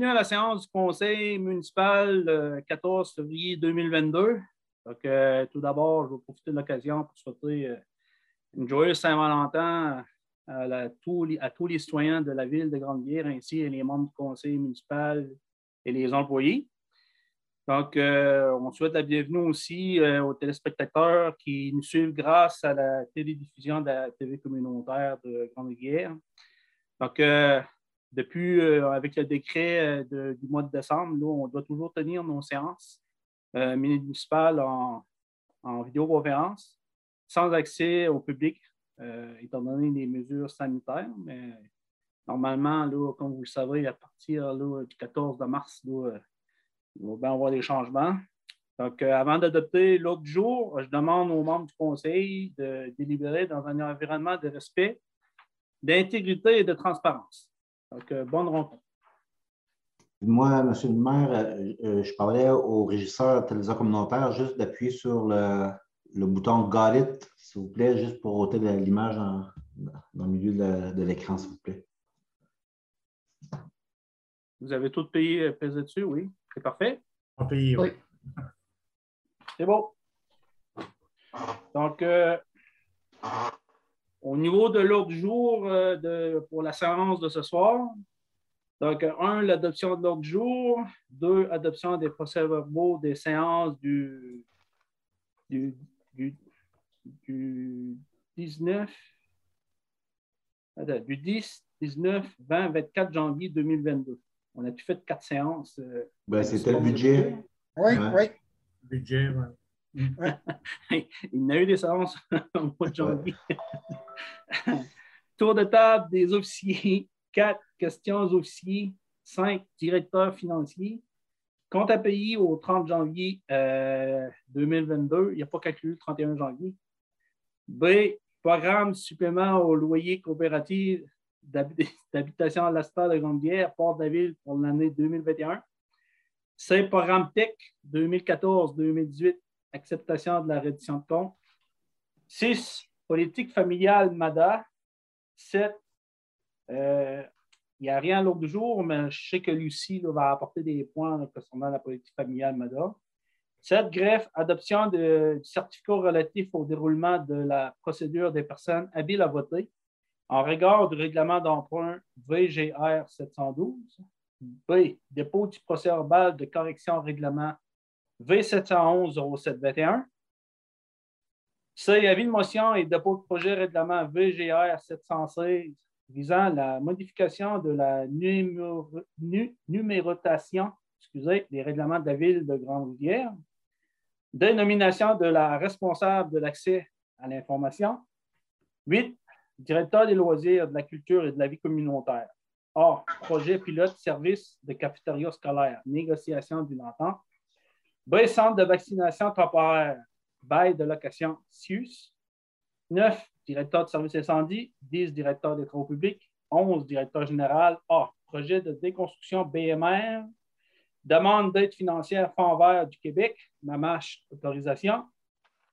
bienvenue à la séance du Conseil municipal le 14 février 2022. Donc, euh, tout d'abord, je vais profiter de l'occasion pour souhaiter euh, une joyeuse Saint-Valentin à, tous les, citoyens de la ville de Grande-Bière, ainsi que les membres du conseil municipal et les employés. Donc, euh, on souhaite la bienvenue aussi aux téléspectateurs qui nous suivent grâce à la télédiffusion de la TV communautaire de Grande-Bière. Donc, depuis, avec le décret du mois de décembre, on doit toujours tenir nos séances euh, municipal en, en, vidéoconférence sans accès au public, euh, étant donné les mesures sanitaires. Mais normalement, comme vous le savez, à partir du 14 mars, là, il va avoir des changements. Donc, euh, avant d'adopter l'autre jour, je demande aux membres du conseil de délibérer dans un environnement de respect, d'intégrité et de transparence. Donc, bonne rencontre. Moi, Monsieur le maire, euh, euh, je parlais au régisseur télévision communautaire juste d'appuyer sur le, bouton Got it, s'il vous plaît, juste pour ôter l'image dans, le milieu de l'écran, s'il vous plaît. Vous avez tout payé pesé dessus, oui. C'est parfait? On paye, oui. C'est bon. Donc, euh, au niveau de l'ordre du jour de, pour la séance de ce soir, donc, un, l'adoption de l'ordre du jour. Deux, adoption des procès-verbaux des séances du, du, 19, du 10, 19, 20, 24 janvier 2022. On a-tu fait quatre séances? Euh, ben, c'était le budget. Oui, oui. Budget, oui. Il y en a eu des séances au mois de janvier. Tour de table des officiers Quatre questions officiers. Cinq directeurs financiers. Compte à payer au 30 janvier 2022. Euh, Il n'y a pas calculé le 31 janvier. B. Programme supplément au loyer coopératif d'habitation à la de Grande-Bière, Port-de-la-Ville pour l'année 2021. C. Programme TEC 2014-2018, acceptation de la reddition de compte. 6. Politique familiale MADA. 7. Euh, il n'y a rien à l'ordre du jour, mais je sais que Lucie va apporter des points concernant la politique familiale MADA. Cette greffe, adoption du certificat relatif au déroulement de la procédure des personnes habiles à voter en regard du règlement d'emprunt VGR 712. B. Dépôt du procès verbal de correction au règlement V711-0721. C. Avis de motion et dépôt de projet règlement VGR 716 visant la modification de la numérotation excusez, des règlements de la ville de Grande-Rivière, dénomination de la responsable de l'accès à l'information. 8. Directeur des loisirs, de la culture et de la vie communautaire. A. Projet pilote service de cafétéria scolaire, négociation d'une entente. B. Centre de vaccination temporaire, bail de location CIUS. 9 directeur de service incendie, 10 directeur des travaux publics, 11 directeur général. A. Projet de déconstruction BMR, demande d'aide financière Fonds vert du Québec, MAMACH autorisation.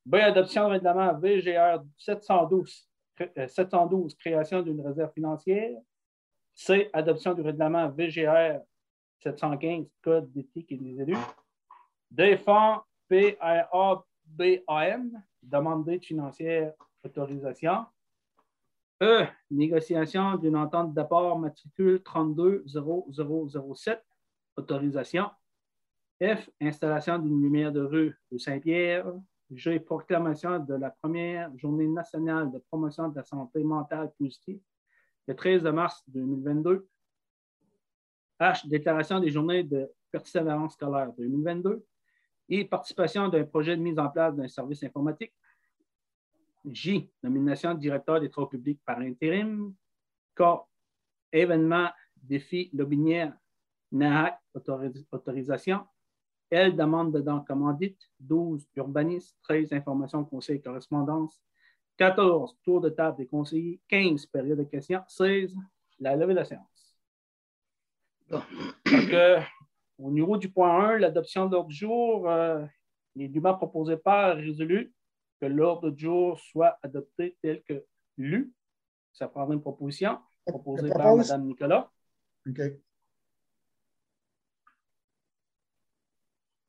B. Adoption de règlement VGR 712, 712 création d'une réserve financière. C. Adoption du règlement VGR 715, Code d'éthique et des élus. D. Fonds PRA-BAM, demande d'aide financière autorisation. E, négociation d'une entente d'apport matricule 320007, autorisation. F, installation d'une lumière de rue de Saint-Pierre. G, proclamation de la première journée nationale de promotion de la santé mentale positive, le 13 mars 2022. H, déclaration des journées de persévérance scolaire 2022 et participation d'un projet de mise en place d'un service informatique J, nomination de directeur des travaux publics par intérim. K, événement, défi, Lobinière, NAHAC, autorisation. L, demande de dents commandite. 12, urbanisme. 13, information, conseil, correspondance. 14, tour de table des conseillers. 15, période de questions. 16, la levée de la séance. Donc, au niveau du point 1, l'adoption de l'ordre du jour, euh, les documents proposés par résolu que l'ordre du jour soit adopté tel que lu. Ça prendra une proposition proposée par Mme Nicolas. OK.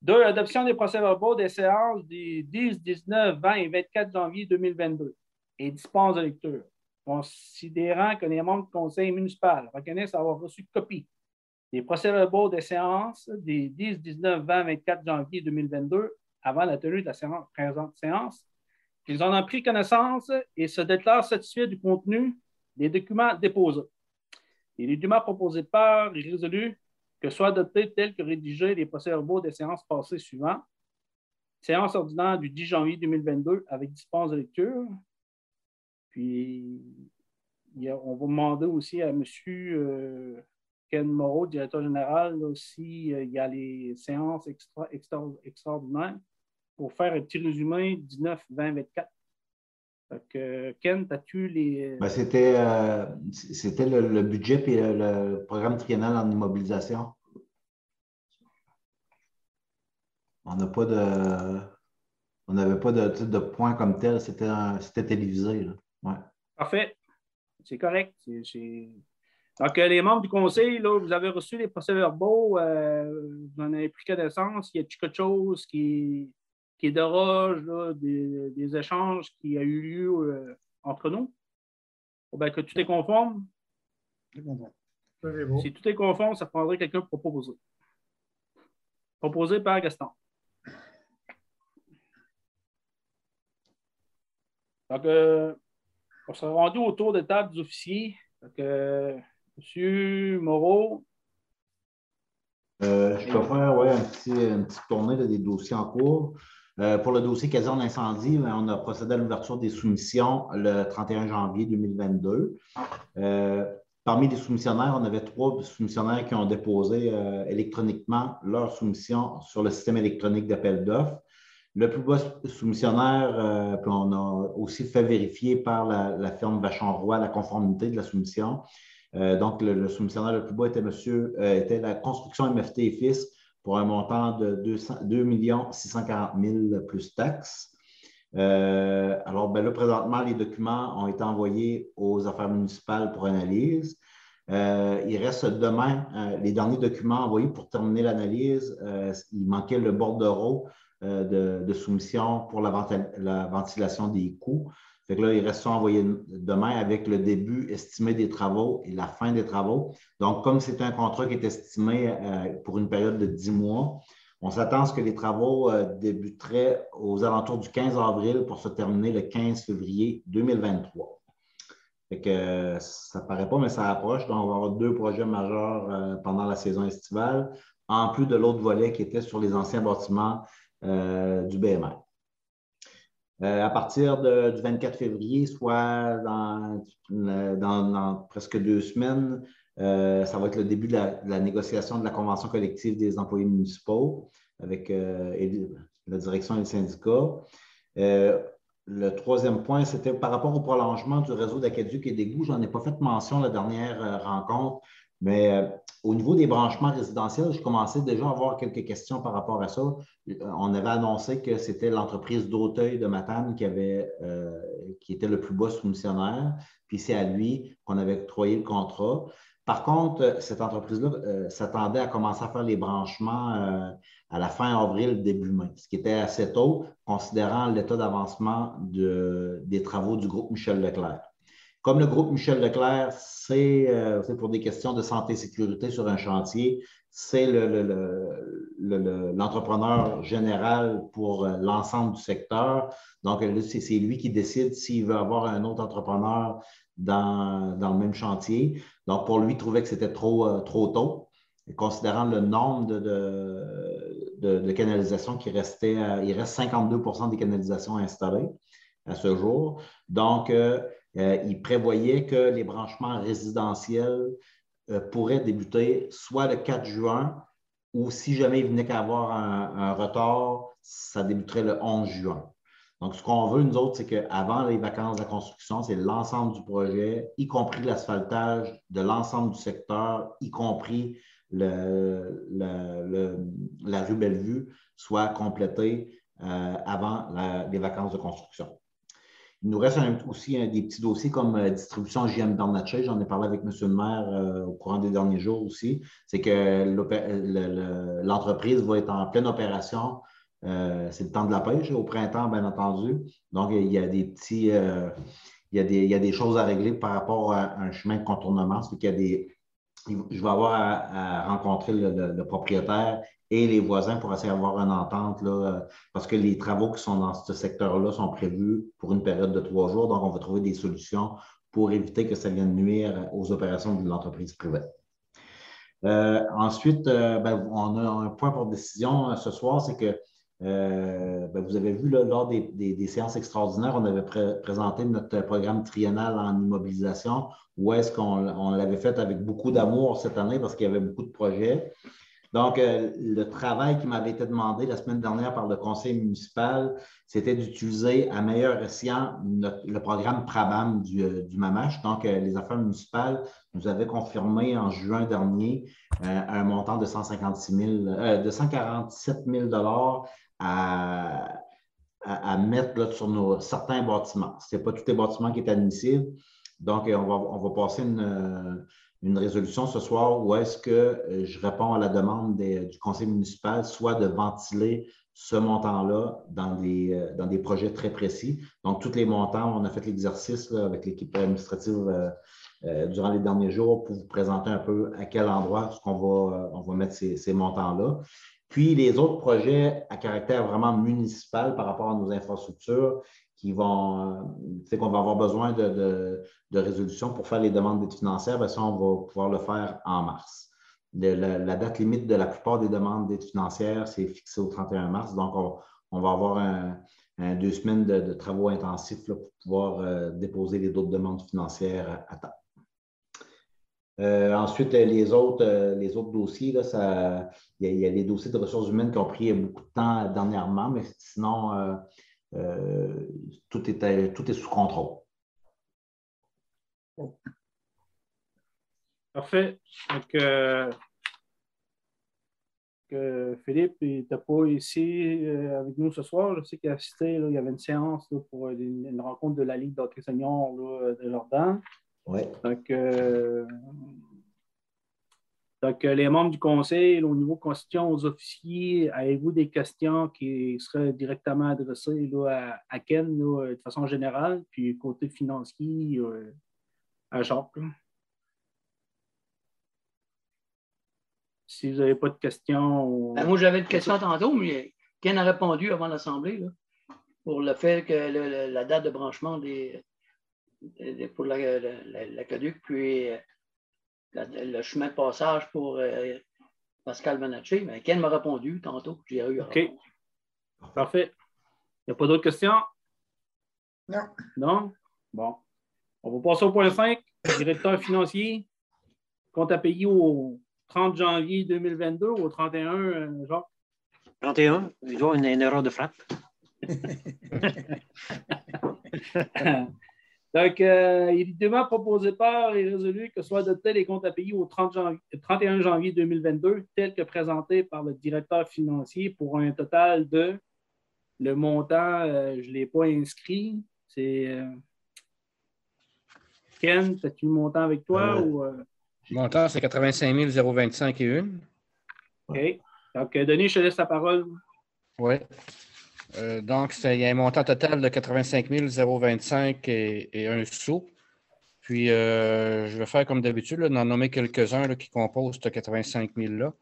Deux, adoption des procès-verbaux des séances du 10, 19, 20 et 24 janvier 2022 et dispense de lecture. Considérant que les membres du conseil municipal reconnaissent avoir reçu copie des procès-verbaux des séances des 10, 19, 20, 24 janvier 2022 avant la tenue de la séance, présente séance, ils en ont pris connaissance et se déclarent satisfaits du contenu des documents déposés. Et les documents proposés par et résolus que soient adoptés tels que rédigés les procès-verbaux des séances passées suivantes. Séance ordinaire du 10 janvier 2022 avec dispense de lecture. Puis, on va demander aussi à M. Ken Moreau, directeur général, aussi, euh, il y a les séances extraordinaires pour faire un petit résumé 19, 20, 24. Ken, as-tu les. Ben, c'était euh, c'était le, budget et le, programme triennal en immobilisation. On n'a pas de. On n'avait pas de, de point comme tel, c'était télévisé. Parfait. C'est correct. Donc, euh, les membres du conseil, là, vous avez reçu les procès-verbaux, euh, vous en avez pris connaissance. Il y a quelque chose qui, qui déroge des, des, échanges qui a eu lieu euh, entre nous? Ben, que tout est conforme? Si tout est conforme, ça prendrait quelqu'un pour proposer. Proposé par Gaston. Donc, euh, on sera rendu autour de table des officiers. Donc, Monsieur Moreau? je peux faire ouais, un petit, une petite tournée des dossiers en cours. Euh, pour le dossier caserne d'incendie, ben, on a procédé à l'ouverture des soumissions le 31 janvier 2022. Euh, parmi les soumissionnaires, on avait trois soumissionnaires qui ont déposé euh, électroniquement leur soumission sur le système électronique d'appel d'offres. Le plus bas soumissionnaire, puis on a aussi fait vérifier par la, firme Vachon-Roy la conformité de la soumission. Donc, le, soumissionnaire le plus bas était, monsieur, était la construction MFT et Fils pour un montant de 2, 640 000 plus taxes. Euh, alors, ben là, présentement, les documents ont été envoyés aux affaires municipales pour analyse. Euh, il reste demain euh, les derniers documents envoyés pour terminer l'analyse. il manquait le bordereau de, de, soumission pour la, ventilation des coûts. Fait que là, il reste envoyé demain avec le début estimé des travaux et la fin des travaux. Donc, comme c'est un contrat qui est estimé euh, pour une période de 10 mois, on s'attend à ce que les travaux euh, débuteraient aux alentours du 15 avril pour se terminer le 15 février 2023. Fait que euh, ça ne paraît pas, mais ça approche. Donc, on va avoir deux projets majeurs pendant la saison estivale, en plus de l'autre volet qui était sur les anciens bâtiments du BMR. Euh, à partir du 24 février, soit dans, presque deux semaines, euh, ça va être le début de la, négociation de la convention collective des employés municipaux avec euh, la direction et le syndicat. le troisième point, c'était par rapport au prolongement du réseau d'aqueduc et d'égouts. Je n'en ai pas fait mention la dernière rencontre, mais euh, au niveau des branchements résidentiels, je commençais déjà à avoir quelques questions par rapport à ça. Euh, on avait annoncé que c'était l'entreprise d'Auteuil de Matane qui, avait, euh, qui était le plus bas soumissionnaire, puis c'est à lui qu'on avait octroyé le contrat. Par contre, cette entreprise-là s'attendait à commencer à faire les branchements à la fin avril, début mai, ce qui était assez tôt, considérant l'état d'avancement des travaux du groupe Michel Leclerc. Comme le groupe Michel Leclerc, euh, c'est pour des questions de santé et sécurité sur un chantier, c'est l'entrepreneur général pour euh, l'ensemble du secteur. Donc, c'est lui qui décide s'il veut avoir un autre entrepreneur dans, le même chantier. Donc, pour lui, il trouvait que c'était trop, euh, trop tôt. considérant le nombre de, de, canalisations qui restait, il reste 52% des canalisations installées à ce jour. Donc, euh, il prévoyait que les branchements résidentiels euh, pourraient débuter soit le 4 juin ou si jamais il venait qu'à avoir un, retard, ça débuterait le 11 juin. Donc, ce qu'on veut, nous autres, c'est qu'avant les vacances de la construction, c'est l'ensemble du projet, y compris l'asphaltage de l'ensemble du secteur, y compris la rue Bellevue, soit complété euh, avant les vacances de construction. Il nous reste aussi des petits dossiers comme distribution JM Bernatchez. J'en ai parlé avec M. le maire au courant des derniers jours aussi. C'est que l'entreprise va être en pleine opération. c'est le temps de la pêche au printemps, bien entendu. Donc, il y a des petits il y, a des, choses à régler par rapport à un chemin de contournement. qu'il y a des, je vais avoir à, rencontrer le, propriétaire et les voisins pour essayer d'avoir une entente, là, parce que les travaux qui sont dans ce secteur-là sont prévus pour une période de trois jours. Donc, on va trouver des solutions pour éviter que ça vienne nuire aux opérations de l'entreprise privée. Euh, ensuite, euh, ben, on a un point pour décision euh, ce soir, c'est que euh, ben, vous avez vu lors des, séances extraordinaires, on avait présenté notre programme triennal en immobilisation, où est-ce qu'on l'avait fait avec beaucoup d'amour cette année parce qu'il y avait beaucoup de projets. Donc, euh, le travail qui m'avait été demandé la semaine dernière par le conseil municipal, c'était d'utiliser à meilleur escient le programme PRABAM du, euh, du. Donc, les affaires municipales nous avaient confirmé en juin dernier un montant de, 156 000, de 147 000 à, mettre sur nos, certains bâtiments. Ce n'est pas tous les bâtiments qui est admissible. Donc, on va, on va passer une, une, résolution ce soir où est-ce que euh, je réponds à la demande du conseil municipal, soit de ventiler ce montant-là dans des, euh, dans des projets très précis. Donc, tous les montants, on a fait l'exercice avec l'équipe administrative euh, durant les derniers jours pour vous présenter un peu à quel endroit on va, on va mettre ces, ces montants-là. Puis les autres projets à caractère vraiment municipal par rapport à nos infrastructures qui vont, euh, qu'on va avoir besoin de, résolution pour faire les demandes d'aide financière, bien ça, on va pouvoir le faire en mars. la, date limite de la plupart des demandes d'aide financière, c'est fixé au 31 mars. Donc, on, va avoir deux semaines de, travaux intensifs pour pouvoir euh, déposer les autres demandes financières à temps. Euh, ensuite, les autres, les autres dossiers, il y, a les dossiers de ressources humaines qui ont pris beaucoup de temps dernièrement, mais sinon, euh, tout, est, tout est sous contrôle. Parfait. Donc, Philippe n'était pas ici avec nous ce soir. Je sais qu'il a assisté, il y avait une séance pour une, rencontre de la Ligue d'hockey senior de Lordan. Donc, euh, donc, les membres du conseil, au niveau constitution aux officiers, avez-vous des questions qui seraient directement adressées à, Ken de façon générale, puis côté financier euh, à Jacques? Si vous n'avez pas de questions. Ben, moi, j'avais une question tantôt, mais Ken a répondu avant l'Assemblée pour le fait que la date de branchement des, pour l'aqueduc, puis euh, le chemin de passage pour euh, Pascal Manacci. Mais Ken m'a répondu tantôt. J'ai eu OK. Parfait. Il n'y a pas d'autres questions? Non. Non? Bon. On va passer au point 5. Directeur financier. Compte à payer au 30 janvier 2022 ou au 31, euh, Jacques? 31. Il doit avoir une erreur de frappe. Donc, euh, évidemment, proposé par et résolu que soit adopté les comptes à payer au 31 janvier 2022, tel que présenté par le directeur financier pour un total de le montant, euh, je ne l'ai pas inscrit. C'est. Euh, Ken, as-tu le montant avec toi? Ou, Le montant, c'est 85 025 et 1. OK. Donc, Denis, je te laisse la parole. Oui. Euh, donc, il y a un montant total de 85 025 et, et un sou. Puis, euh, je vais faire comme d'habitude, d'en nommer quelques-uns qui composent ce 85 000-là.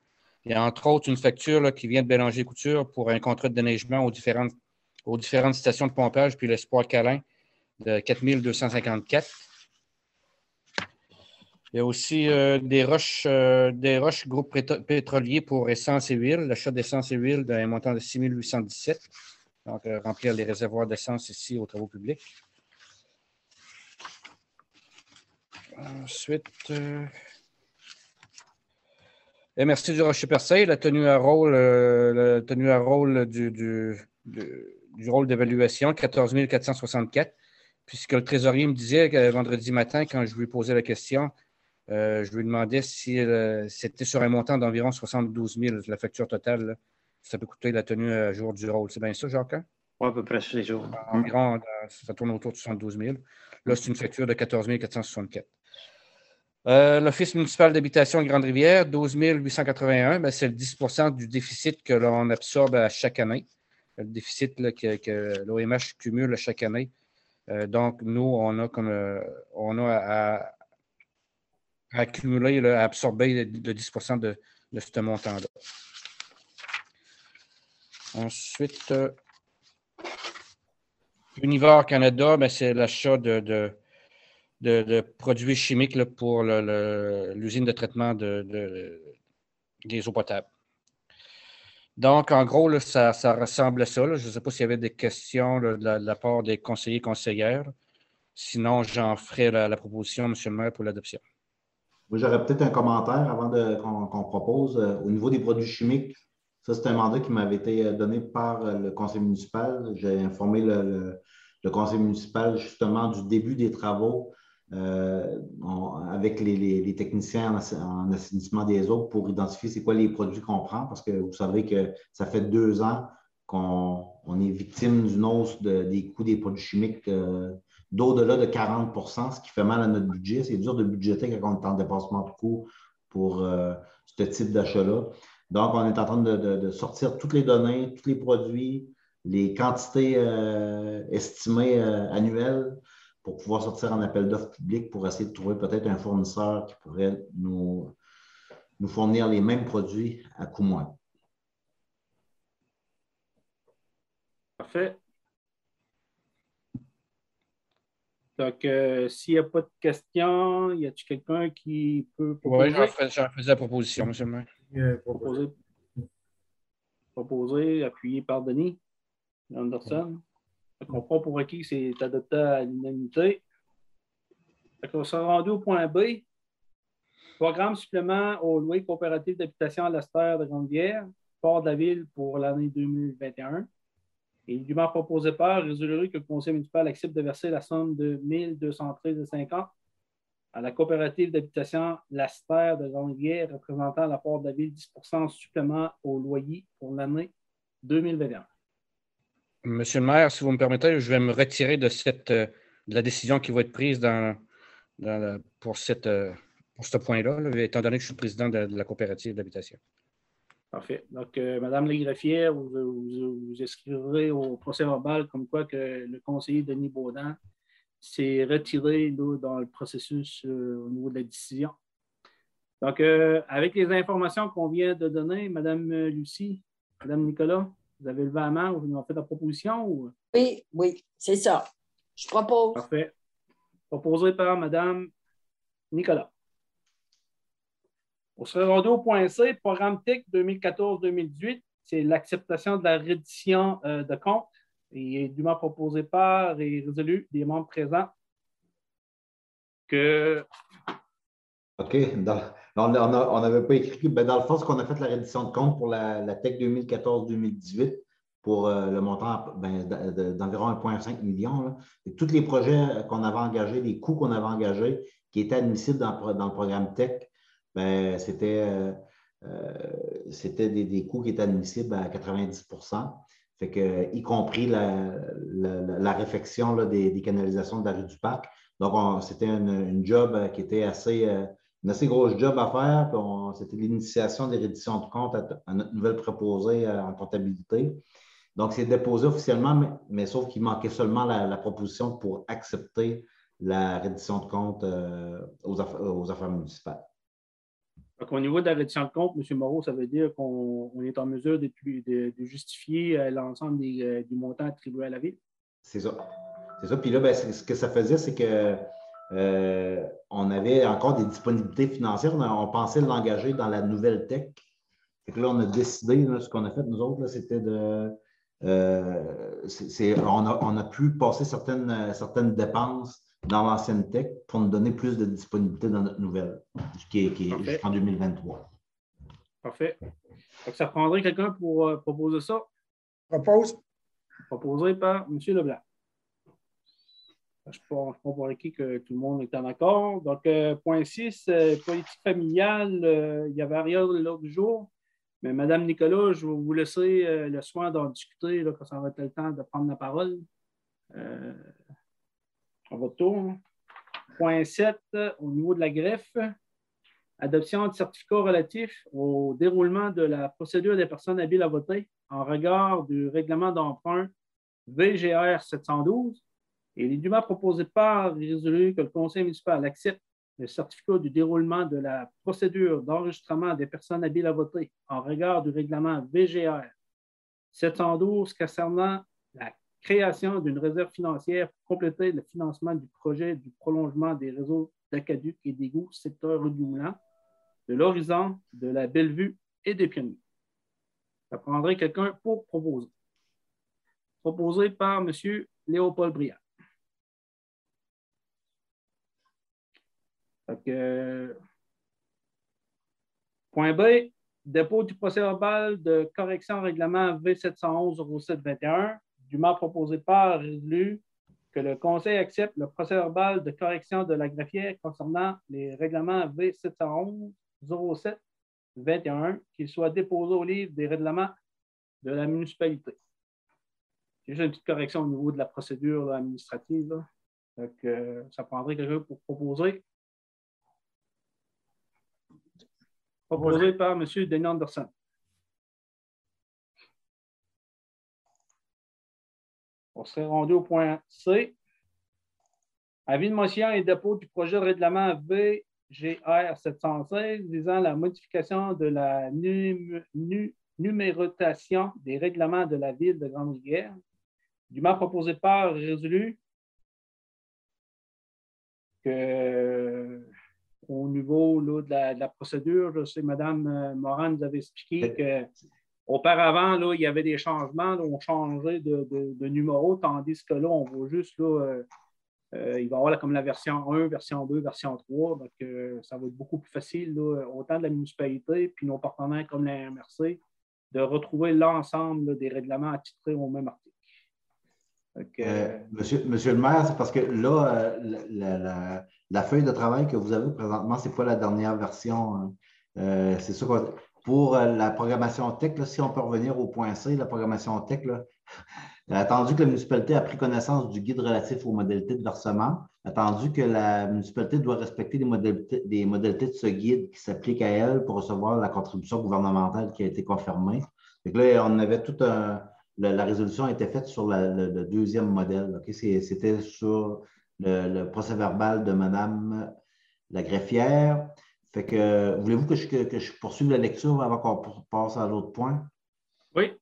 Il y a entre autres une facture qui vient de Bélanger Couture pour un contrat de déneigement aux différentes, aux différentes stations de pompage, puis l'espoir câlin de 4 254. Il y a aussi euh, des roches, des roches groupe pétrolier pour essence et huile, l'achat d'essence et huile d'un montant de 6 817. Donc, euh, remplir les réservoirs d'essence ici aux travaux publics. Ensuite, euh, merci du Rocher-Percé, la tenue à rôle, euh, la tenue à rôle du, du, du, rôle d'évaluation, 14 464. Puisque le trésorier me disait que vendredi matin, quand je lui posais la question, je lui demandais si c'était sur un montant d'environ 72 000, la facture totale ça peut coûter la tenue à jour du rôle. C'est bien ça, Jacques? Ouais, à peu près sur les jours. Environ, euh, ça tourne autour de 72 000. Là, c'est une facture de 14 464. Euh, L'Office municipal d'habitation de Grande-Rivière, 12 881, ben, c'est le 10% du déficit que l'on absorbe à chaque année. Le déficit là, que, que l'OMH cumule à chaque année. Euh, donc, nous, on a comme euh, on a à, à accumuler, là, à absorber le, le 10 de, de ce montant-là. Ensuite, euh, Univar Canada, ben, c'est l'achat de, de, produits chimiques pour l'usine de traitement de, de- des eaux potables. Donc, en gros, ça, ressemble à ça. Je ne sais pas s'il y avait des questions de, la, part des conseillers et conseillères. Sinon, j'en ferai la, proposition, M. le maire, pour l'adoption. Moi, j'aurais peut-être un commentaire avant qu'on propose. Euh, au niveau des produits chimiques, ça, c'est un mandat qui m'avait été euh, donné par euh, le conseil municipal. J'ai informé le, conseil municipal justement du début des travaux euh, avec les, techniciens en, assainissement des eaux pour identifier c'est quoi les produits qu'on prend parce que vous savez que ça fait deux ans qu'on on est victime d'une hausse de- des coûts des produits chimiques d'au-delà de 40% ce qui fait mal à notre budget. C'est dur de budgéter quand on est en dépassement de coûts pour ce type d'achat-là. Donc, on est en train de, de- de sortir toutes les données, tous les produits, les quantités euh, estimées euh, annuelles pour pouvoir sortir en appel d'offres public pour essayer de trouver peut-être un fournisseur qui pourrait nous, nous fournir les mêmes produits à coût moins. Parfait. Donc, euh, s'il n'y a pas de questions, y a-t-il quelqu'un qui peut Oui, proposer? j'en fais- j'en faisais la proposition, M. le maire. Euh, proposer, proposer, appuyé par Denis Anderson. Qu'on prend pour acquis que c'est adopté à l'unanimité. Qu'on s'est rendu au point B. Programme supplément au loyer coopératif d'habitation à l'Astère de Grande-Bière, port de la ville pour l'année 2021. Et dûment proposé par, résolu que le conseil municipal accepte de verser la somme de 1213,50 à la coopérative d'habitation L'Astère de Grande-Bière, représentant l'apport de la ville 10 en supplément au loyer pour l'année 2021. Monsieur le maire, si vous me permettez, je vais me retirer de, cette, euh, de la décision qui va être prise dans, dans la- pour, cette, euh, pour ce point-là, là, étant donné que je suis président de, de la coopérative d'habitation. Parfait. Donc, euh, Madame la greffière, vous, vous, vous inscrirez au procès verbal comme quoi que le conseiller Denis Baudin s'est retiré là, dans le processus euh, au niveau de la décision. Donc, euh, avec les informations qu'on vient de donner, Madame euh, Lucie, Madame Nicolas, vous avez levé la main, vous nous avez fait la proposition ou? Oui, oui, c'est ça. Je propose. Parfait. Proposé par Madame Nicolas. On serait rendu au point C, programme TIC 2014-2018. C'est l'acceptation de la reddition euh, de compte. Il est dûment proposé par et résolu des membres présents que OK. On n'avait pas écrit. Ben, dans le fond, ce qu'on a fait la reddition de compte pour la, la TEC 2014-2018 pour euh, le montant ben, de- de- d'environ 1,5 million. Et tous les projets qu'on avait engagés, les coûts qu'on avait engagés qui étaient admissibles dans, le programme TEC, ben, c'était euh, euh, des coûts qui étaient admissibles à 90 fait que, y compris la, réfection des, canalisations de la rue du Parc. Donc, on- c'était une, job euh, qui était assez, euh, une assez grosse job à faire. C'était l'initiation des redditions de compte à, notre nouvelle préposée euh, en comptabilité. Donc, c'est déposé officiellement, mais, sauf qu'il manquait seulement la, proposition pour accepter la reddition de compte aux, affaires, aux affaires municipales. Donc, au niveau de la reddition de compte, M. Moreau, ça veut dire qu'on on est en mesure de, justifier euh, l'ensemble euh, du montant attribué à la ville. C'est ça. C'est ça. Puis là, ben, ce que ça faisait, c'est que euh, on avait encore des disponibilités financières. On, pensait l'engager dans la nouvelle tech. Fait là, on a décidé, ce qu'on a fait, nous autres, c'était de. euh, on, a, on a pu passer certaines, certaines dépenses dans l'ancienne tech pour nous donner plus de disponibilité dans notre nouvelle, qui est, qui est jusqu'en 2023. Parfait. Donc, ça prendrait quelqu'un pour euh, proposer ça? Propose. Proposé par M. Leblanc. Je prends pour acquis que tout le monde est en accord. Donc, euh, point 6, politique familiale, euh, il n'y avait rien l'autre jour. Mais Madame Nicolas, je vais vous laisser euh, le soin d'en discuter là, quand ça va être le temps de prendre la parole. Votre tour. Point 7, euh, au niveau de la greffe, adoption de certificats relatifs au déroulement de la procédure des personnes habiles à voter en regard du règlement d'emprunt VGR 712 et les dûment proposés par résolu que le conseil municipal accepte le certificat du déroulement de la procédure d'enregistrement des personnes habiles à voter en regard du règlement VGR 712 concernant la création d'une réserve financière pour compléter le financement du projet du prolongement des réseaux d'Acaduc et d'égouts secteur du Moulin, de l'horizon, de la Bellevue et des pionniers. Ça prendrait quelqu'un pour proposer. Proposé par M. Léopold Briand. Point B, dépôt du procès verbal de correction règlement V711-0721, dûment proposé par résolu que le Conseil accepte le procès verbal de correction de la greffière concernant les règlements V711-0721, qu'il soit déposé au livre des règlements de la municipalité. C'est juste une petite correction au niveau de la procédure là, administrative. là. Que, euh, ça prendrait quelqu'un pour proposer. Proposé par M. Denis Anderson. On serait rendu au point C. Avis de motion et dépôt du projet de règlement VGR 716 visant la modification de la num- nu- numérotation des règlements de la ville de Grande-Rivière, dûment proposé par résolu que au niveau là, de, la, de la procédure, je sais, Mme euh, Morin nous avait expliqué que auparavant, là, il y avait des changements, là, on changeait de, de- de numéro, tandis que là, on voit juste, là, euh, euh, il va y avoir comme la version 1, version 2, version 3, donc euh, ça va être beaucoup plus facile, là, autant de la municipalité, puis nos partenaires comme la MRC, de retrouver l'ensemble des règlements attitrés au même article. Donc, euh, monsieur, monsieur le maire, c'est parce que là, la, la- la- la feuille de travail que vous avez présentement, c'est pas la dernière version. hein. Euh, c'est qu'on- Pour euh, la programmation tech, si on peut revenir au point C, la programmation tech, attendu que la municipalité a pris connaissance du guide relatif aux modalités de versement, attendu que la municipalité doit respecter les modalités, de ce guide qui s'appliquent à elle pour recevoir la contribution gouvernementale qui a été confirmée. Que là, on avait tout un. la, résolution a été faite sur le, deuxième modèle. C'était sur le, le procès verbal de Mme la greffière. Fait que voulez-vous que je, que, que je poursuive la lecture avant qu'on passe à l'autre point? Oui.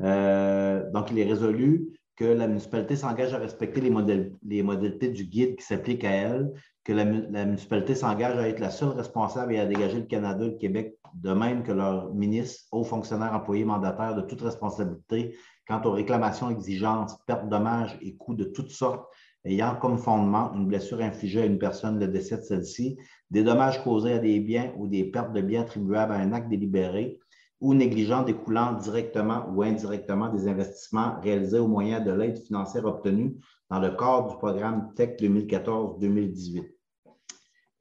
Euh, donc, il est résolu que la municipalité s'engage à respecter les, modèles- les modalités du guide qui s'appliquent à elle, que la municipalité s'engage à être la seule responsable et à dégager le Canada et le Québec, de même que leurs ministres, hauts fonctionnaires, employés, mandataires, de toute responsabilité quant aux réclamations, exigences, pertes, dommages et coûts de toutes sortes ayant comme fondement une blessure infligée à une personne, le décès de celle-ci, des dommages causés à des biens ou des pertes de biens attribuables à un acte délibéré, ou négligent découlant directement ou indirectement des investissements réalisés au moyen de l'aide financière obtenue dans le cadre du programme TEC 2014-2018.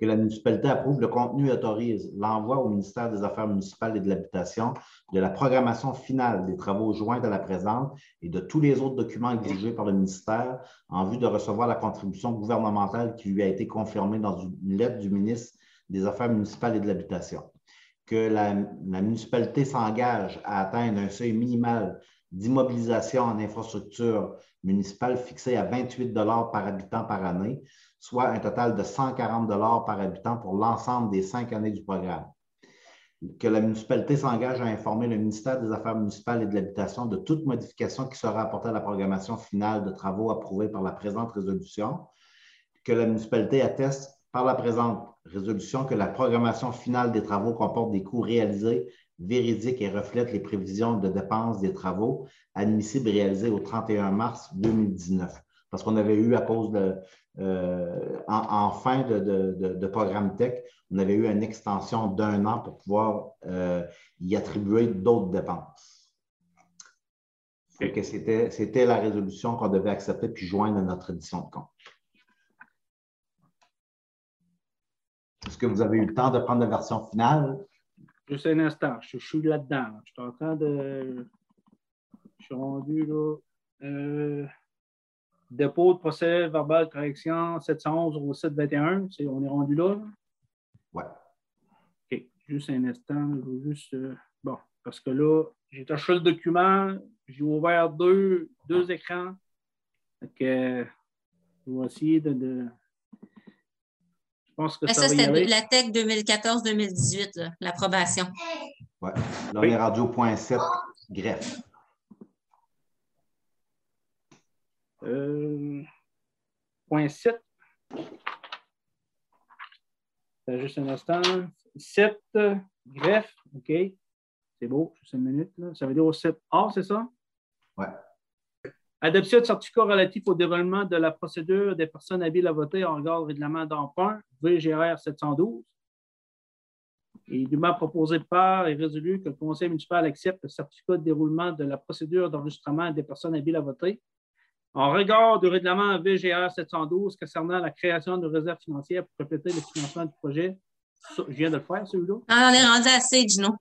Que la municipalité approuve le contenu et autorise l'envoi au ministère des Affaires municipales et de l'Habitation de la programmation finale des travaux joints à la présente et de tous les autres documents exigés par le ministère en vue de recevoir la contribution gouvernementale qui lui a été confirmée dans une lettre du ministre des Affaires municipales et de l'Habitation. Que la, municipalité s'engage à atteindre un seuil minimal d'immobilisation en infrastructure municipale fixé à 28 par habitant par année, soit un total de 140 par habitant pour l'ensemble des cinq années du programme. Que la municipalité s'engage à informer le ministère des Affaires municipales et de l'Habitation de toute modification qui sera apportée à la programmation finale de travaux approuvés par la présente résolution. Que la municipalité atteste par la présente résolution que la programmation finale des travaux comporte des coûts réalisés, véridiques et reflète les prévisions de dépenses des travaux admissibles réalisés au 31 mars 2019. Parce qu'on avait eu, à cause de, euh, en, en fin de, de- de- de programme tech, on avait eu une extension d'un an pour pouvoir euh, y attribuer d'autres dépenses. C'était la résolution qu'on devait accepter puis joindre à notre édition de compte. Est-ce que vous avez eu le temps de prendre la version finale? Juste un instant, je, je suis là-dedans. là. Je suis en train de. Je suis rendu là. Euh, dépôt de procès verbal de correction 711 au 721. C'est- on est rendu là. Ouais. OK. Juste un instant. Je veux juste. euh, bon, parce que là, j'ai touché le document. J'ai ouvert deux, deux écrans. Fait que, je vais essayer de. de- Je pense que Mais ça, c'était la TEC 2014-2018, là, l'approbation. Ouais. Là, Oui. on est rendu au point 7, greffe. Euh, point 7. Euh, Juste un instant. 7, greffe, OK. C'est beau, juste une minute. Là. Ça veut dire au 7A, c'est ça? Ouais. Adoption de certificat relatif au déroulement de la procédure des personnes habiles à voter en regard du règlement d'emprunt, VGR 712. Et dûment proposé par et résolu que le conseil municipal accepte le certificat de déroulement de la procédure d'enregistrement des personnes habiles à voter en regard du règlement VGR 712 concernant la création de réserves financières pour compléter le financement du projet. Je viens de le faire, celui-là? Ah, on est rendu à C, Gino.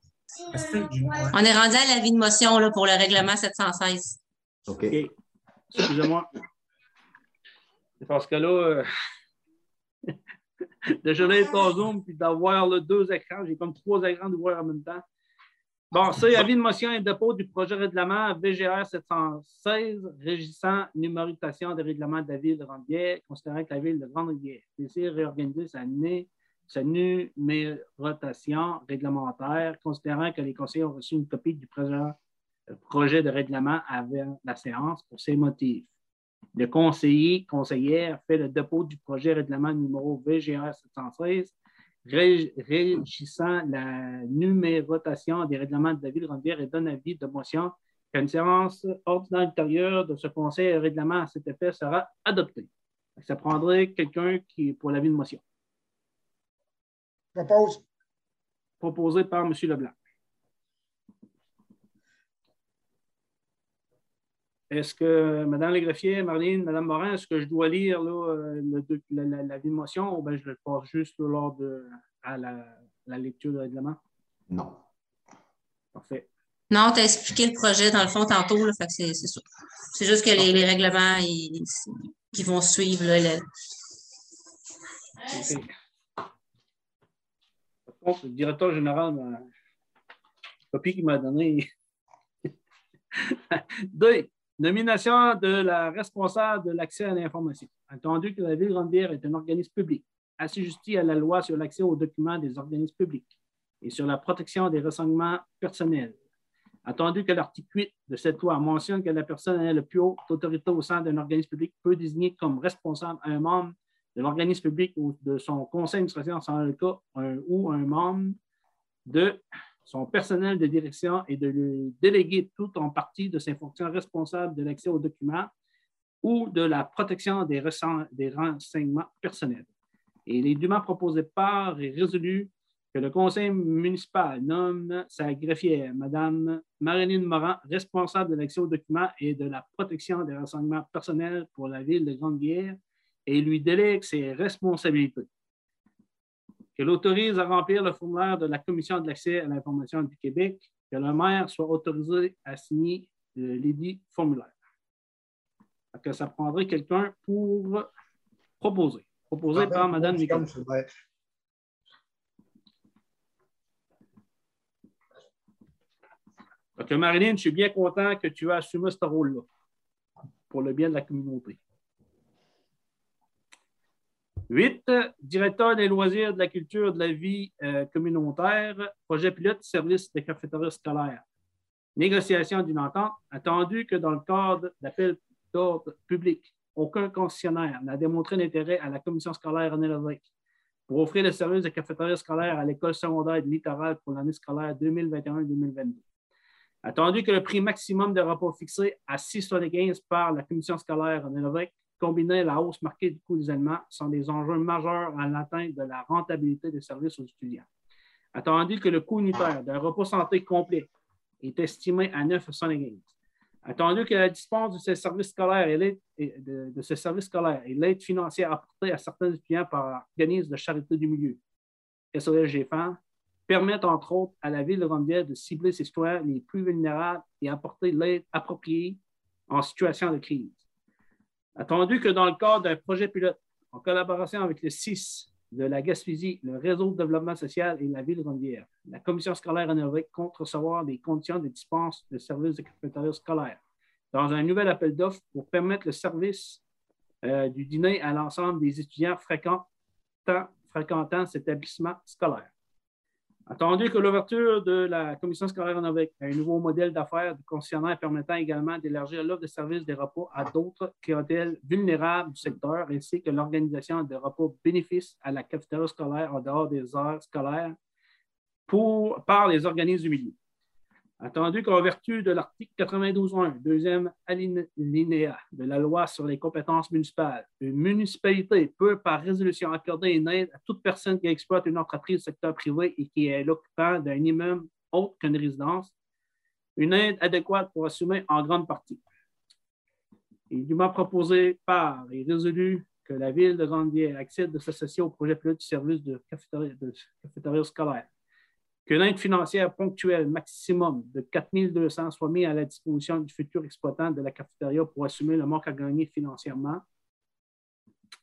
On est rendu à l'avis de motion là, pour le règlement 716. OK. OK. Excusez-moi. C'est parce que là, euh, de geler ton Zoom puis d'avoir deux écrans, j'ai comme trois écrans d'ouvrir en même temps. Bon, c'est avis de motion et dépôt du projet de règlement VGR 716 régissant numérotation des règlements de la ville de Grande-Bière, considérant que la ville de Grande-Bière désire réorganiser sa, nu- sa numérotation réglementaire, considérant que les conseillers ont reçu une copie du présent euh, projet de règlement avant la séance pour ces motifs. Le conseiller, conseillère fait le dépôt du projet de règlement numéro VGR 716 ré- régissant la numérotation des règlements de la ville de Grande-Bière et donne avis de motion qu'une séance ordinaire ultérieure de ce conseil de règlement à cet effet sera adoptée. Ça prendrait quelqu'un qui pour l'avis de motion, Propose. proposé par M. Leblanc. Est-ce que, Mme Légreffier, Marlene, Mme Morin, est-ce que je dois lire là, euh, le la, la- l'avis de motion ou bien je le passe juste là, lors de à la, la lecture du règlement? Non. Parfait. Non, tu as expliqué le projet dans le fond tantôt, là, fait que c'est ça. C'est juste que les, les règlements ils, qui vont suivre là, le- OK. Par contre, le directeur général la copie qu'il m'a donnée. Deux, nomination de la responsable de l'accès à l'information. Attendu que la Ville de Grande-Bière est un organisme public, assujetti à la loi sur l'accès aux documents des organismes publics et sur la protection des renseignements personnels. Attendu que l'article 8 de cette loi mentionne que la personne ayant le plus haute autorité au sein d'un organisme public peut désigner comme responsable un membre de l'organisme public ou de son conseil d'administration, sans le cas, ou un membre de son personnel de direction et de lui déléguer tout en partie de ses fonctions responsables de l'accès aux documents ou de la protection des, renseignements personnels. Et les dûment proposés par et résolu que le conseil municipal nomme sa greffière, Mme Marilyn Morin, responsable de l'accès aux documents et de la protection des renseignements personnels pour la ville de Grande-Bière et lui délègue ses responsabilités. Que l'autorise à remplir le formulaire de la Commission de l'accès à l'information du Québec, que le maire soit autorisé à signer euh, l'édit formulaire. Fait Que ça prendrait quelqu'un pour proposer. Proposé par Mme Nicolas. Que Marilyn, je suis bien content que tu aies assumé ce rôle-là pour le bien de la communauté. Huit, directeur des loisirs, de la culture, de la vie euh, communautaire, projet pilote, service de cafétéria scolaire. Négociation d'une entente, attendu que dans le cadre d'appel d'ordre public, aucun concessionnaire n'a démontré d'intérêt à la commission scolaire René Lévesque pour offrir le service de cafétéria scolaire à l'école secondaire de Littoral pour l'année scolaire 2021-2022. Attendu que le prix maximum de repas fixé à 6,75 par la commission scolaire René Lévesque, combiné à la hausse marquée du coût des aliments, sont des enjeux majeurs à l'atteinte de la rentabilité des services aux étudiants. Attendu que le coût unitaire d'un repas santé complet est estimé à 9,75. Attendu que la dispense de ces services scolaires et l'aide de, de ces services scolaires et l'aide financière apportée à certains étudiants par organismes de charité du milieu, SOS GFAN, permettent entre autres à la ville de Rondière de cibler ses citoyens les plus vulnérables et apporter l'aide appropriée en situation de crise. Attendu que dans le cadre d'un projet pilote, en collaboration avec le CIS de la Gaspésie, le Réseau de développement social et la ville Rondière, la commission scolaire rénovée compte recevoir des conditions de dispense de services de cafétéria scolaire dans un nouvel appel d'offres pour permettre le service euh, du dîner à l'ensemble des étudiants fréquentant cet établissement scolaire. Attendu que l'ouverture de la commission scolaire rénovée à un nouveau modèle d'affaires du concessionnaire permettant également d'élargir l'offre de services des repas à d'autres clientèles vulnérables du secteur, ainsi que l'organisation de repas bénéfices à la cafétéria scolaire en dehors des heures scolaires pour, par les organismes du milieu. Attendu qu'en vertu de l'article 92.1, deuxième alinéa de la loi sur les compétences municipales, une municipalité peut, par résolution, accorder une aide à toute personne qui exploite une entreprise du secteur privé et qui est l'occupant d'un immeuble autre qu'une résidence, une aide adéquate pour assumer en grande partie. Il m'a proposé par et résolu que la ville de Grandier accède de s'associer au projet pilote du service de de cafétéria scolaire que l'aide financière ponctuelle maximum de 4 200 soit mise à la disposition du futur exploitant de la cafétéria pour assumer le manque à gagner financièrement,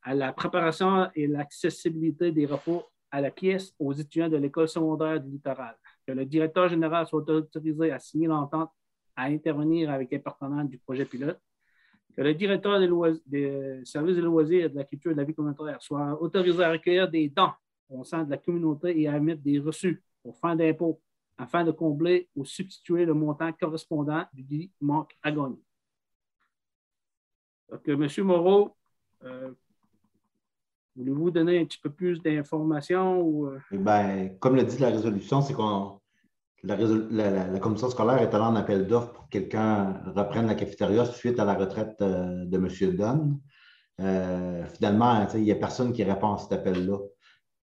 à la préparation et l'accessibilité des repas à la pièce aux étudiants de l'école secondaire du littoral, que le directeur général soit autorisé à signer l'entente à intervenir avec un partenaire du projet pilote, que le directeur des, services des loisirs, de la culture et de la vie communautaire soit autorisé à recueillir des dons au sein de la communauté et à émettre des reçus aux fins d'impôt afin de combler ou substituer le montant correspondant du manque à gagner. Donc, M. Moreau, euh, voulez-vous donner un petit peu plus d'informations? Ou... Euh? Ben, comme le dit la résolution, c'est qu'on la, commission scolaire est allée en appel d'offres pour que quelqu'un reprenne la cafétéria suite à la retraite euh, de M. Dunn. finalement, il n'y a personne qui répond à cet appel-là.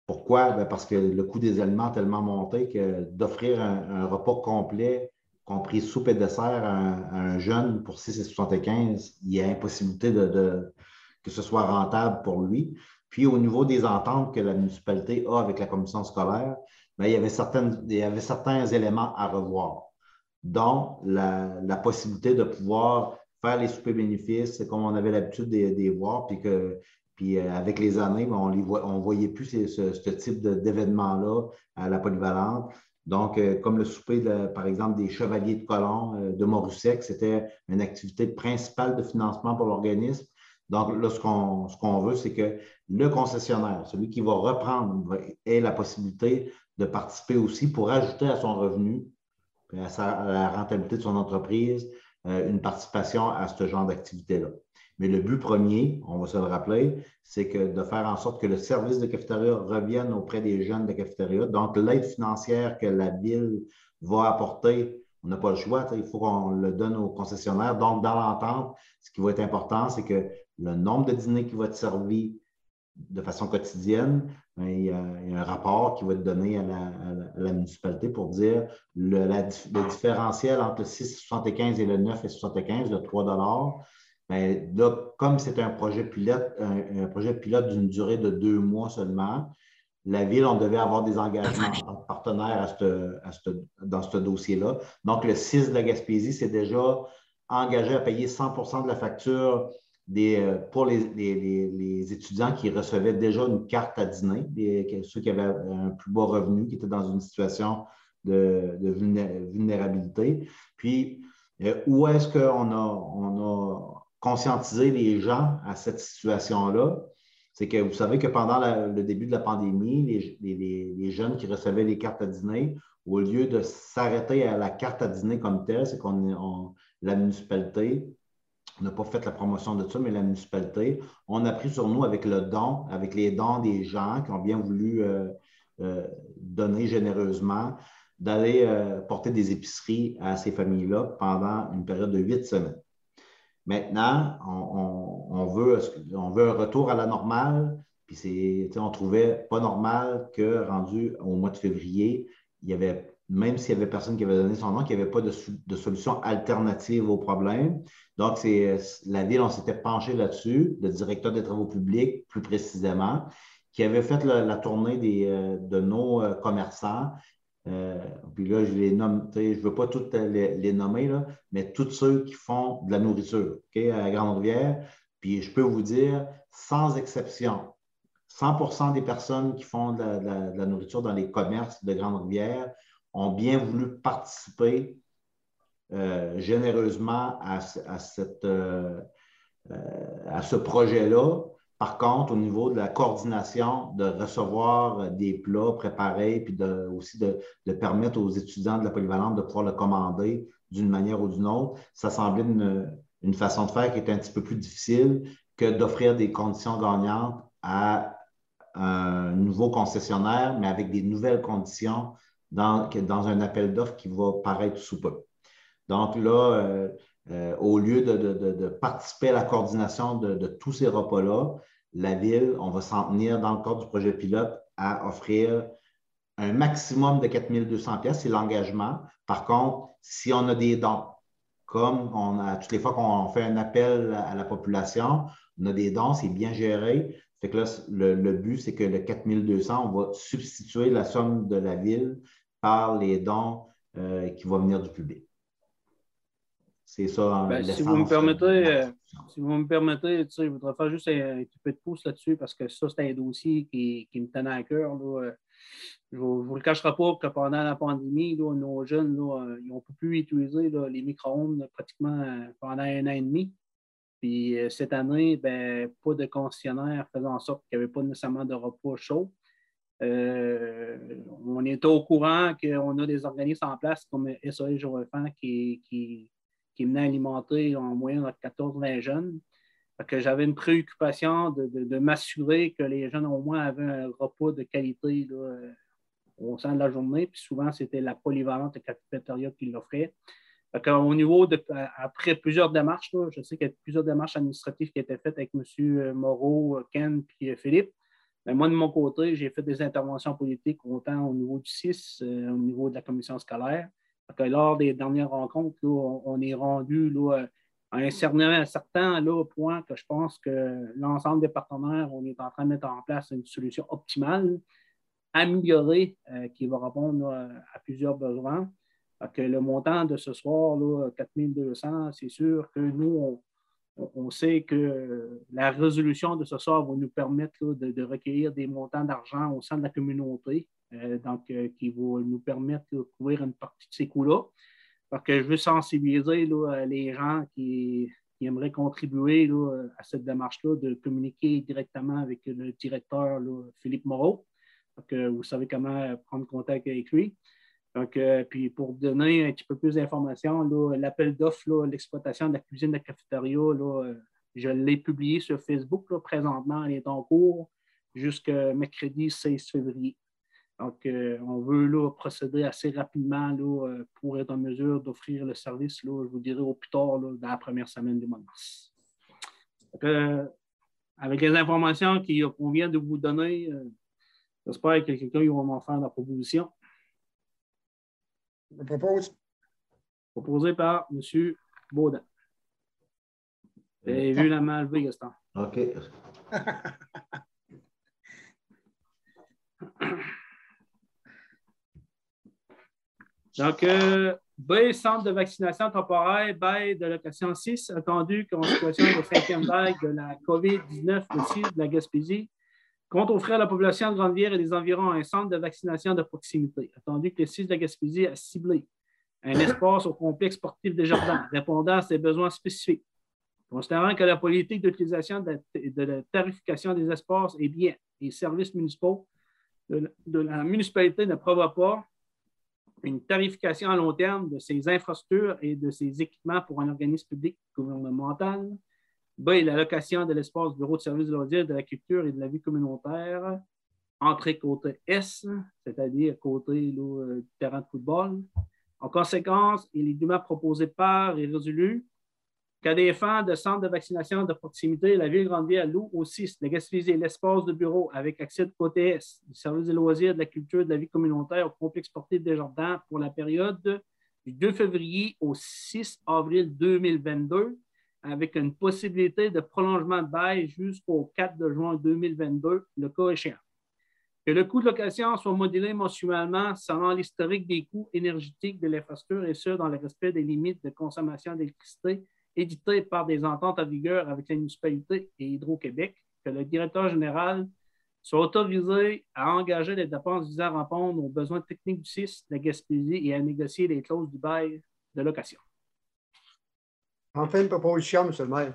Pourquoi? Ben, parce que le coût des aliments a tellement monté que d'offrir un, repas complet, compris soupe et dessert à un, jeune pour 6,75, il y a impossibilité de, que ce soit rentable pour lui. Puis au niveau des ententes que la municipalité a avec la commission scolaire, ben, il, y avait certains éléments à revoir, dont la, possibilité de pouvoir faire les soupers bénéfices comme on avait l'habitude de, les voir, puis que puis euh, avec les années, ben, on ne voyait plus ce, type d'événement-là à la polyvalente. Donc, euh, comme le souper, par exemple, des chevaliers de colons euh, de Morussec, c'était une activité principale de financement pour l'organisme. Donc, là, ce qu'on veut, c'est que le concessionnaire, celui qui va reprendre, ait la possibilité de participer aussi pour ajouter à son revenu, à la rentabilité de son entreprise, une participation à ce genre d'activité-là. Mais le but premier, on va se le rappeler, c'est de faire en sorte que le service de cafétéria revienne auprès des jeunes de cafétéria. Donc, l'aide financière que la ville va apporter, on n'a pas le choix, il faut qu'on le donne aux concessionnaires. Donc, dans l'entente, ce qui va être important, c'est que le nombre de dîners qui va être servi de façon quotidienne, ben, il y, a, un rapport qui va être donné à la, municipalité pour dire le, le différentiel entre le 6,75 et le 9,75, le 3 mais là, comme c'est un projet pilote, un, projet pilote d'une durée de deux mois seulement, la Ville, on devait avoir des engagements partenaires dans ce dossier-là. Donc, le 6 de la Gaspésie s'est déjà engagé à payer 100% de la facture des, pour les, étudiants qui recevaient déjà une carte à dîner, ceux qui avaient un plus bas revenu, qui étaient dans une situation de, vulnérabilité. Puis, euh, où est-ce qu'on a, on a conscientiser les gens à cette situation-là, c'est que vous savez que pendant le début de la pandémie, les, jeunes qui recevaient les cartes à dîner, au lieu de s'arrêter à la carte à dîner comme telle, c'est qu'on la municipalité, n'a pas fait la promotion de ça, mais la municipalité, on a pris sur nous avec le don, avec les dons des gens qui ont bien voulu euh, euh, donner généreusement, d'aller euh, porter des épiceries à ces familles-là pendant une période de huit semaines. Maintenant, on, veut, on veut un retour à la normale. Puis on trouvait pas normal que rendu au mois de février, il y avait, même s'il y avait personne qui avait donné son nom, qu'il n'y avait pas de, solution alternative au problème. Donc, c'est la ville, on s'était penché là-dessus, le directeur des travaux publics, plus précisément, qui avait fait la, tournée des, euh, de nos euh, commerçants Euh, puis là, je les nomme, je ne veux pas toutes les, les nommer, mais tous ceux qui font de la nourriture à Grande-Rivière. Puis je peux vous dire, sans exception, 100% des personnes qui font de la, nourriture dans les commerces de Grande-Rivière ont bien voulu participer euh, généreusement euh, euh, à ce projet-là. Par contre, au niveau de la coordination, de recevoir des plats préparés, puis aussi de, permettre aux étudiants de la polyvalente de pouvoir le commander d'une manière ou d'une autre, ça semblait une, façon de faire qui était un petit peu plus difficile que d'offrir des conditions gagnantes à un nouveau concessionnaire, mais avec des nouvelles conditions dans, dans un appel d'offres qui va paraître sous peu. Donc là, euh, euh, au lieu de, participer à la coordination de, tous ces repas-là, la Ville, on va s'en tenir dans le cadre du projet pilote à offrir un maximum de 4200 pièces, c'est l'engagement. Par contre, si on a des dons, comme on a toutes les fois qu'on fait un appel à la population, on a des dons, c'est bien géré. Fait là, le, le but, c'est que le 4200, on va substituer la somme de la ville par les dons euh, qui vont venir du public. C'est ça. Ben, si vous me permettez, euh. Si vous me permettez, tu sais, je voudrais faire juste un, un petit peu de pouce là-dessus parce que ça, c'est un dossier qui, qui me tenait à cœur. là. Euh, Je ne vous le cacherai pas que pendant la pandémie, là, nos jeunes, là, euh, ils n'ont pu utiliser là, les micro-ondes pratiquement pendant un an et demi. Puis cette année, ben, pas de concessionnaire faisant en sorte qu'il n'y avait pas nécessairement de repas chaud. Euh, on est au courant qu'on a des organismes en place comme SOS Jour qui, qui venaient alimenter en moyenne entre 14-20 jeunes. Que j'avais une préoccupation de, de- m'assurer que les jeunes au moins avaient un repas de qualité euh, au sein de la journée. Puis souvent, c'était la polyvalente cafétéria qui l'offrait. Au niveau de après plusieurs démarches, là, je sais qu'il y a plusieurs démarches administratives qui étaient faites avec M. Moreau, Ken puis Philippe. Mais moi, de mon côté, j'ai fait des interventions politiques autant au niveau du CIS, euh, au niveau de la commission scolaire. Que lors des dernières rencontres, on, est rendu là, à un certain, un certain là, point que je pense que l'ensemble des partenaires, on est en train de mettre en place une solution optimale, améliorée, euh, qui va répondre à plusieurs besoins. Que le montant de ce soir, là, 4200, c'est sûr que nous, on, sait que la résolution de ce soir va nous permettre de, recueillir des montants d'argent au sein de la communauté, euh, donc euh, qui va nous permettre de couvrir une partie de ces coûts-là. Parce que je veux sensibiliser là, les gens qui, aimeraient contribuer à cette démarche-là, de communiquer directement avec le directeur Philippe Moreau. Donc, euh, vous savez comment prendre contact avec lui. Donc, euh, puis pour donner un petit peu plus d'informations, l'appel d'offres, l'exploitation de la cuisine de cafétéria, là, euh, je l'ai publié sur Facebook. présentement, elle est en cours jusqu'à mercredi 16 février. Donc, euh, on veut là, procéder assez rapidement là, euh, pour être en mesure d'offrir le service, là, je vous dirais au plus tard, là, dans la première semaine du mois de mars. Donc, euh, avec les informations qu'on vient de vous donner, euh, j'espère que quelqu'un va m'en faire la proposition. Je propose. proposée par M. Baudin. Avez vu la main levée, Gaston. OK. Donc, euh, B, centre de vaccination temporaire, bail de location 6, attendu qu'en situation de cinquième vague de la COVID-19 aussi de la Gaspésie, compte offrir à la population de Grande-Vière et des environs un centre de vaccination de proximité, attendu que le 6 de la Gaspésie a ciblé un espace au complexe sportif des jardins répondant à ses besoins spécifiques. Considérant que la politique d'utilisation de, de la tarification des espaces et biens et services municipaux de la- de la municipalité ne prévoit pas une tarification à long terme de ces infrastructures et de ces équipements pour un organisme public gouvernemental. B, l'allocation de l'espace bureau de services de de la culture et de la vie communautaire. Entrée côté S, c'est-à-dire côté euh, terrain de football. En conséquence, il est dûment proposé par et résolu qu'à des de centre de vaccination de proximité, la Ville de Grande-Ville loue aussi de Gaspésie l'espace de bureau avec accès de côté du service des loisirs, de la culture, de la vie communautaire au complexe sportif des Jardins pour la période du 2 février au 6 avril 2022, avec une possibilité de prolongement de bail jusqu'au 4 de juin 2022, le cas échéant. Que le coût de location soit modélé mensuellement selon l'historique des coûts énergétiques de l'infrastructure et ce, dans le respect des limites de consommation d'électricité éditées par des ententes en vigueur avec la municipalité et Hydro-Québec. Que le directeur général soit autorisé à engager des dépenses visant à répondre aux besoins techniques du CIS de la Gaspésie et à négocier les clauses du bail de location. Enfin, une proposition, M. le maire.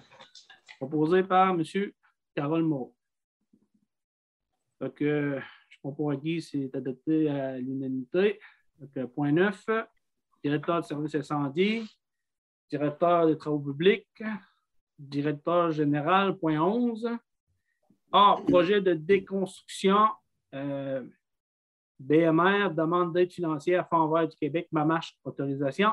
Proposé par M. Carole Moreau. Donc, euh, je propose à Guy, c'est adopté à l'unanimité. Donc, euh, point 9, directeur de services incendies, directeur des travaux publics, directeur général, point 11. A, projet de déconstruction, euh, BMR, demande d'aide financière, Fonds vert du Québec, Mamache, autorisation.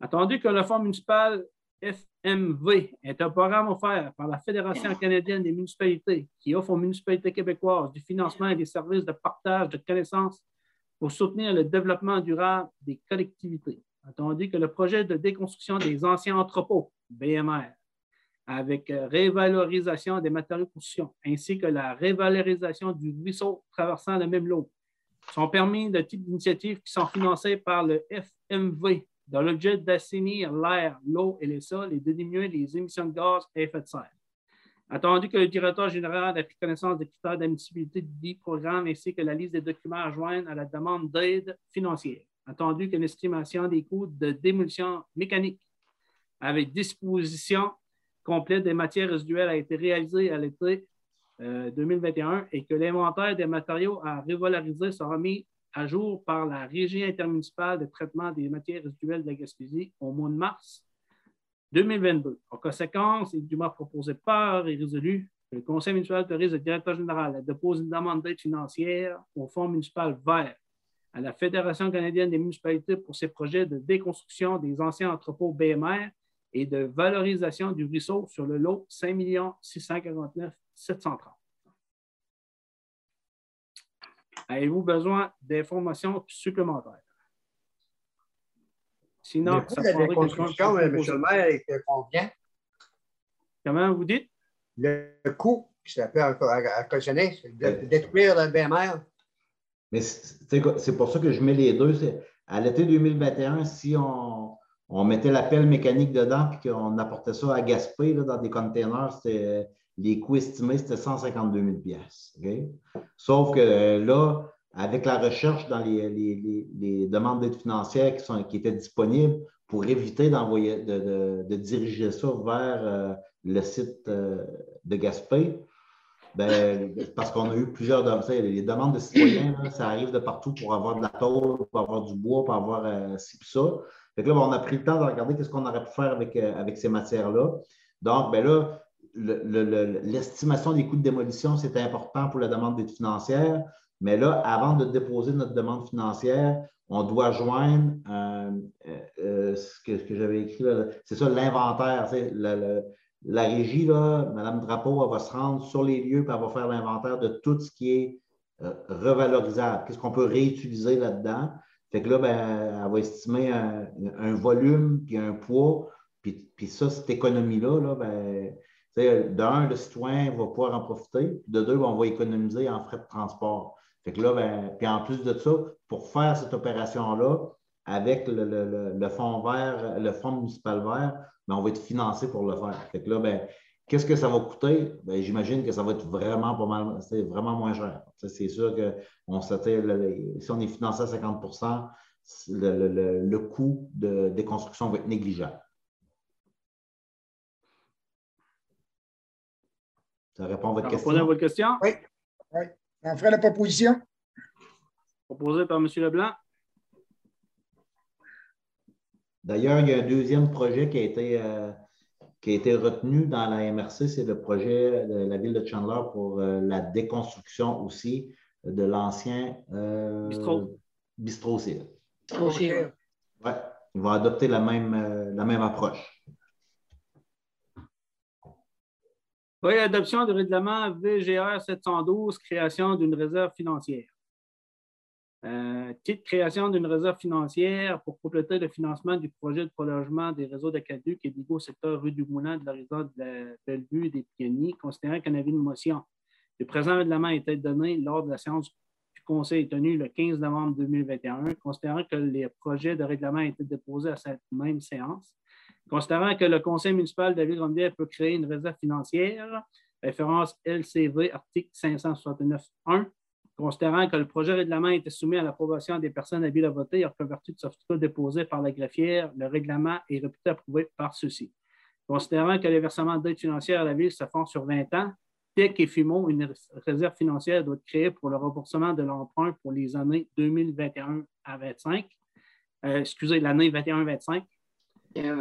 Attendu que le Fonds municipal FMV est un programme offert par la Fédération canadienne des municipalités qui offre aux municipalités québécoises du financement et des services de partage de connaissances pour soutenir le développement durable des collectivités. Attendu que le projet de déconstruction des anciens entrepôts, BMR, avec euh, révalorisation des matériaux de construction, ainsi que la révalorisation du ruisseau traversant le même lot, sont permis de type d'initiatives qui sont financées par le FMV dans l'objet d'assainir l'air, l'eau et les sols et de diminuer les émissions de gaz à effet de serre. Attendu que le directeur général ait pris connaissance des critères d'admissibilité du programme ainsi que la liste des documents à joindre à la demande d'aide financière. Attendu que l'estimation des coûts de démolition mécanique avec disposition complète des matières résiduelles a été réalisée à l'été euh, 2021 et que l'inventaire des matériaux à revaloriser sera mis à jour par la Régie intermunicipale de traitement des matières résiduelles de la Gaspésie au mois de mars 2022. En conséquence, il est dûment proposé par et résolu le Conseil municipal autorise le directeur général à déposer une demande d'aide financière au Fonds municipal vert à la Fédération canadienne des municipalités pour ses projets de déconstruction des anciens entrepôts BMR et de valorisation du ruisseau sur le lot 5 649 730. Avez-vous besoin d'informations supplémentaires? Sinon, coût de la déconstruction, M. le maire, est combien? Comment vous dites? Le coût qui s'appelle à cautionner, c'est de détruire le BMR. Mais c'est pour ça que je mets les deux. À l'été 2021, si on, mettait la pelle mécanique dedans et qu'on apportait ça à Gaspé là, dans des containers, les coûts estimés, c'était 152 000 piastres, OK? Sauf que euh, là, avec la recherche dans les, demandes d'aide financière qui, étaient disponibles pour éviter de diriger ça vers euh, le site euh, de Gaspé, ben, parce qu'on a eu plusieurs demandes. Les demandes de citoyens, ça arrive de partout pour avoir de la tôle, pour avoir du bois, pour avoir euh, ci puis ça. Là, ben, on a pris le temps de regarder qu'est-ce qu'on aurait pu faire avec, euh, avec ces matières-là. Donc, ben là, le- le- le- l'estimation des coûts de démolition, c'est important pour la demande d'aide financière. Mais là, avant de déposer notre demande financière, on doit joindre euh, ce que, que j'avais écrit, c'est ça, l'inventaire. La régie, là, Mme Drapeau, elle va se rendre sur les lieux et elle va faire l'inventaire de tout ce qui est euh, revalorisable. Qu'est-ce qu'on peut réutiliser là-dedans? Fait que là, ben, elle va estimer un, volume puis un poids. Puis, puis ça, cette économie-là, là, ben, d'un, le citoyen va pouvoir en profiter. Puis de deux, ben, on va économiser en frais de transport. Fait que là, ben, puis en plus de ça, pour faire cette opération-là, avec le- le- le fonds vert, le fonds municipal vert, ben, on va être financé pour le faire. Fait que là, ben, qu'est-ce que ça va coûter? Ben, J'imagine que ça va être vraiment pas mal, c'est vraiment moins cher. C'est sûr que on le- si on est financé à 50 le, le- le- le coût de déconstruction va être négligeable. Ça répond à votre Ça répond à question? votre question? Oui. Oui. On ferait la proposition. Proposé par M. Leblanc. D'ailleurs, il y a un deuxième projet qui a été, euh, qui a été retenu dans la MRC, c'est le projet de la ville de Chandler pour euh, la déconstruction aussi de l'ancien euh, Bistrot. bistrot. Ouais, ils vont adopter la même, euh, la même approche. Oui, adoption du règlement VGR 712, création d'une réserve financière. Euh, titre création d'une réserve financière pour compléter le financement du projet de prolongement des réseaux de Caduc et d'Igo secteur rue du Moulin de l'horizon de la Bellevue des Pionniers, considérant en avait une motion. Le présent règlement a été donné lors de la séance Conseil tenu le 15 novembre 2021, considérant que les projets de règlement étaient déposés à cette même séance, considérant que le Conseil municipal de la Ville-Rondière peut créer une réserve financière, référence LCV, article 569.1, considérant que le projet règlement était soumis à l'approbation des personnes habiles à voter en vertu de certificat déposé par la greffière, le règlement est réputé approuvé par ceux-ci. Considérant que les versements d'aide financière à la Ville se font sur 20 ans, TEC et FIMO, une réserve financière doit être créée pour le remboursement de l'emprunt pour les années 2021 à 25. Euh, excusez, l'année 21-25.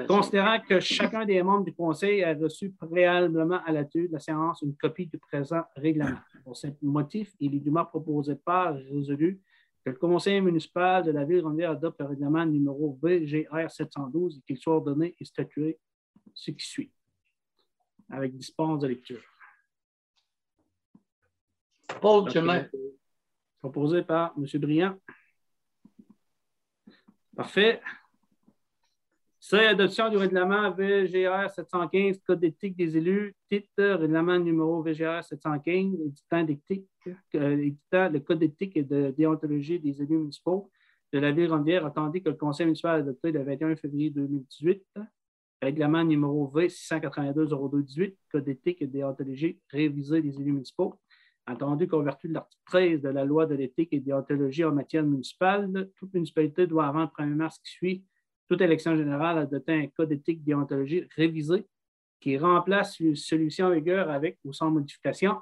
Considérant que chacun des membres du Conseil a reçu préalablement à la tenue de la séance une copie du présent règlement. Pour ce motif, il est dûment proposé par résolu que le Conseil municipal de la ville de adopte le règlement numéro VGR 712 et qu'il soit ordonné et statué ce qui suit, avec dispense de lecture. Paul, le Proposé par M. Briand. Parfait. C'est l'adoption du règlement VGR 715, Code d'éthique des élus, titre règlement numéro VGR 715, éditant, le Code d'éthique et de déontologie des élus municipaux de la ville rondière, attendu que le Conseil municipal a adopté le 21 février 2018. Règlement numéro V 682-0218, Code d'éthique et déontologie révisé des élus municipaux Entendu qu'en vertu de l'article 13 de la loi de l'éthique et déontologie en matière municipale, toute municipalité doit, avant le 1er mars qui suit toute élection générale, adopter un code d'éthique et déontologie révisé qui remplace celui-ci en vigueur avec ou sans modification.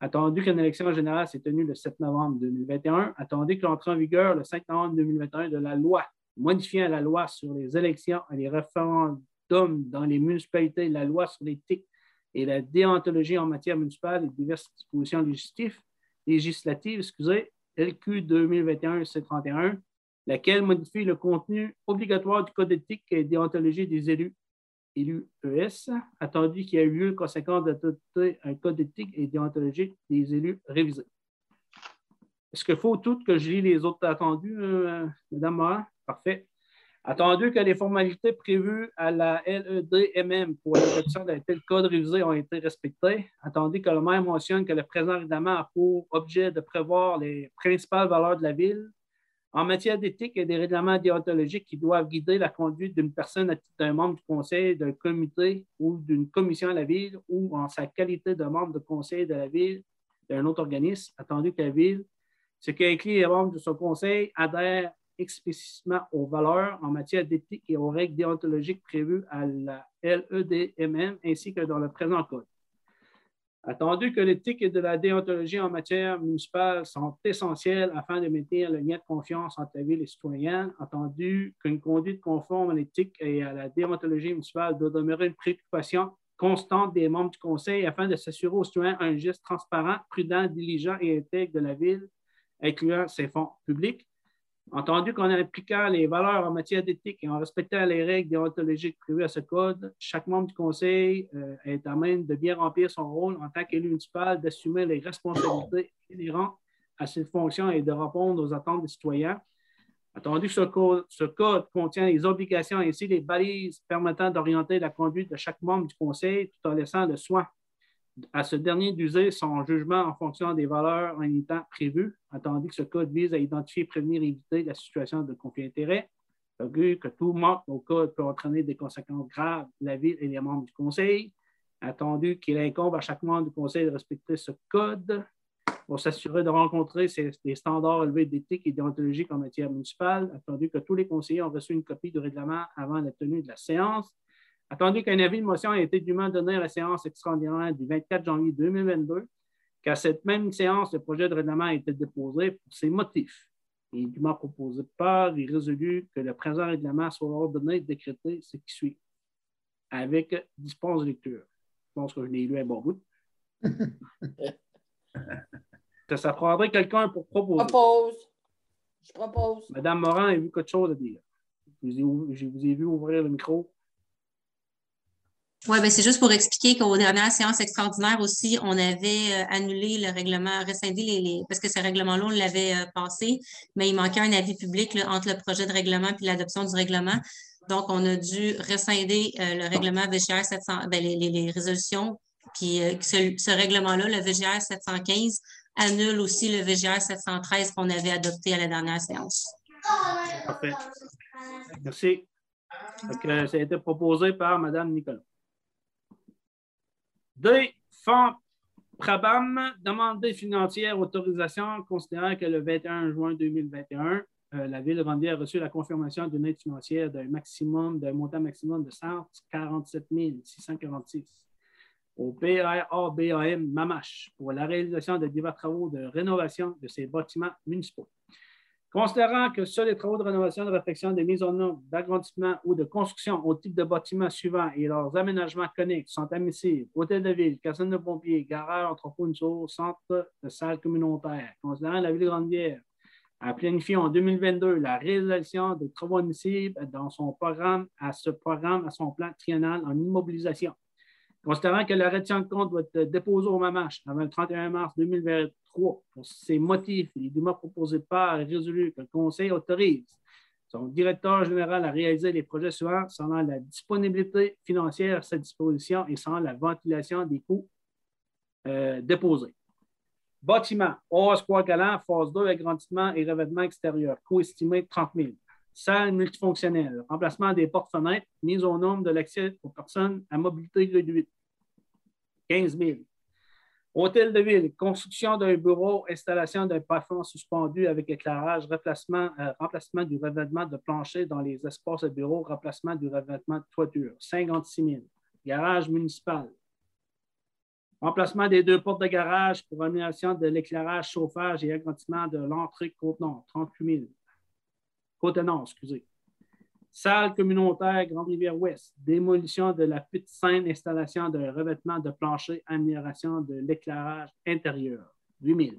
Attendu qu'une élection générale s'est tenue le 7 novembre 2021, attendu que l'entrée en vigueur le 5 novembre 2021 de la loi modifiant la loi sur les élections et les référendums dans les municipalités, la loi sur l'éthique et la déontologie en matière municipale et diverses dispositions législatives, excusez, LQ 2021-C31, laquelle modifie le contenu obligatoire du Code d'éthique et déontologie des élus, élus ES, attendu qu'il y a eu lieu conséquence d'adopter un Code d'éthique et déontologie des élus révisé. Est-ce qu'il faut tout que je lis les autres attendus, euh, Madame? Parfait. Attendu que les formalités prévues à la LEDMM pour l'adoption d'un tel code révisé ont été respectées, attendu que le maire mentionne que le présent règlement a pour objet de prévoir les principales valeurs de la ville en matière d'éthique et des règlements déontologiques qui doivent guider la conduite d'une personne à titre d'un membre du conseil, d'un comité ou d'une commission à la ville ou en sa qualité de membre du conseil de la ville d'un autre organisme, attendu que la ville, ce qui inclut les membres de son conseil, adhère explicitement aux valeurs en matière d'éthique et aux règles déontologiques prévues à la LEDMM ainsi que dans le présent code. Attendu que l'éthique et de la déontologie en matière municipale sont essentielles afin de maintenir le lien de confiance entre la ville et les citoyens, attendu qu'une conduite conforme à l'éthique et à la déontologie municipale doit demeurer une préoccupation constante des membres du Conseil afin de s'assurer aux citoyens un geste transparent, prudent, diligent et intègre de la ville, incluant ses fonds publics, Entendu qu'en appliquant les valeurs en matière d'éthique et en respectant les règles déontologiques prévues à ce code, chaque membre du Conseil euh, est à même de bien remplir son rôle en tant qu'élu municipal, d'assumer les responsabilités inhérentes à cette fonction et de répondre aux attentes des citoyens. Attendu que ce code, ce code contient les obligations ainsi les balises permettant d'orienter la conduite de chaque membre du Conseil tout en laissant le soin à ce dernier d'user son jugement en fonction des valeurs en temps prévues, attendu que ce code vise à identifier, prévenir et éviter la situation de conflit d'intérêt, que tout manque au code peut entraîner des conséquences graves pour la ville et les membres du Conseil, attendu qu'il incombe à chaque membre du Conseil de respecter ce code pour s'assurer de rencontrer des standards élevés d'éthique et déontologique en matière municipale, attendu que tous les conseillers ont reçu une copie du règlement avant la tenue de la séance, Attendu qu'un avis de motion ait été dûment donné à la séance extraordinaire du 24 janvier 2022, qu'à cette même séance, le projet de règlement a été déposé pour ces motifs. Il est dûment proposé par et résolu que le présent règlement soit ordonné et décrété ce qui suit, avec dispense de lecture. Je pense que je l'ai lu un bon bout. ça prendrait quelqu'un pour proposer. Je propose. Je propose. Madame Morin a vu quelque chose à dire. Je vous ai vu ouvrir le micro. Oui, ben c'est juste pour expliquer qu'aux dernières séances extraordinaires aussi, on avait euh, annulé le règlement, rescindé les, parce que ce règlement-là, on l'avait euh, passé, mais il manquait un avis public entre le projet de règlement et l'adoption du règlement. Donc, on a dû rescinder euh, le règlement VGR 700, ben, les, résolutions, puis ce, règlement-là, le VGR 715, annule aussi le VGR 713 qu'on avait adopté à la dernière séance. Parfait. Merci. Donc, euh, ça a été proposé par Mme Nicolas. Deux, fonds Prabam, demande financière, autorisation, considérant que le 21 juin 2021, euh, la Ville de Randy a reçu la confirmation d'une aide financière d'un maximum, d'un montant maximum de 147 646 au PRABAM Mamache pour la réalisation de divers travaux de rénovation de ces bâtiments municipaux. Considérant que seuls les travaux de rénovation, de réflexion, de mise en œuvre, d'agrandissement ou de construction au type de bâtiments suivants et leurs aménagements connexes sont admissibles, hôtel de ville, caserne de pompiers, garage, entrepôt, une centre de salle communautaire. Considérant la ville de Grande-Bière a planifié en 2022 la réalisation de travaux admissibles dans son programme, à ce programme, à son plan triennal en immobilisation. Considérant que la rédaction de compte doit être déposée au MAMACH avant le 31 mars 2023 pour ces motifs, les documents proposés par résolu que le Conseil autorise son directeur général à réaliser les projets suivants selon la disponibilité financière à sa disposition et sans la ventilation des coûts euh, déposés. Bâtiment, Square Galant, phase 2, agrandissement et revêtement extérieur, coût estimé 30 000. Salle multifonctionnelle, remplacement des portes-fenêtres, mise au nombre de l'accès aux personnes à mobilité réduite, 15 000. Hôtel de ville, construction d'un bureau, installation d'un plafond suspendu avec éclairage, remplacement, euh, remplacement du revêtement de plancher dans les espaces de bureau, remplacement du revêtement de toiture, 56 000. Garage municipal. Remplacement des deux portes de garage pour amélioration de l'éclairage, chauffage et agrandissement de l'entrée Côte-Nord, 38 000. Côte-Nord, excusez. Salle communautaire Grande-Rivière-Ouest, démolition de la petite scène, installation de revêtement de plancher, amélioration de l'éclairage intérieur, 8 000.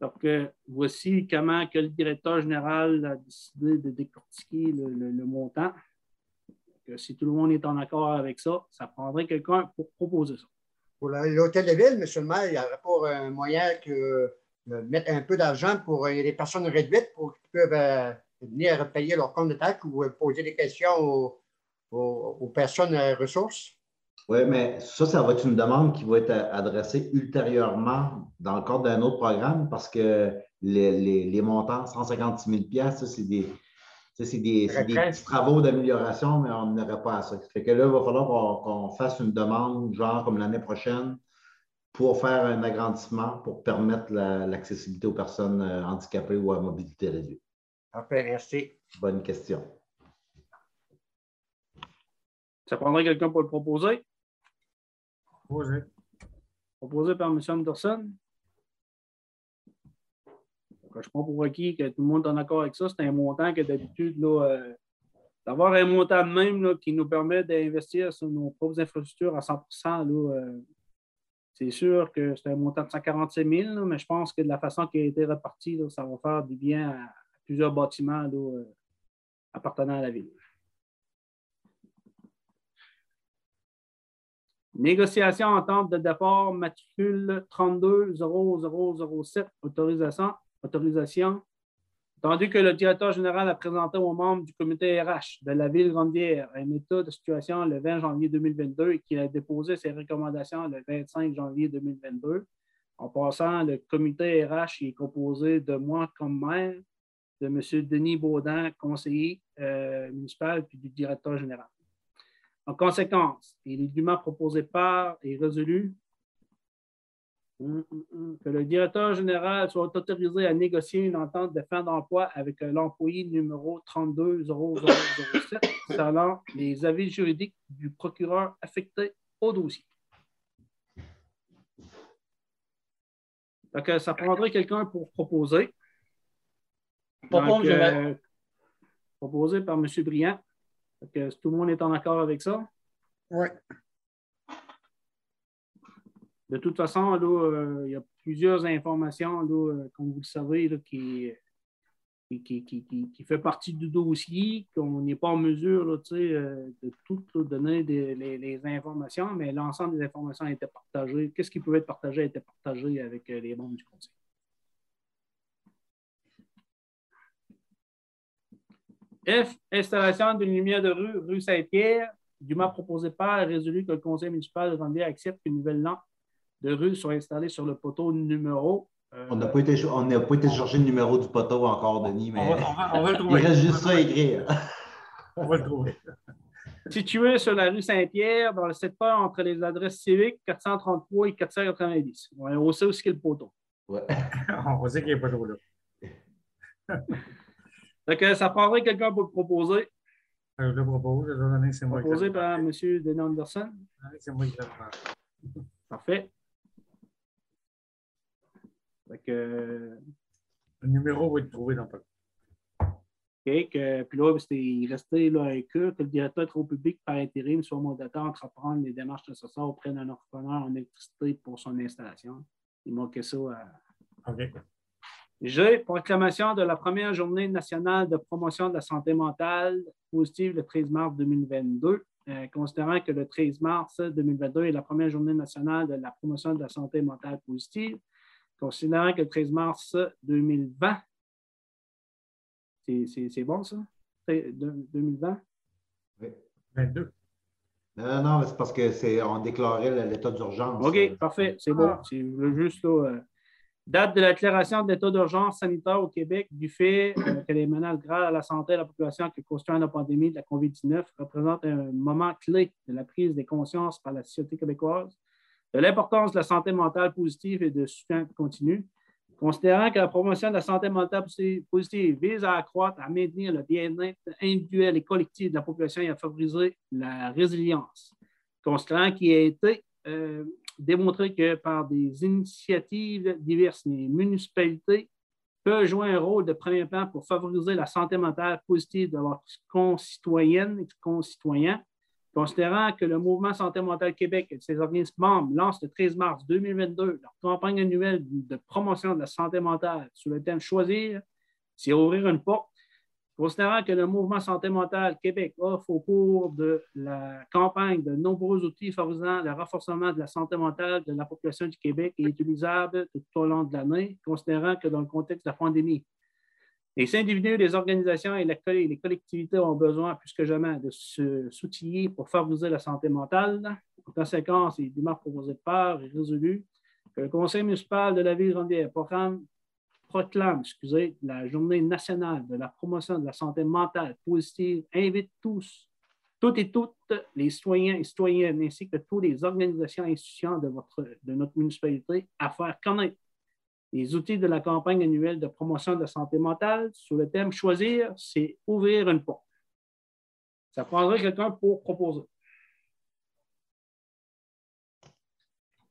Donc, euh, voici comment le directeur général a décidé de décortiquer le, montant. si tout le monde est en accord avec ça, ça prendrait quelqu'un pour proposer ça. Pour l'hôtel de ville, M. le maire, il n'y aurait pas un moyen que mettre un peu d'argent pour les personnes réduites pour qu'ils peuvent euh, venir payer leur compte de taxe ou euh, poser des questions aux, personnes ressources? Oui, mais ça, ça va être une demande qui va être adressée ultérieurement dans le cadre d'un autre programme parce que les, montants, 156 000 c'est des, c'est des, petits travaux d'amélioration, mais on n'aurait pas à ça. Fait que là, il va falloir qu'on fasse une demande, genre comme l'année prochaine, pour faire un agrandissement pour permettre l'accessibilité aux personnes euh, handicapées ou à mobilité réduite. Parfait, merci. Bonne question. Ça prendrait quelqu'un pour le proposer? Proposé. Proposé par M. Anderson. Je prends pour acquis que tout le monde est en accord avec ça. C'est un montant que d'habitude, euh, d'avoir un montant de même qui nous permet d'investir sur nos propres infrastructures à 100 là, c'est sûr que c'est un montant de 145 000, mais je pense que de la façon qui a été répartie, ça va faire du bien à, plusieurs bâtiments euh, appartenant à la ville. Négociation entente de départ matricule 320007, autorisation, autorisation. Tandis que le directeur général a présenté aux membres du comité RH de la ville Grandière un état de situation le 20 janvier 2022 et qu'il a déposé ses recommandations le 25 janvier 2022. En passant, le comité RH est composé de moi comme maire, de M. Denis Baudin, conseiller euh, municipal, puis du directeur général. En conséquence, les documents proposés par et résolus que le directeur général soit autorisé à négocier une entente de fin d'emploi avec l'employé numéro 320007 selon les avis juridiques du procureur affecté au dossier. Donc, ça prendrait quelqu'un pour proposer. Euh, proposé par M. Briand. Que, tout le monde est en accord avec ça? Oui. De toute façon, euh, il y a plusieurs informations, euh, comme vous le savez, qui, qui, qui, fait partie du dossier, qu'on n'est pas en mesure de tout donner les, informations, mais l'ensemble des informations a été partagé. Qu'est-ce qui pouvait être partagé a été partagé avec les membres du Conseil. F. Installation d'une lumière de rue, rue Saint-Pierre. Du m'a proposé par résolu que le conseil municipal de Randier accepte une nouvelle lampe de rue sont installés sur le poteau numéro. euh, On n'a pas, été, on n'a pas été chercher le numéro du poteau encore, Denis, mais On va, on va- on va le il trouver. reste juste ça à écrire. On va le trouver. situé sur la rue Saint-Pierre, dans le secteur entre les adresses civiques 433 et 490. On sait y a le poteau. Ouais. On sait qu'il n'est pas trop là. Donc, euh, ça prendrait quelqu'un pour le proposer. Je le propose. étant donné que c'est moi qui Proposé par M. Denis Anderson. c'est moi qui l'ai fait. Parfait. Euh, Le numéro va être trouvé dans pas. OK, que- puis là, il restait là, avec eux que le directeur trop public par intérim soit mandataire entreprendre les démarches nécessaires auprès d'un entrepreneur en électricité pour son installation. Il manquait ça à, OK. J'ai proclamation de la première journée nationale de promotion de la santé mentale positive le 13 mars 2022. Euh, considérant que le 13 mars 2022 est la première journée nationale de la promotion de la santé mentale positive, considérant que le 13 mars 2020, c'est- c'est c'est bon ça? C'est de- 2020? 22. Non, non, mais c'est parce que c'est on déclarait l'état d'urgence. OK, parfait, c'est bon. Ah. C'est juste là, euh, date de la déclaration de l'état d'urgence sanitaire au Québec du fait euh, que les menaces graves à la santé de la population que constitue la pandémie de la COVID-19 représente un moment clé de la prise de conscience par la société québécoise de l'importance de la santé mentale positive et de soutien continu. Considérant que la promotion de la santé mentale posi- positive vise à accroître, à maintenir le bien-être individuel et collectif de la population et à favoriser la résilience. Considérant qu'il a été euh, démontré que par des initiatives diverses, les municipalités peuvent jouer un rôle de premier plan pour favoriser la santé mentale positive de leurs concitoyennes et concitoyens. Considérant que le Mouvement Santé mentale Québec et ses organismes membres lancent le 13 mars 2022 leur campagne annuelle de promotion de la santé mentale sous le thème Choisir, c'est ouvrir une porte. Considérant que le Mouvement Santé mentale Québec offre au cours de la campagne de nombreux outils favorisant le renforcement de la santé mentale de la population du Québec et utilisable tout au long de l'année, considérant que dans le contexte de la pandémie, les individus, les organisations et les collectivités ont besoin plus que jamais de s'outiller pour favoriser la santé mentale. En conséquence, il est dûment proposé par et résolu que le Conseil municipal de la ville de Rondière proclame proclame excusez, la journée nationale de la promotion de la santé mentale positive, invite tous, toutes et toutes les citoyens et citoyennes, ainsi que toutes les organisations et institutions de, de notre municipalité à faire connaître les outils de la campagne annuelle de promotion de la santé mentale sous le thème Choisir, c'est ouvrir une porte. Ça prendrait quelqu'un pour proposer.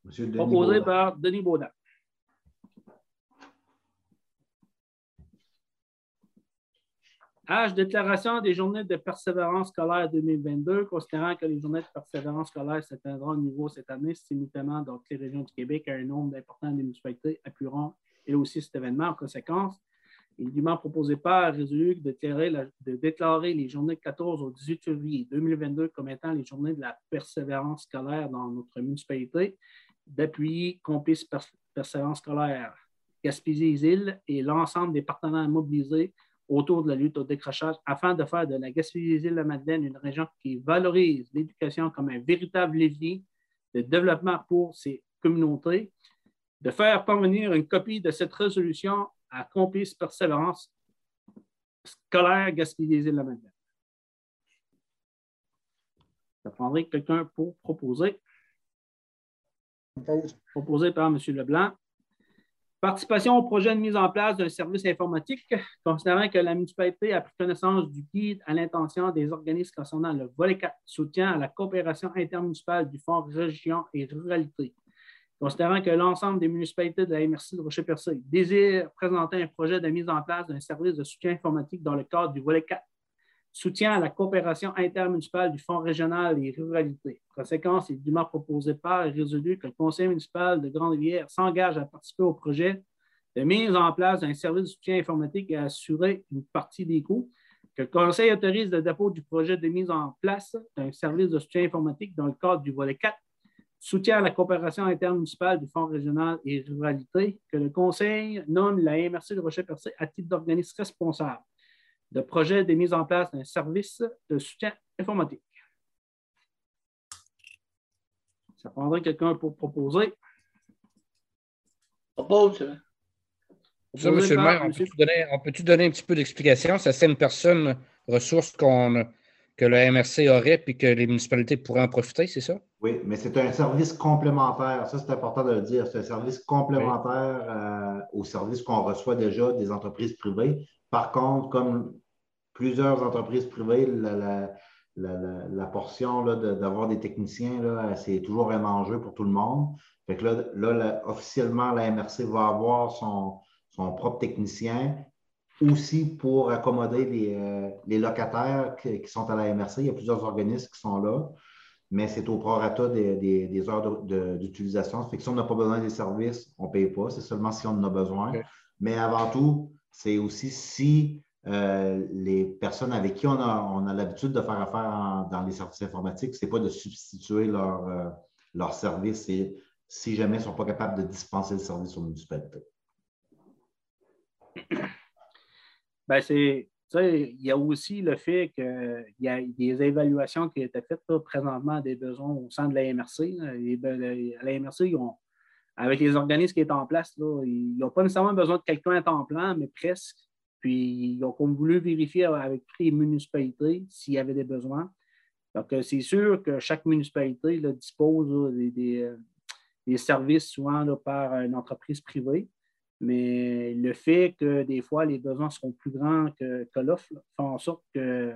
Monsieur Denis Proposé Baudin. par Denis Baudin. H, déclaration des journées de persévérance scolaire 2022, considérant que les journées de persévérance scolaire s'atteindront au niveau cette année, simultanément dans toutes les régions du Québec, à un nombre d'importants des municipalités appuieront et aussi cet événement. En conséquence, il dûment proposé par résolu de déclarer, la- de déclarer les journées de 14 au 18 février 2022 comme étant les journées de la persévérance scolaire dans notre municipalité, d'appuyer Complice Pers- Persévérance scolaire Gaspésie-Îles et l'ensemble des partenaires mobilisés autour de la lutte au décrochage afin de faire de la Gaspésie-Îles-la-Madeleine une région qui valorise l'éducation comme un véritable levier de développement pour ses communautés, de faire parvenir une copie de cette résolution à Complice Persévérance scolaire Gaspésie-Îles-la-Madeleine. Ça prendrait quelqu'un pour proposer. Propose. Proposé par M. Leblanc. Participation au projet de mise en place d'un service informatique, considérant que la municipalité a pris connaissance du guide à l'intention des organismes concernant le volet 4, soutien à la coopération intermunicipale du Fonds Région et Ruralité. Considérant que l'ensemble des municipalités de la MRC de Rocher-Percé désirent présenter un projet de mise en place d'un service de soutien informatique dans le cadre du volet 4, soutien à la coopération intermunicipale du Fonds régional et ruralité. Conséquence, il est dûment proposé par et résolu que le Conseil municipal de Grande-Rivière s'engage à participer au projet de mise en place d'un service de soutien informatique et à assurer une partie des coûts, que le Conseil autorise le dépôt du projet de mise en place d'un service de soutien informatique dans le cadre du volet 4, soutien à la coopération intermunicipale du Fonds régional et ruralité, que le Conseil nomme la MRC de Rocher-Percé à titre d'organisme responsable de projet de mise en place d'un service de soutien informatique. Ça prendrait quelqu'un pour proposer. Propose. hein. Ça, M. le maire, on peut-tu donner, un petit peu d'explication? Ça, c'est une personne ressource qu'on, que le MRC aurait puis que les municipalités pourraient en profiter, c'est ça? Oui, mais c'est un service complémentaire. Ça, c'est important de le dire. C'est un service complémentaire euh, au service qu'on reçoit déjà des entreprises privées. Par contre, comme plusieurs entreprises privées, la, la- la- la- la portion de- d'avoir des techniciens, c'est toujours un enjeu pour tout le monde. Fait que là, là, la- officiellement, la MRC va avoir son, son propre technicien aussi pour accommoder les, euh, les locataires qui, qui sont à la MRC. Il y a plusieurs organismes qui sont là, mais c'est au prorata des, des- des heures de- de- d'utilisation. Fait que si on n'a pas besoin des services, on ne paye pas. C'est seulement si on en a besoin. Mais avant tout, c'est aussi si euh, les personnes avec qui on a, l'habitude de faire affaire dans les services informatiques, ce n'est pas de substituer leur, euh, service. Si jamais ils ne sont pas capables de dispenser le service aux municipalités. Ben, c'est, il y a aussi le fait qu'il y a des évaluations qui étaient faites présentement des besoins au sein de la MRC. là. La MRC, ils ont- avec les organismes qui sont en place, ils n'ont pas nécessairement besoin de quelqu'un à temps plein, mais presque. Puis, ils ont voulu vérifier avec les municipalités s'il y avait des besoins. Donc, euh, c'est sûr que chaque municipalité dispose euh, des services souvent par une entreprise privée. Mais le fait que des fois, les besoins seront plus grands que, que l'offre fait en sorte que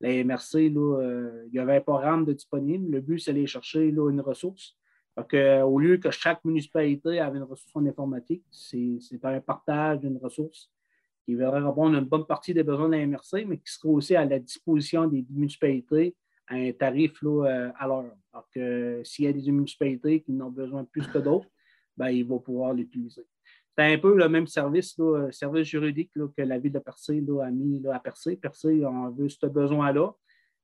la MRC, euh, il y avait un programme de disponible. Le but, c'est d'aller chercher une ressource. Au lieu que chaque municipalité avait une ressource en informatique, c'est c'est un partage d'une ressource qui viendrait répondre à une bonne partie des besoins de la MRC, mais qui serait aussi à la disposition des municipalités à un tarif euh, à l'heure. Euh, s'il y a des municipalités qui en ont besoin plus que d'autres, ben, ils vont pouvoir l'utiliser. C'est un peu le même service, euh, service juridique que la ville de Percé a mis à Percé. Percé en veut ce besoin-là,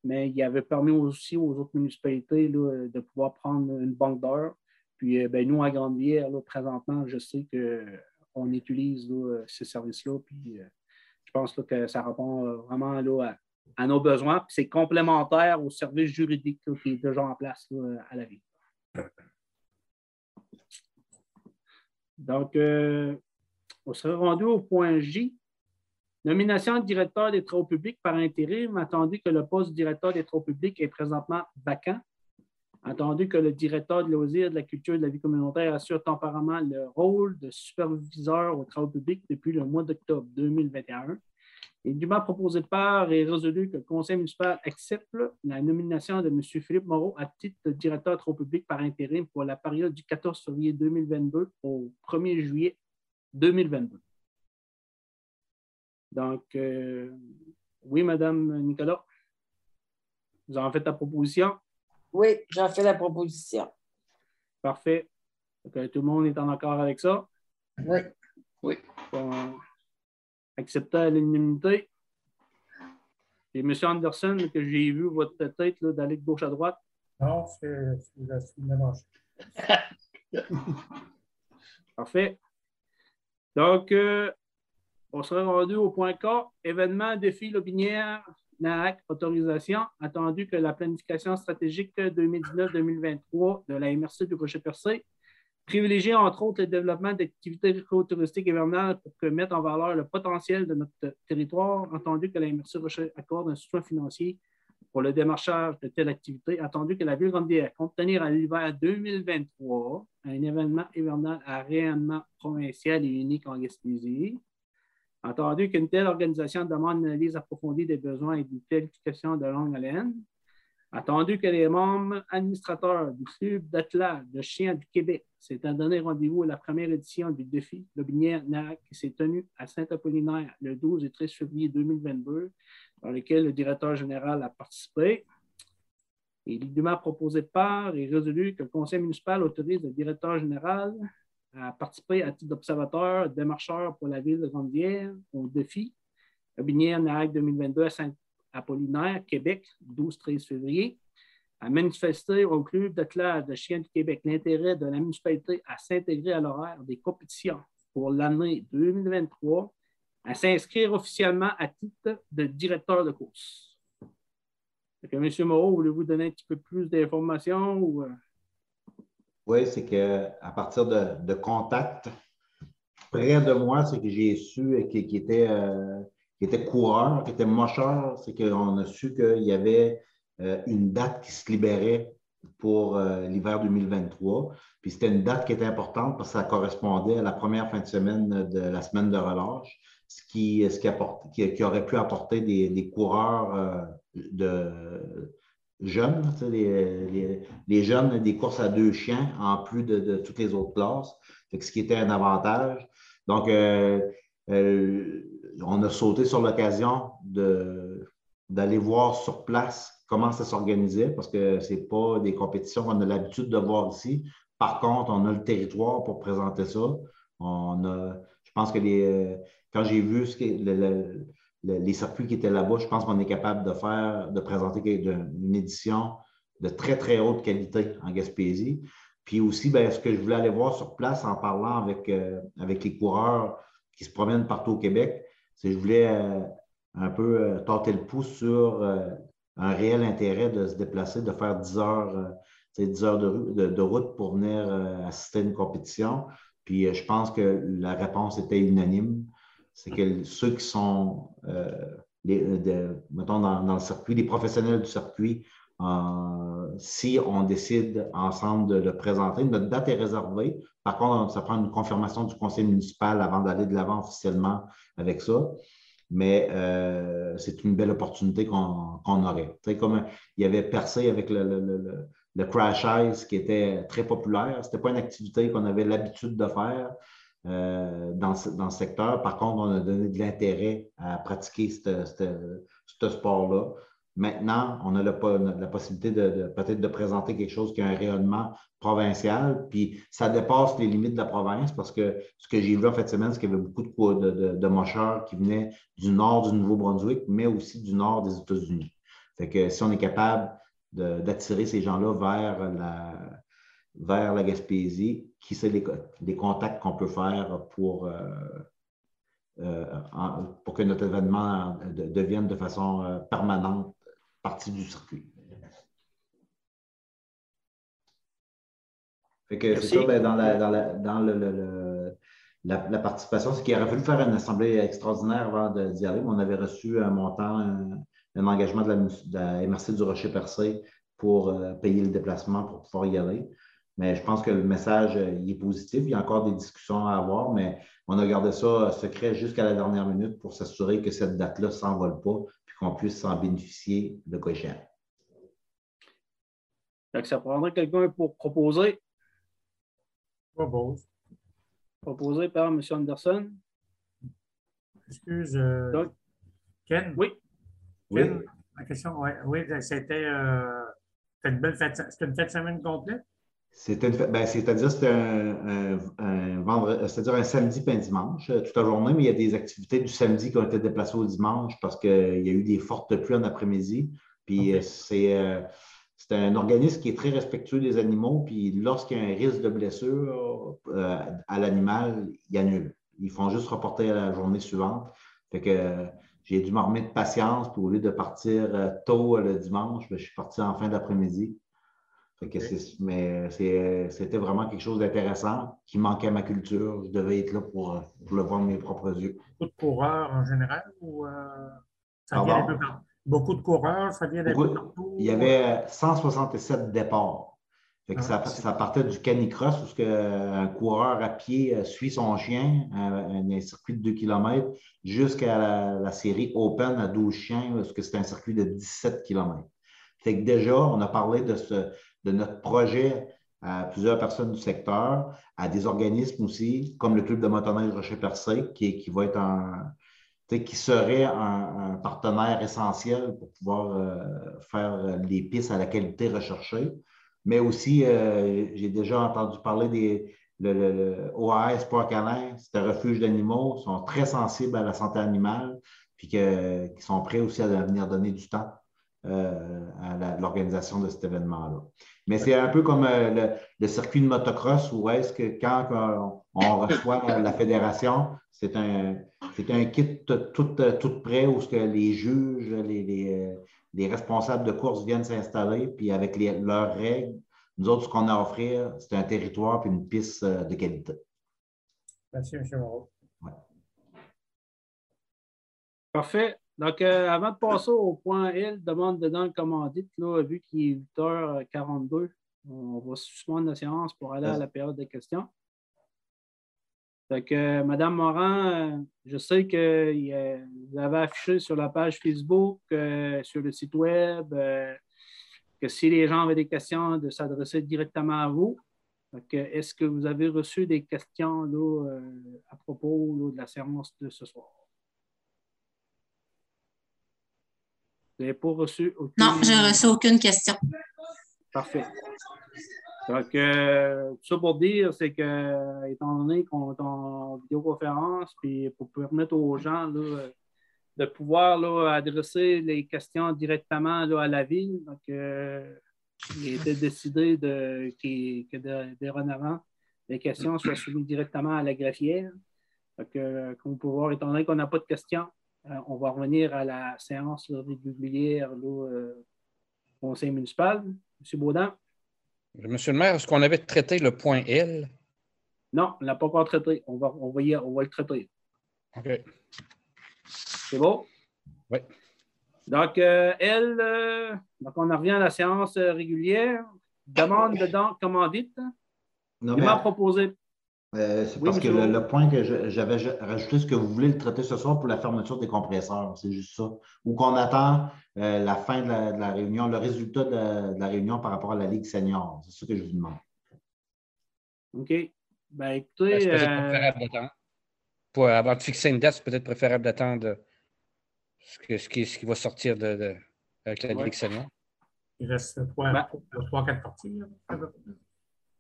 mais il avait permis aussi aux autres municipalités là, de pouvoir prendre une banque d'heures. Puis euh, ben, nous, à Grande-Bière, présentement, je sais qu'on utilise là, ces services-là. Puis euh, je pense que ça répond euh, vraiment à, à nos besoins. Puis c'est complémentaire au service juridique qui est déjà en place à la ville. Donc, euh, on serait rendu au point J. Nomination de directeur des travaux publics par intérim, attendu que le poste de directeur des travaux publics est présentement vacant, attendu que le directeur de loisirs, de la culture et de la vie communautaire assure temporairement le rôle de superviseur aux travaux publics depuis le mois d'octobre 2021. Et dûment proposé par et résolu que le conseil municipal accepte la nomination de M. Philippe Moreau à titre de directeur des travaux publics par intérim pour la période du 14 février 2022 au 1er juillet 2022. Donc, euh, oui, Madame Nicolas, vous en faites la proposition? Oui, j'en fais la proposition. Parfait. Donc, tout le monde est en accord avec ça? Oui. Oui. Bon, accepter à l'unanimité. Et M. Anderson, que j'ai vu votre tête là, d'aller de gauche à droite. Non, c'est la manche. Parfait. Donc, euh, on serait rendu au point K. Événement, défi Lobinière, NAAC, autorisation. Attendu que la planification stratégique 2019-2023 de la MRC du Rocher-Percé privilégie entre autres le développement d'activités touristiques hivernales pour que mettre en valeur le potentiel de notre territoire, entendu que la MRC Rocher accorde un soutien financier pour le démarchage de telle activité, attendu que la Ville Grande compte tenir à l'hiver 2023 un événement hivernal à rayonnement provincial et unique en Gaspésie. Entendu qu'une telle organisation demande une analyse approfondie des besoins et d'une planification de longue haleine. Attendu que les membres administrateurs du Club d'athlètes de chiens du Québec s'étant donné rendez-vous à la première édition du défi Lobinière NAC qui s'est tenue à Saint-Apollinaire le 12 et 13 février 2022, dans lequel le directeur général a participé. Et dûment proposé par et résolu que le conseil municipal autorise le directeur général à participer à titre d'observateur, démarcheur pour la ville de Grande-Bière au défi Lobinière NAC 2022 à Saint-Apollinaire, Québec, 12-13 février, à manifester au Club d'athlètes de chiens du Québec l'intérêt de la municipalité à s'intégrer à l'horaire des compétitions pour l'année 2023, à s'inscrire officiellement à titre de directeur de course. Fait que, M. Moreau, voulez-vous donner un petit peu plus d'informations? Ou... Oui, c'est qu'à partir de, de contacts près de moi, c'est que j'ai su qu'il qui était, euh, qui était coureur, qui était mocheur, c'est qu'on a su qu'il y avait euh, une date qui se libérait pour euh, l'hiver 2023. Puis c'était une date qui était importante parce que ça correspondait à la première fin de semaine de la semaine de relâche, ce qui, ce qui, apporte, qui, aurait pu apporter des, coureurs de jeunes, les, les, jeunes des courses à deux chiens en plus de, toutes les autres classes, ce qui était un avantage. Donc, euh, euh, on a sauté sur l'occasion d'aller voir sur place comment ça s'organisait parce que ce n'est pas des compétitions qu'on a l'habitude de voir ici. Par contre, on a le territoire pour présenter ça. On a, je pense que les, euh, quand j'ai vu ce le, les circuits qui étaient là-bas, je pense qu'on est capable de faire, de présenter une édition de très, très haute qualité en Gaspésie. Puis aussi, bien, ce que je voulais aller voir sur place en parlant avec, euh, avec les coureurs qui se promènent partout au Québec, c'est que je voulais euh, un peu euh, tenter le pouce sur un réel intérêt de se déplacer, de faire 10 heures, 10 heures de, route pour venir assister à une compétition. Puis je pense que la réponse était unanime c'est que ceux qui sont, euh, mettons, dans, le circuit, les professionnels du circuit, euh, si on décide ensemble de le présenter, notre date est réservée. Par contre, ça prend une confirmation du conseil municipal avant d'aller de l'avant officiellement avec ça. Mais euh, c'est une belle opportunité qu'on aurait. comme il y avait percé avec le, le crash ice qui était très populaire. Ce n'était pas une activité qu'on avait l'habitude de faire. Euh, dans, dans, ce secteur. Par contre, on a donné de l'intérêt à pratiquer ce sport-là. Maintenant, on a la, possibilité de, peut-être de présenter quelque chose qui a un rayonnement provincial, puis ça dépasse les limites de la province parce que ce que j'ai vu en fait semaine, c'est qu'il y avait beaucoup de, de, de, mocheurs qui venaient du nord du Nouveau-Brunswick, mais aussi du nord des États-Unis. Fait que si on est capable d'attirer ces gens-là vers la, vers la Gaspésie, qui c'est les, contacts qu'on peut faire pour, euh, euh, pour que notre événement devienne de façon euh, permanente partie du circuit. Fait que c'est ça, ben, dans, la, dans, la, dans le, la, participation, c'est qu'il aurait fallu faire une assemblée extraordinaire avant d'y aller. On avait reçu un montant, un, engagement de la, de la MRC du Rocher-Percé pour payer le déplacement pour pouvoir y aller. Mais je pense que le message euh, il est positif. Il y a encore des discussions à avoir, mais on a gardé ça euh, secret jusqu'à la dernière minute pour s'assurer que cette date-là ne s'envole pas puis qu'on puisse s'en bénéficier de cochon. Donc, ça prendrait quelqu'un pour proposer? Propose. Proposé par M. Anderson. Excuse. Euh, Ken? Oui. Ken, la question, oui, oui c'était une belle fête. C'était une fête semaine complète? Ben, c'est-à-dire c'était un, c'est-à-dire un samedi et un dimanche, euh, toute la journée, mais il y a des activités du samedi qui ont été déplacées au dimanche parce qu'il y a eu des fortes pluies en après-midi. Puis euh, euh, c'est, un organisme qui est très respectueux des animaux. Puis lorsqu'il y a un risque de blessure à l'animal, il annule. Ils font juste reporter à la journée suivante. Fait que j'ai dû m'armer de patience. Puis au lieu de partir tôt le dimanche, ben, je suis parti en fin d'après-midi mais c'était vraiment quelque chose d'intéressant qui manquait à ma culture. Je devais être là pour, le voir de mes propres yeux. Beaucoup de coureurs en général ou euh, ça vient un peu partout? Beaucoup de coureurs, ça vient d'un peu partout? Il y avait 167 départs. Ah, ça, partait du canicross où un coureur à pied euh, suit son chien, un, un circuit de 2 km, jusqu'à la, série Open à 12 chiens, parce que c'est un circuit de 17 km. Fait que déjà, on a parlé de ce, de notre projet à plusieurs personnes du secteur, à des organismes aussi, comme le Club de motoneige Rocher-Percé, qui, qui qui serait un, partenaire essentiel pour pouvoir euh, faire des pistes à la qualité recherchée. Mais aussi, euh, j'ai déjà entendu parler des le, le, OAS Sport Canin, c'est un refuge d'animaux, sont très sensibles à la santé animale, puis qui sont prêts aussi à venir donner du temps euh, à l'organisation de cet événement-là. Mais c'est un peu comme euh, le, circuit de motocross où est-ce que quand on reçoit la fédération, c'est un, un kit tout, tout, prêt où ce que les juges, les, les, responsables de course viennent s'installer, puis avec leurs règles, nous autres, ce qu'on a à offrir, c'est un territoire et une piste euh, de qualité. Merci, M. Moreau. Parfait. Donc, euh, avant de passer au point L, demande dedans le commandite, là, vu qu'il est 8h42, on va suspendre la séance pour aller à la période de questions. Donc, euh, Madame Morin, euh, je sais que vous avez affiché sur la page Facebook, euh, sur le site Web, euh, que si les gens avaient des questions, de s'adresser directement à vous. Donc, euh, Est-ce que vous avez reçu des questions là, euh, à propos là, de la séance de ce soir? Vous n'avez pas reçu aucune... Non, je n'ai reçu aucune question. Parfait. Donc, euh, tout ça pour dire, c'est que, étant donné qu'on est en vidéoconférence, puis pour permettre aux gens là, de pouvoir là, adresser les questions directement là, à la ville, donc, euh, il été décidé de, qu'il- que de, dorénavant, les questions soient soumises directement à la greffière. Donc, euh, comme vous pouvez voir, étant donné qu'on n'a pas de questions, on va revenir à la séance là, régulière là, euh, conseil municipal. M. Baudin? Monsieur le maire, est-ce qu'on avait traité le point L? Non, on ne l'a pas encore traité. On va, on va, y- on va le traiter. OK. C'est bon? Oui. Donc, euh, elle, euh, donc on en revient à la séance euh, régulière. Demande dedans Il mais, m'a proposé. Euh, c'est Oui, parce que le, point que j'avais rajouté, c'est que vous voulez le traiter ce soir pour la fermeture des compresseurs. C'est juste ça. Ou qu'on attend euh, la fin de la, de la réunion, le résultat de la, de la réunion par rapport à la Ligue senior. C'est ça que je vous demande. OK. Ben, C'est écoutez, peut-être euh, préférable d'attendre. Pour, avant de fixer une date, c'est peut-être préférable d'attendre ce, que- ce qui, ce qui va sortir de, de- avec la Ouais. Ligue senior. Il reste trois, Ben. trois, quatre parties. là.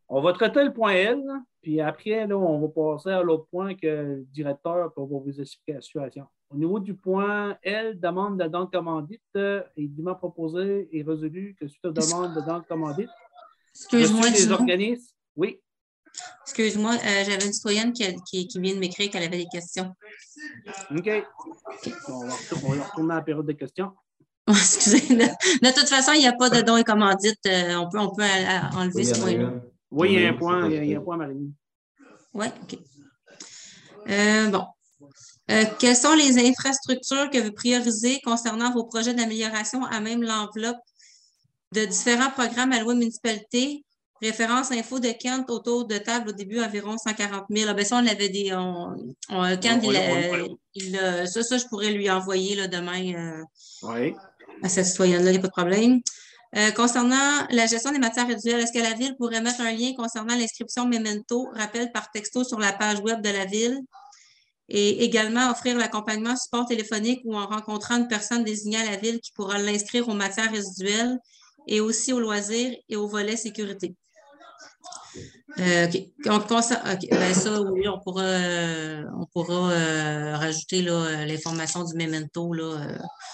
On va traiter le point L, puis après, là, on va passer à l'autre point que le directeur pour vous expliquer la situation. Au niveau du point L, demande de dent commandite, euh, il m'a proposé et résolu que suite aux demandes de dent commandite, Excuse-moi, Gino. organismes. Oui, Excuse-moi, euh, j'avais une citoyenne qui, a- qui- qui vient de m'écrire qu'elle avait des questions. OK. Bon, on, va retourner, à la période de questions. Excusez. De, de toute façon, il n'y a pas de dons et commandites. euh, on peut, on peut euh, enlever Oui, ce point-là. Oui, il y a un point, il y a, un point, Marie. Oui, OK. Euh, bon. Euh, quelles sont les infrastructures que vous priorisez concernant vos projets d'amélioration à même l'enveloppe de différents programmes alloués aux municipalités? Référence info de Kent autour de table au début environ 140 000. Ah, ben ça, on l'avait dit. On, on- Kent, il, ça, ça, je pourrais lui envoyer là, demain. euh, Oui. à cette citoyenne-là, il n'y a pas de problème. Euh, concernant la gestion des matières résiduelles, est-ce que la Ville pourrait mettre un lien concernant l'inscription Memento, rappel par texto sur la page web de la Ville? Et également offrir l'accompagnement support téléphonique ou en rencontrant une personne désignée à la Ville qui pourra l'inscrire aux matières résiduelles et aussi aux loisirs et au volet sécurité. Euh. Donc. Ben, ça, oui, on pourra, euh, on pourra euh, rajouter euh, l'information du memento là,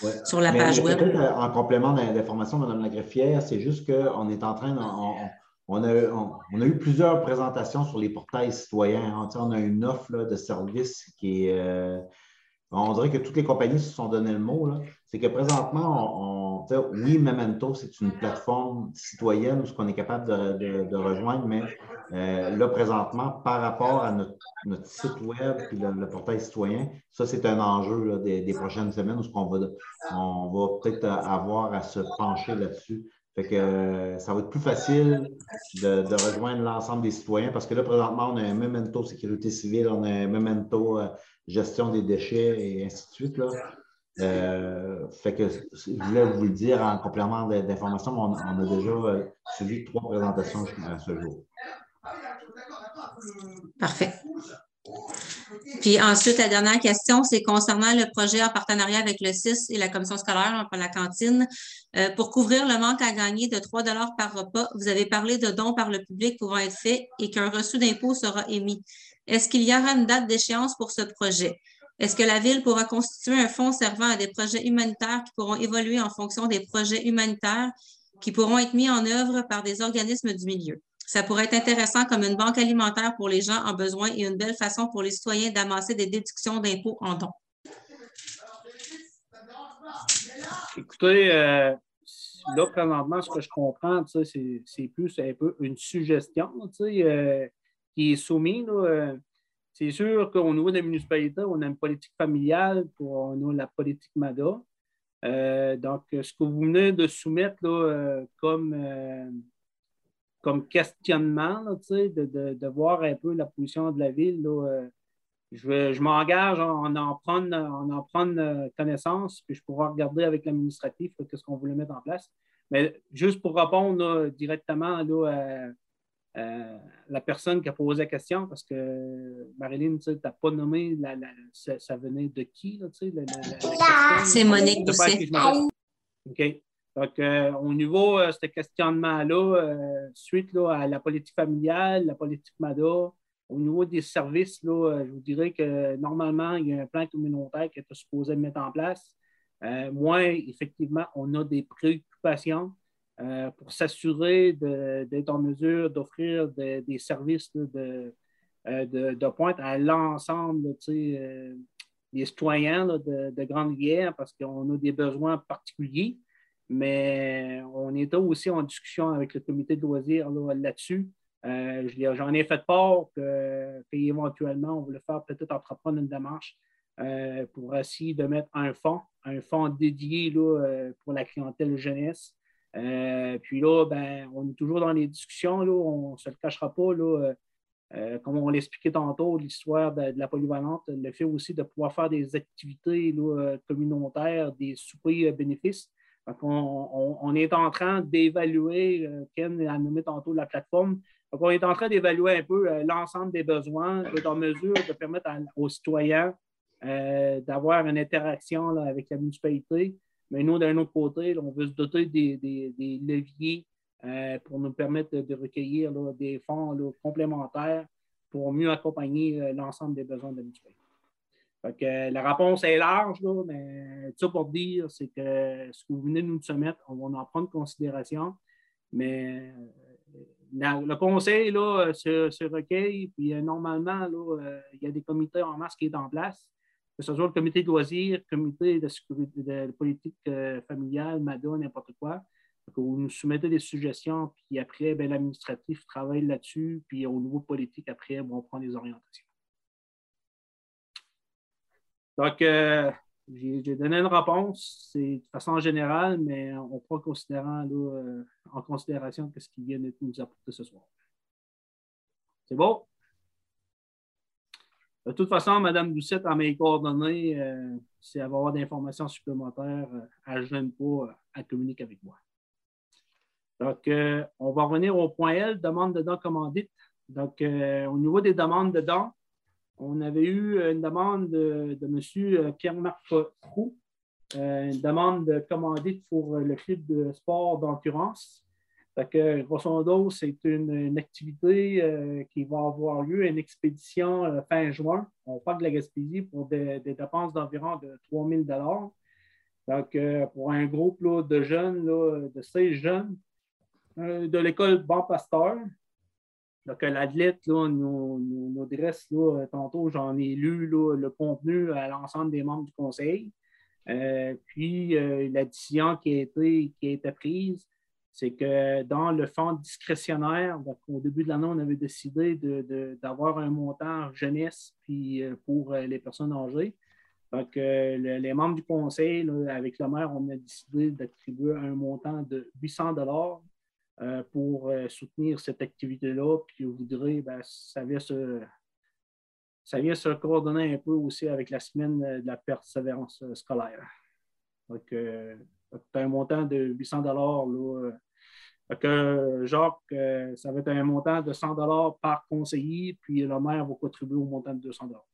Ouais. sur la Mais- page mais web. En complément d'in- d'information, Mme la greffière, c'est juste qu'on est en train, de- on, on- a, on- on a eu plusieurs présentations sur les portails citoyens. hein. On a une offre là, de service qui est. on dirait que toutes les compagnies se sont donné le mot. là. C'est que présentement, on, on- oui, Memento, c'est une plateforme citoyenne où ce qu'on est capable de, de- de rejoindre, mais euh, là, présentement, par rapport à notre, notre site web et le, le portail citoyen, ça, c'est un enjeu là, des, des prochaines semaines où ce qu'on va, on va peut-être avoir à se pencher là-dessus. Fait que euh, ça va être plus facile de, de rejoindre l'ensemble des citoyens parce que là, présentement, on a un memento sécurité civile, on a un memento euh, gestion des déchets et ainsi de suite. Là. Euh, fait que je voulais vous le dire en complément d'informations, on, on a déjà euh, suivi trois présentations jusqu'à ce jour. Parfait. Puis ensuite, la dernière question, c'est concernant le projet en partenariat avec le CIS et la commission scolaire pour la cantine. Euh, pour couvrir le manque à gagner de 3 par repas, vous avez parlé de dons par le public pouvant être faits et qu'un reçu d'impôt sera émis. Est-ce qu'il y aura une date d'échéance pour ce projet? Est-ce que la Ville pourra constituer un fonds servant à des projets humanitaires qui pourront évoluer en fonction des projets humanitaires qui pourront être mis en œuvre par des organismes du milieu? Ça pourrait être intéressant comme une banque alimentaire pour les gens en besoin et une belle façon pour les citoyens d'amasser des déductions d'impôts en dons. Écoutez, euh, là, présentement, ce que je comprends, c'est plus un peu une suggestion euh, qui est soumise. là, euh, c'est sûr qu'au niveau des municipalités, on a une politique familiale, pour, on a la politique MADA. Euh, donc, ce que vous venez de soumettre là, euh, comme, euh, comme questionnement, de, de- de voir un peu la position de la ville, là, je, je m'engage à en, en prendre, en en connaissance, puis je pourrai regarder avec l'administratif qu'est-ce qu'on voulait mettre en place. Mais juste pour répondre directement à, à la personne qui a posé la question, parce que Marilyn, tu n'as pas nommé la- la- ça, ça venait de qui, là, tu sais, question? C'est Monique Doucet. OK. Donc, euh, au niveau de ce questionnement-là, euh, suite là, à la politique familiale, la politique MADA, au niveau des services, là, euh, je vous dirais que normalement, il y a un plan communautaire qui est supposé mettre en place. Euh, moi, effectivement, on a des préoccupations euh, pour s'assurer d'être en mesure d'offrir de- des services euh, de, de pointe à l'ensemble euh, des citoyens de, de Grande-Rivière parce qu'on a des besoins particuliers. Mais on était aussi en discussion avec le comité de loisirs là, là-dessus. J'en ai fait part que- qu'éventuellement, on voulait faire peut-être entreprendre une démarche pour essayer de mettre un fonds, un fonds dédié là, pour la clientèle jeunesse. Euh, puis là, ben, on est toujours dans les discussions, là, on ne se le cachera pas. Là, euh, euh, comme on l'expliquait tantôt, l'histoire de, la polyvalente, le fait aussi de pouvoir faire des activités là, communautaires, des soupers bénéfices. Donc, on, est en train d'évaluer, Ken a nommé tantôt la plateforme, on est en train d'évaluer un peu l'ensemble des besoins, d'être en mesure de permettre aux citoyens d'avoir une interaction là, avec la municipalité. Mais nous, d'un autre côté, on veut se doter des, leviers euh, pour nous permettre de, recueillir des fonds complémentaires pour mieux accompagner euh, l'ensemble des besoins de la euh, la réponse est large, mais tout ça pour dire, c'est que ce que vous venez de nous soumettre, on va en prendre considération, mais le conseil là, se, recueille, puis normalement, il y a des comités en masse qui sont en place, que ce soit le comité de loisirs, le comité de, politique euh, familiale, MADA, n'importe quoi. Vous nous soumettez des suggestions, puis après, ben, l'administratif travaille là-dessus, puis au niveau politique, après, on prend des orientations. Donc, euh, j'ai j'ai donné une réponse, c'est de façon générale, mais on prend considérant, là, euh, en considération ce qui vient de nous apporter ce soir. C'est bon? De toute façon, Mme Doucette, à mes coordonnées, euh, si elle va avoir d'informations supplémentaires, euh, elle ne gêne pas, euh, elle communique avec moi. Donc, euh, on va revenir au point L, demande de dons commandites. Donc, euh, au niveau des demandes de dons, on avait eu une demande de, M. Pierre-Marc euh, une demande de commandite pour le club de sport d'endurance. Fait que, grosso modo, c'est une, activité euh, qui va avoir lieu, une expédition euh, fin juin. On parle de la Gaspésie pour des, dépenses d'environ de 3 000 Donc, euh, pour un groupe de jeunes, de 16 jeunes, de l'école Bon Pasteur. Donc, l'athlète nous, nous, nous dresse, tantôt, j'en ai lu le contenu à l'ensemble des membres du conseil. Puis, la décision qui a été, qui a été prise, c'est que dans le fonds discrétionnaire, donc, au début de l'année, on avait décidé d'avoir un montant jeunesse puis, euh, pour euh, les personnes âgées. Donc, le- les membres du conseil, avec le maire, on a décidé d'attribuer un montant de 800 dollars euh, pour soutenir cette activité-là. Puis, vous direz, ben, ça vient se, ça vient se coordonner un peu aussi avec la semaine de la persévérance scolaire. Donc, c'est un montant de 800 dollars. Que, euh, Jacques, euh, ça va être un montant de 100 dollars par conseiller, puis le maire va contribuer au montant de 200 dollars.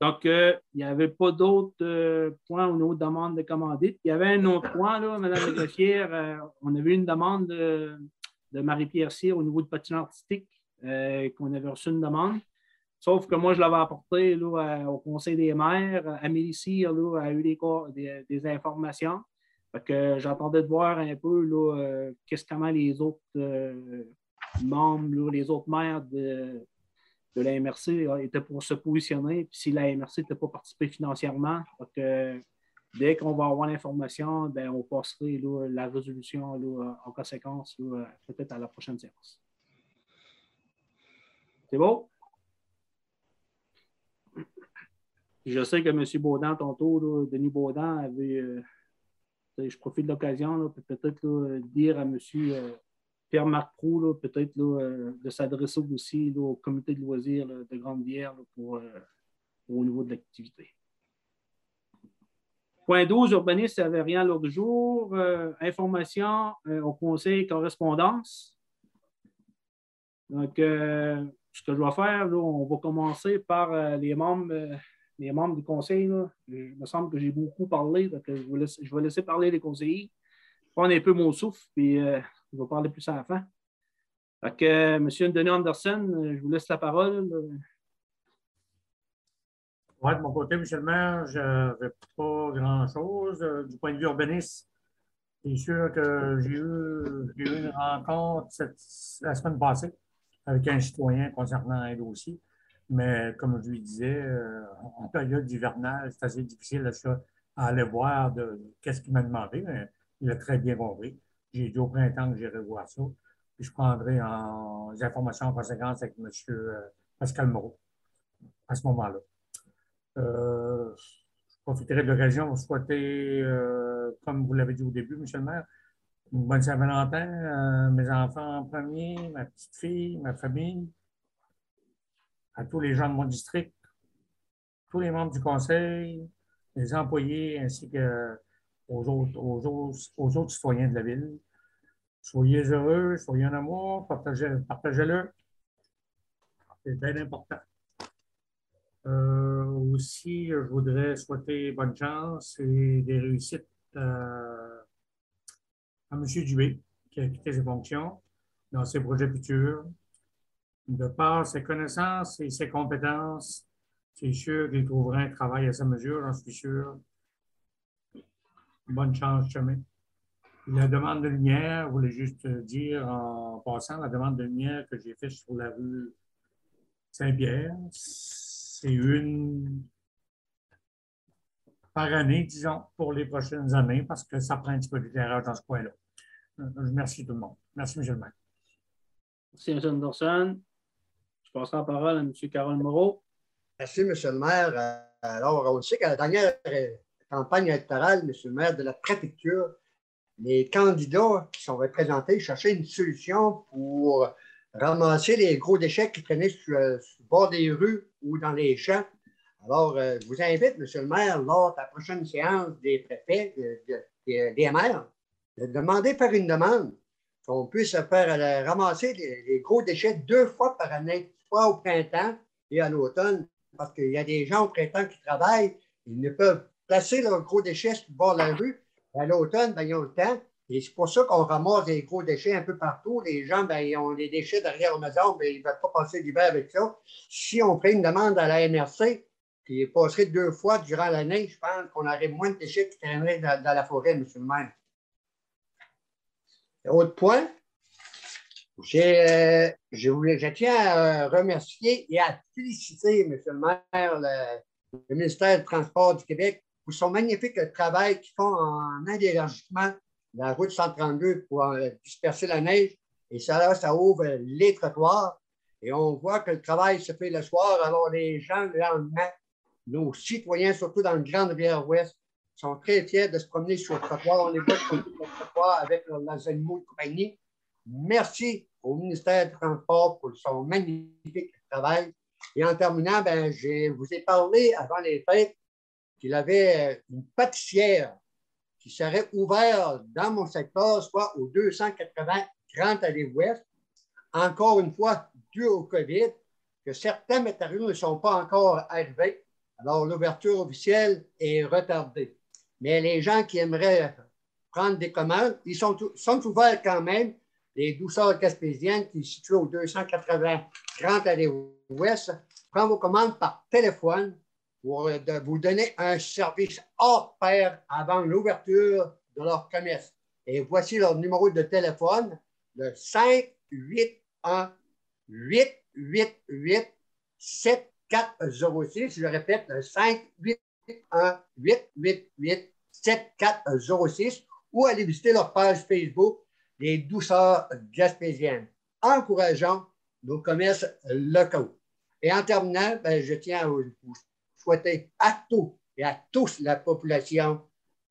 Donc, euh, il n'y avait pas d'autres euh, points au niveau de demande de commandite? Il y avait un autre point, là, Mme greffière. euh, on avait une demande de, de Marie-Pierre Cyr au niveau du patinage artistique, qu'on avait reçu une demande. Sauf que moi, je l'avais apporté là, à- au Conseil des maires. Amélie Cyr là, a eu des, informations. Fait que j'attendais de voir un peu là, euh, comment les autres euh, membres, les autres maires de, de la MRC euh, étaient pour se positionner. Puis si la MRC n'était pas participée financièrement, que Dès qu'on va avoir l'information, ben, on passerait là, la résolution là, en conséquence, peut-être à la prochaine séance. C'est Je sais que M. Baudin, tantôt, Denis Baudin avait. euh, je profite de l'occasion peut-être dire à M. Pierre-Marc Proux, peut-être euh, de s'adresser aussi au comité de loisirs de Grande-Bière euh, au niveau de l'activité. Point 12, urbaniste, il n'y avait rien l'autre jour. Information au conseil correspondance. Donc, ce que je vais faire, on va commencer par les membres, les membres du conseil. là. Il me semble que j'ai beaucoup parlé, donc je, vais laisser, je vais laisser parler les conseillers. Prendre un peu mon souffle, puis euh, je vais parler plus à la fin. Que, euh, M. Denis Anderson, euh, je vous laisse la parole. Ouais, de mon côté, M. le maire, je n'avais pas grand-chose. Du point de vue urbaniste, c'est sûr que j'ai eu, j'ai eu une rencontre cette- la semaine passée avec un citoyen concernant un dossier. Mais comme je lui disais, euh, en période hivernale, c'est assez difficile à, à aller voir de, qu'est-ce qu'il m'a demandé. mais il a très bien compris. J'ai dit au printemps que j'irai voir ça. Puis je prendrai en, les informations en conséquence avec M. Pascal Moreau à ce moment-là. Euh, je profiterai de l'occasion pour souhaiter, euh, comme vous l'avez dit au début, M. le maire, une bonne Saint-Valentin, mes enfants en premier, ma petite fille, ma famille, à tous les gens de mon district, tous les membres du conseil, les employés ainsi qu'aux autres, aux autres, aux autres citoyens de la ville. Soyez heureux, soyez en amour, partagez- partagez-le. C'est bien important. Euh, aussi, je voudrais souhaiter bonne chance et des réussites euh, à M. Dubé, qui a quitté ses fonctions dans ses projets futurs. De par ses connaissances et ses compétences, c'est sûr qu'il trouvera un travail à sa mesure, j'en suis sûr. Bonne chance, chemin. La demande de lumière, je voulais juste dire en passant, la demande de lumière que j'ai faite sur la rue Saint-Pierre, c'est une par année, disons, pour les prochaines années, parce que ça prend un petit peu d'éclairage dans ce coin-là. Euh, Je remercie tout le monde. Merci, M. le maire. Merci, M. Anderson. Je passerai la parole à M. Carole Moreau. Merci, M. le maire. Euh, Alors, on sait qu'à la dernière euh, campagne électorale, M. le maire de la préfecture, les candidats qui sont représentés cherchaient une solution pour ramasser les gros déchets qui traînaient sur, euh, le bord des rues ou dans les champs. Alors, je vous invite, M. le maire, lors de la prochaine séance des préfets, de- de- des- maires, de demander par une demande qu'on puisse faire ramasser les gros déchets deux fois par année, soit au printemps et à l'automne, parce qu'il y a des gens au printemps qui travaillent, ils ne peuvent placer leurs gros déchets sur le bord de la rue. À l'automne, ben, ils ont le temps. Et c'est pour ça qu'on ramasse des gros déchets un peu partout. Les gens, ben, ils ont des déchets derrière la maison, mais ils ne veulent pas passer l'hiver avec ça. Si on fait une demande à la NRC, qui passerait deux fois durant l'année, je pense qu'on aurait moins de déchets qui traîneraient dans, dans la forêt, M. le maire. Autre point, je, voulais, je tiens à euh, remercier et à féliciter, M. le maire, le, le ministère du Transport du Québec pour son magnifique travail qu'ils font en élargissement de la route 132 pour euh, disperser la neige. Et ça, là, ça ouvre les trottoirs. Et on voit que le travail se fait le soir. Alors, les gens, le lendemain, nos citoyens, surtout dans le Grand Rivière-Ouest, sont très fiers de se promener sur le trottoir. On les voit sur le trottoir avec leurs animaux de compagnie. Merci au ministère du Transport pour son magnifique travail. Et en terminant, ben, je vous ai parlé avant les fêtes qu'il avait euh, une pâtissière qui serait ouverte dans mon secteur, soit au 280 Grand Allée Ouest. Encore une fois, dû au COVID, que certains matériaux ne sont pas encore arrivés. Alors, l'ouverture officielle est retardée. Mais les gens qui aimeraient prendre des commandes, ils sont, sont ouverts quand même. Les douceurs gaspésiennes qui sont situées au 280 Grand Allée Ouest, prennent vos commandes par téléphone pour euh, vous donner un service hors pair avant l'ouverture de leur commerce. Et voici leur numéro de téléphone, le 581 888 7406. Je répète, le 581 888 7406 ou aller visiter leur page Facebook Les douceurs gaspésiennes. Encourageons nos commerces locaux. Et en terminant, ben, je tiens à vous souhaiter à tous et à tous la population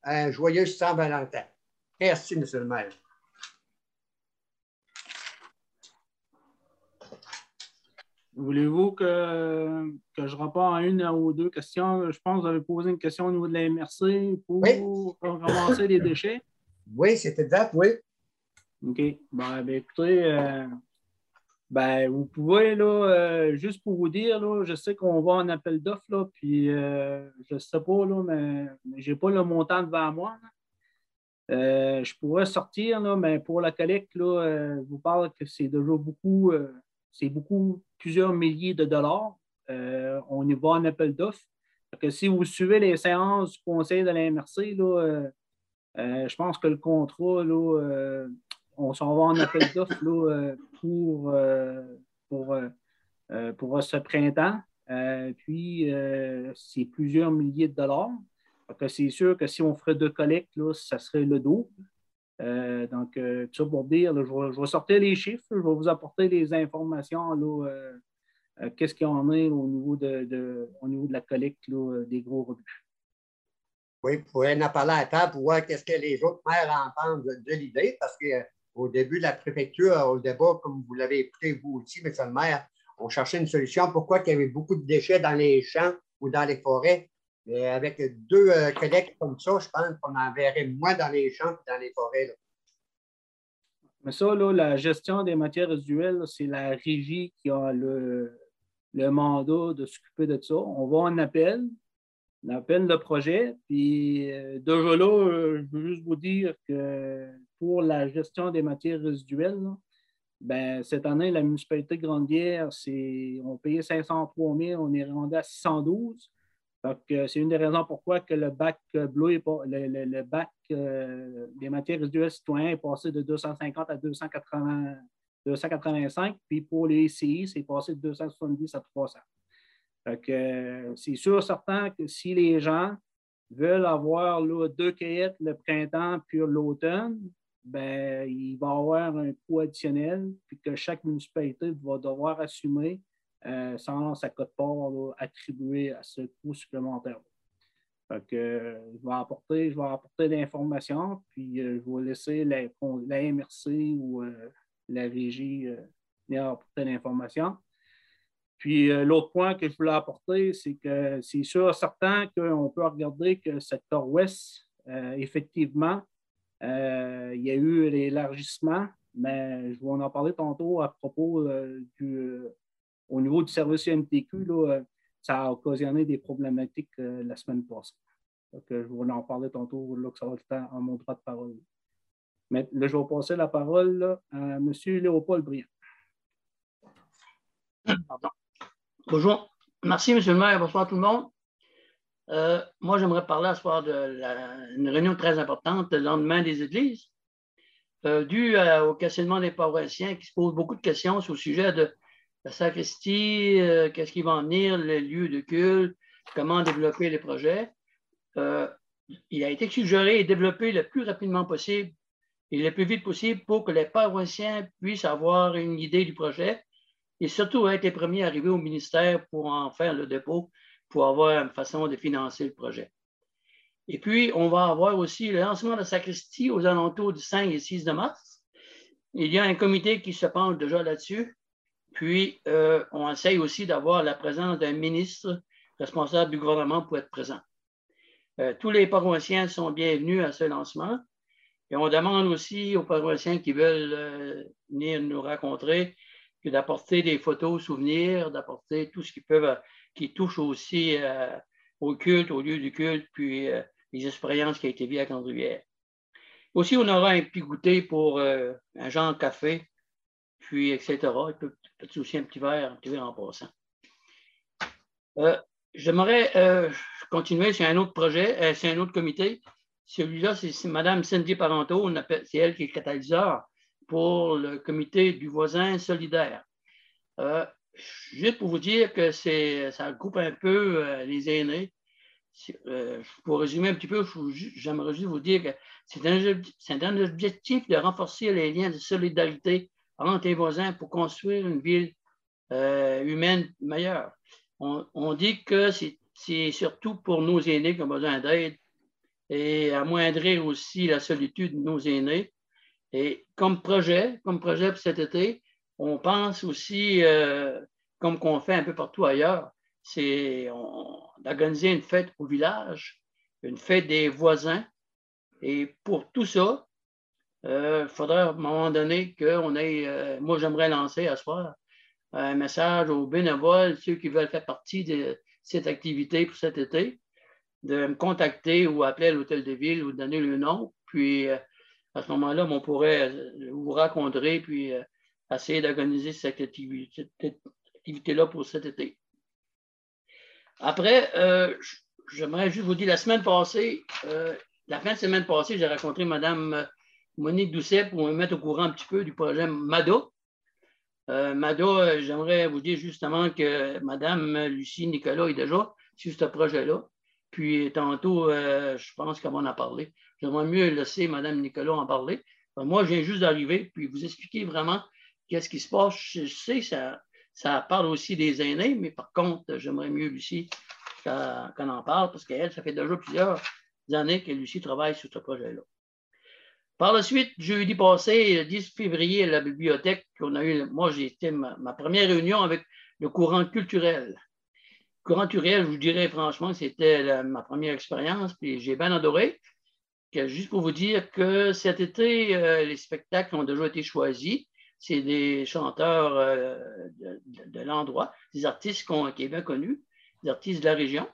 un joyeux Saint-Valentin. Merci, M. le maire. Voulez-vous que, que je réponde à une ou deux questions? Je pense que vous avez posé une question au niveau de la MRC pour ramasser les déchets. Oui, c'est exact, oui. OK. ben, écoutez, euh, ben, vous pouvez, là, euh, juste pour vous dire, là, je sais qu'on va en appel d'offres, puis euh, je ne sais pas, là, mais, je n'ai pas le montant devant moi. Je pourrais sortir, là, mais pour la collecte, là, je vous parle que c'est déjà beaucoup, c'est beaucoup, plusieurs milliers de dollars. on y va en appel d'offres. Si vous suivez les séances du conseil de la MRC, là, je pense que le contrat, là, on s'en va en appel d'offres euh, pour, euh, pour, euh, pour ce printemps. puis, c'est plusieurs milliers de dollars. C'est sûr que si on ferait deux collectes, là, ça serait le dos. donc, tout ça pour dire, je, vais, sortir les chiffres, je vais vous apporter des informations. Qu'est-ce qu'il y en a au niveau de, au niveau de la collecte des gros rebuts. Oui, vous pouvez en parler à table pour voir qu'est-ce que les autres maires entendent de, de l'idée, parce que au début la préfecture, au débat, comme vous l'avez écouté vous aussi, M. le maire, on cherchait une solution. Pourquoi il y avait beaucoup de déchets dans les champs ou dans les forêts? Mais avec deux euh, collectes comme ça, je pense qu'on en verrait moins dans les champs que dans les forêts. Mais ça, la gestion des matières résiduelles, c'est la régie qui a le, le mandat de s'occuper de ça. On va en appel, on appelle le projet. Puis euh, déjà là, euh, je veux juste vous dire que pour la gestion des matières résiduelles, ben, cette année, la municipalité de Grande-Bière, on payait 503 000, on est rendu à 612. Euh, c'est une des raisons pourquoi que le bac bleu, le, le, bac des matières résiduelles citoyennes est passé de 250 à 280, 285. Puis pour les ICI, c'est passé de 270 à 300. Euh, c'est sûr, certain que si les gens veulent avoir deux cueillettes le printemps puis l'automne, ben, il va y avoir un coût additionnel, puis que chaque municipalité va devoir assumer euh, sans sa cote-part attribuée à ce coût supplémentaire. je vais apporter, je vais apporter l'information, puis euh, je vais laisser la, MRC ou la régie apporter l'information. Puis euh, l'autre point que je voulais apporter, c'est que c'est sûr, certain qu'on peut regarder que le secteur ouest, euh, effectivement, euh, il y a eu l'élargissement, mais je vais en parler tantôt à propos du, au niveau du service MTQ, ça a occasionné des problématiques la semaine passée. Donc, je vais en parler tantôt, là, que ça va être en mon droit de parole. Mais là, je vais passer la parole à M. Léopold Briand. Bonjour. Merci, M. le maire. Bonsoir tout le monde. Euh, moi, j'aimerais parler ce soir d'une réunion très importante le lendemain des églises, euh, dû au questionnement des paroissiens qui se posent beaucoup de questions sur le sujet de la sacristie, euh, qu'est-ce qui va en venir, les lieux de culte, comment développer les projets. il a été suggéré et développé le plus rapidement possible et le plus vite possible pour que les paroissiens puissent avoir une idée du projet et surtout être les premiers arrivés au ministère pour en faire le dépôt, pour avoir une façon de financer le projet. Et puis, on va avoir aussi le lancement de la sacristie aux alentours du 5 et 6 de mars. Il y a un comité qui se penche déjà là-dessus. Puis, euh, on essaye aussi d'avoir la présence d'un ministre responsable du gouvernement pour être présent. Euh, tous les paroissiens sont bienvenus à ce lancement. Et on demande aussi aux paroissiens qui veulent euh, venir nous rencontrer d'apporter des photos, souvenirs, d'apporter tout ce qui peut, qui touche aussi euh, au culte, au lieu du culte, puis euh, les expériences qui ont été vues à Grande-Rivière. Aussi, on aura un petit goûter pour euh, un genre de café, puis etc. Peut-être un petit verre, un petit verre en passant. J'aimerais continuer sur un autre projet, c'est un autre comité. Celui-là, c'est Mme Cindy Parento, c'est elle qui est catalyseur pour le comité du voisin solidaire. Juste pour vous dire que ça groupe un peu euh, les aînés euh, pour résumer un petit peu, j'aimerais juste vous dire que c'est un, objectif de renforcer les liens de solidarité entre les voisins pour construire une ville euh, humaine meilleure. On, dit que c'est surtout pour nos aînés qui ont besoin d'aide et amoindrir aussi la solitude de nos aînés. Et comme projet, comme projet pour cet été, on pense aussi, euh, comme qu'on fait un peu partout ailleurs, c'est d'organiser une fête au village, une fête des voisins. Et pour tout ça, il euh, faudrait à un moment donné qu'on ait, euh, moi j'aimerais lancer à ce soir un message aux bénévoles, ceux qui veulent faire partie de cette activité pour cet été, de me contacter ou appeler l'hôtel de ville ou donner le nom. Puis à ce moment-là, on pourrait vous rencontrer puis essayer d'organiser cette activité-là pour cet été. Après, euh, j'aimerais juste vous dire, la semaine passée, euh, la fin de semaine passée, j'ai rencontré Mme Monique Doucet pour me mettre au courant un petit peu du projet MADO. Euh, MADO, j'aimerais vous dire justement que Mme Lucie Nicolas est déjà sur ce projet-là. Puis tantôt, je pense qu'elle en a parlé. J'aimerais mieux laisser Mme Nicolas en parler. moi, je viens juste d'arriver, puis vous expliquer vraiment qu'est-ce qui se passe? Je sais, ça, ça parle aussi des aînés, mais par contre, j'aimerais mieux Lucie qu'on en parle parce qu'elle, ça fait déjà plusieurs années que Lucie travaille sur ce projet-là. Par la suite, jeudi passé, le 10 février, à la bibliothèque, on a eu, moi, j'ai été ma, première réunion avec le courant culturel. Le courant culturel, je vous dirais franchement, c'était ma première expérience, puis j'ai bien adoré. juste pour vous dire que cet été, euh, les spectacles ont déjà été choisis c'est des chanteurs euh, de, l'endroit, des artistes qui est bien connus, des artistes de la région.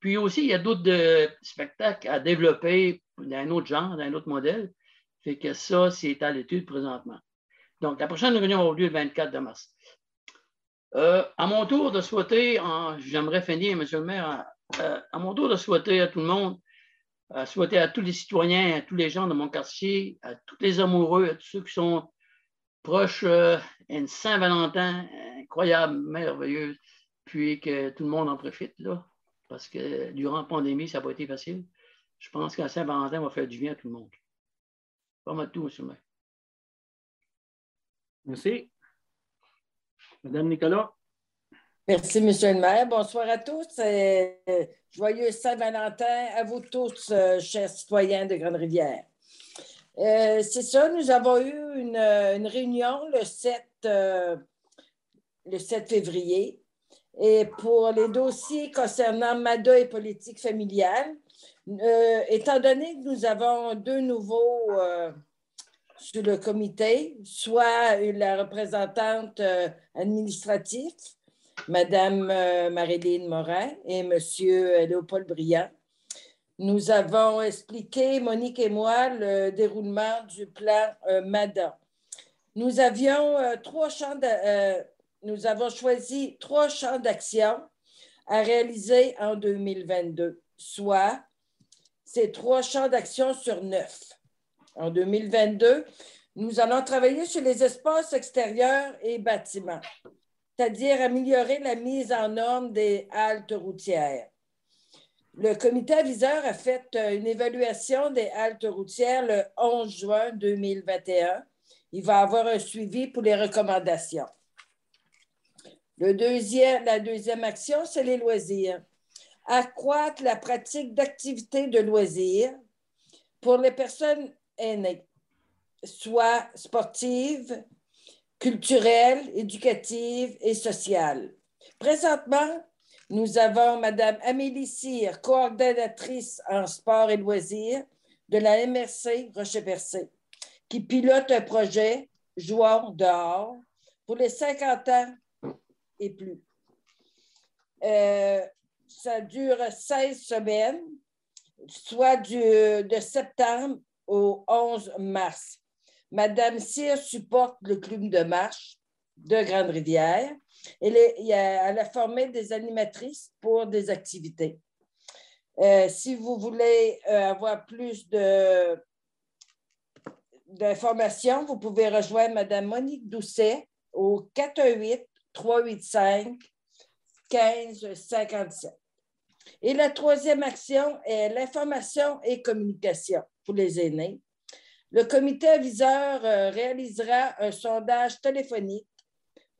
Puis aussi, il y a d'autres spectacles à développer d'un autre genre, d'un autre modèle. Fait que ça, c'est à l'étude présentement. Donc, la prochaine réunion aura lieu le 24 mars. Euh, à mon tour de souhaiter, j'aimerais finir, M. le maire, euh, à mon tour de souhaiter à tout le monde, à souhaiter à tous les citoyens, à tous les gens de mon quartier, à tous les amoureux, à tous ceux qui sont proche euh, une Saint-Valentin incroyable, merveilleuse, puis que tout le monde en profite, là, parce que durant la pandémie, ça n'a pas été facile. Je pense qu'un Saint-Valentin va faire du bien à tout le monde. Pas mal tout, monsieur le maire. Merci. Madame Nicolas. Merci, Monsieur le maire. Bonsoir à tous. joyeux Saint-Valentin à vous tous, euh, chers citoyens de Grande-Rivière. Euh, c'est ça, nous avons eu une, réunion le 7, euh, le 7 février. Et pour les dossiers concernant MADA et politique familiale, euh, étant donné que nous avons deux nouveaux sur le comité, soit la représentante administrative, Mme Marilyn Morin et M. Léopold Briand, nous avons expliqué, Monique et moi, le déroulement du plan euh, MADA. Nous avions euh, trois champs euh, nous avons choisi trois champs d'action à réaliser en 2022, soit ces trois champs d'action sur neuf. En 2022, nous allons travailler sur les espaces extérieurs et bâtiments, c'est-à-dire améliorer la mise en norme des haltes routières le comité aviseur a fait euh, une évaluation des haltes routières le 11 juin 2021. Il va avoir un suivi pour les recommandations. Le deuxième, la deuxième action, c'est les loisirs. Accroître la pratique d'activités de loisirs pour les personnes aînées, soit sportives, culturelles, éducatives et sociales. Présentement, nous avons Mme Amélie Cyr, coordonnatrice en sport et loisirs de la MRC Rocher-Percé, qui pilote un projet Jouons dehors pour les 50 ans et plus. Euh, ça dure 16 semaines, soit de septembre au 11 mars. Madame Cyr supporte le club de marche de Grande-Rivière elle, a formé des animatrices pour des activités. Euh, si vous voulez euh, avoir plus d'informations, vous pouvez rejoindre Mme Monique Doucet au 418-385-1557. Et la troisième action est l'information et communication pour les aînés. Le comité aviseur euh, réalisera un sondage téléphonique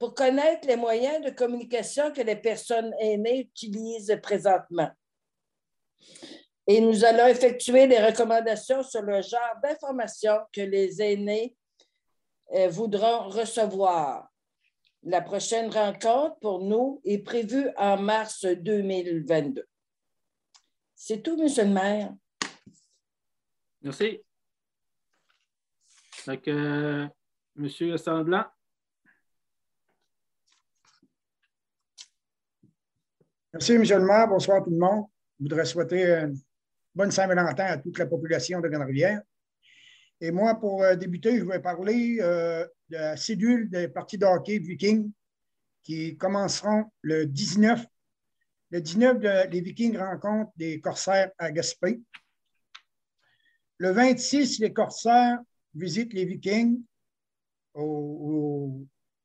pour connaître les moyens de communication que les personnes aînées utilisent présentement. Et nous allons effectuer des recommandations sur le genre d'informations que les aînés euh, voudront recevoir. La prochaine rencontre pour nous est prévue en mars 2022. C'est tout, Monsieur le maire. Merci. Donc, euh, Monsieur Semblant. Merci, Monsieur le maire. Bonsoir tout le monde. Je voudrais souhaiter une bonne Saint-Valentin à toute la population de Grande-Rivière. Et moi, pour euh, débuter, je vais parler euh, de la cédule des parties de hockey Viking qui commenceront le 19. Le 19, les Vikings rencontrent des Corsaires à Gaspé. Le 26, les Corsaires visitent les Vikings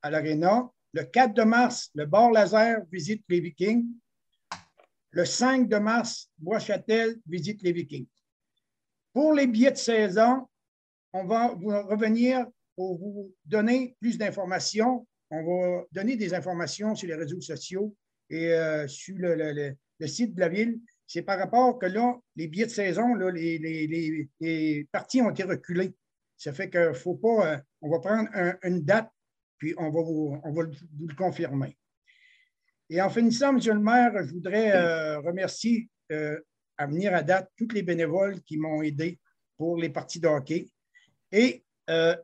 à l'Arena. Le 4 de mars, le Bord Laser visite les Vikings. Le 5 de mars, Bois-Châtel visite les Vikings. Pour les billets de saison, on va vous revenir pour vous donner plus d'informations. On va donner des informations sur les réseaux sociaux et euh, sur le, site de la ville. C'est par rapport que là, les billets de saison, les, parties ont été reculées. Ça fait qu'il ne faut pas. Euh, on va prendre une date, puis on va, vous, on va vous le confirmer. Et en finissant, M. le maire, je voudrais euh, remercier à venir à date tous les bénévoles qui m'ont aidé pour les parties de hockey. Et euh,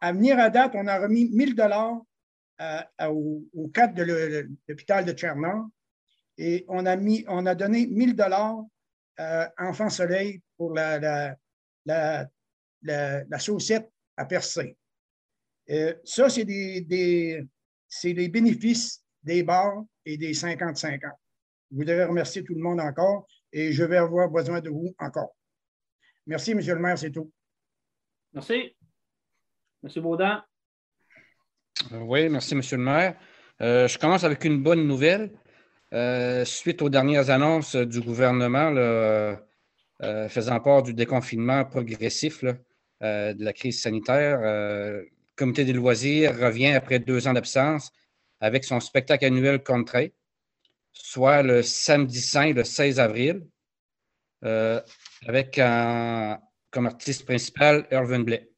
à venir à date, on a remis 1000 dollars euh, au, cadre de l'hôpital de Tchernon et on a, mis, on a donné 1000 dollars à Enfant Soleil pour la, la, la, chaussette à percer. Euh, ça, c'est des, des, bénéfices des bars et des 50-50. Vous devez remercier tout le monde encore et je vais avoir besoin de vous encore. Merci, M. le maire, c'est tout. Merci. Monsieur Baudin. Euh, oui, merci, Monsieur le maire. Euh, je commence avec une bonne nouvelle. Euh, suite aux dernières annonces du gouvernement faisant part du déconfinement progressif de la crise sanitaire, le comité des loisirs revient après deux ans d'absence avec son spectacle annuel Contré, soit le samedi saint, le 16 avril, avec un, comme artiste principal Irvin Blais.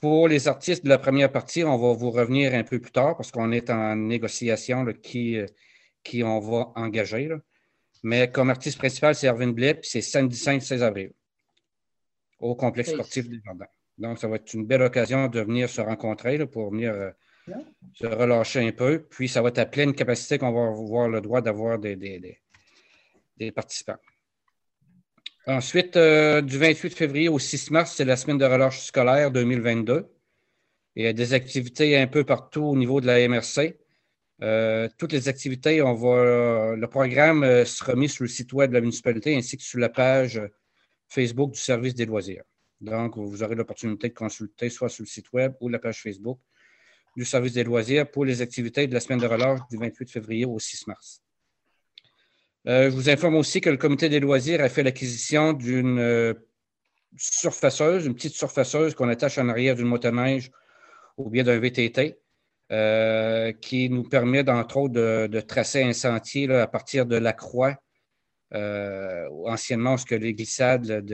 Pour les artistes de la première partie, on va vous revenir un peu plus tard parce qu'on est en négociation qui, euh, qui on va engager. Mais comme artiste principal, c'est Irvin Blais, puis c'est samedi 5 16 avril au complexe sportif des Jardins. Donc, ça va être une belle occasion de venir se rencontrer pour venir euh, se relâcher un peu. Puis, ça va être à pleine capacité qu'on va avoir le droit d'avoir des, des participants. Ensuite, euh, du 28 février au 6 mars, c'est la semaine de relâche scolaire 2022. Il y a des activités un peu partout au niveau de la MRC. Euh, toutes les activités, on le programme euh, sera mis sur le site web de la municipalité ainsi que sur la page Facebook du service des loisirs. Donc, vous aurez l'opportunité de consulter soit sur le site web ou la page Facebook du service des loisirs pour les activités de la semaine de relâche du 28 février au 6 mars. Euh, je vous informe aussi que le comité des loisirs a fait l'acquisition d'une euh, surfaceuse, une petite surfaceuse qu'on attache en arrière d'une motoneige ou bien d'un VTT, euh, qui nous permet, d'entre autres, de, tracer un sentier à partir de la croix, anciennement ce que les glissades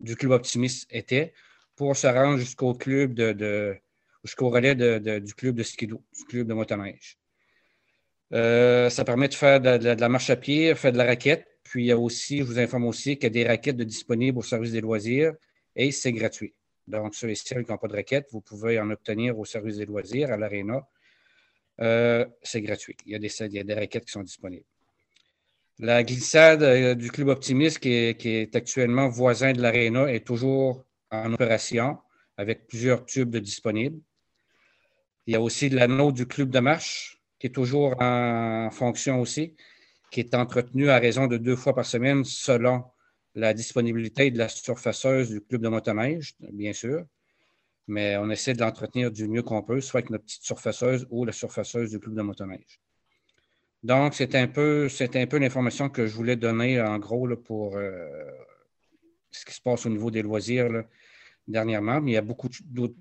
du club optimiste étaient, pour se rendre jusqu'au club de, jusqu'au relais du club de skidoo, du club de motoneige. Euh, ça permet de faire de, la marche à pied, faire de la raquette. Puis il y a aussi, je vous informe aussi qu'il y a des raquettes disponibles au service des loisirs et c'est gratuit. Donc, ceux et celles qui n'ont pas de raquettes, vous pouvez en obtenir au service des loisirs à l'Arena. Euh, c'est gratuit. Il y, a des, des raquettes qui sont disponibles. La glissade euh, du Club Optimiste, qui est, actuellement voisin de l'Arena, est toujours en opération avec plusieurs tubes disponibles. Il y a aussi l'anneau du Club de marche qui est toujours en fonction aussi, qui est entretenu à raison de deux fois par semaine selon la disponibilité de la surfaceuse du club de motoneige, bien sûr. Mais on essaie de l'entretenir du mieux qu'on peut, soit avec notre petite surfaceuse ou la surfaceuse du club de motoneige. Donc, c'est un peu, peu l'information que je voulais donner en gros pour euh, ce qui se passe au niveau des loisirs dernièrement. Mais il y a beaucoup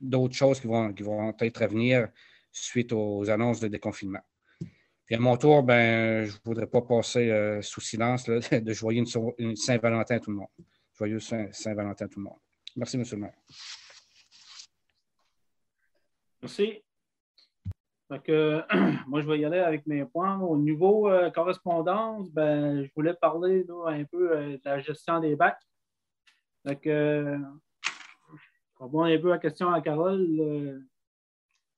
d'autres choses qui vont, qui vont être à venir suite aux annonces de déconfinement. Puis à mon tour, ben, je ne voudrais pas passer euh, sous silence de joyeux une, Saint-Valentin à tout le monde. Joyeux Saint- Saint-Valentin à tout le monde. Merci, M. le maire. Merci. Que, moi, je vais y aller avec mes points. Au niveau euh, correspondance, ben, je voulais parler un peu euh, de la gestion des bacs. Pour répondre un peu à la question à Carole, euh,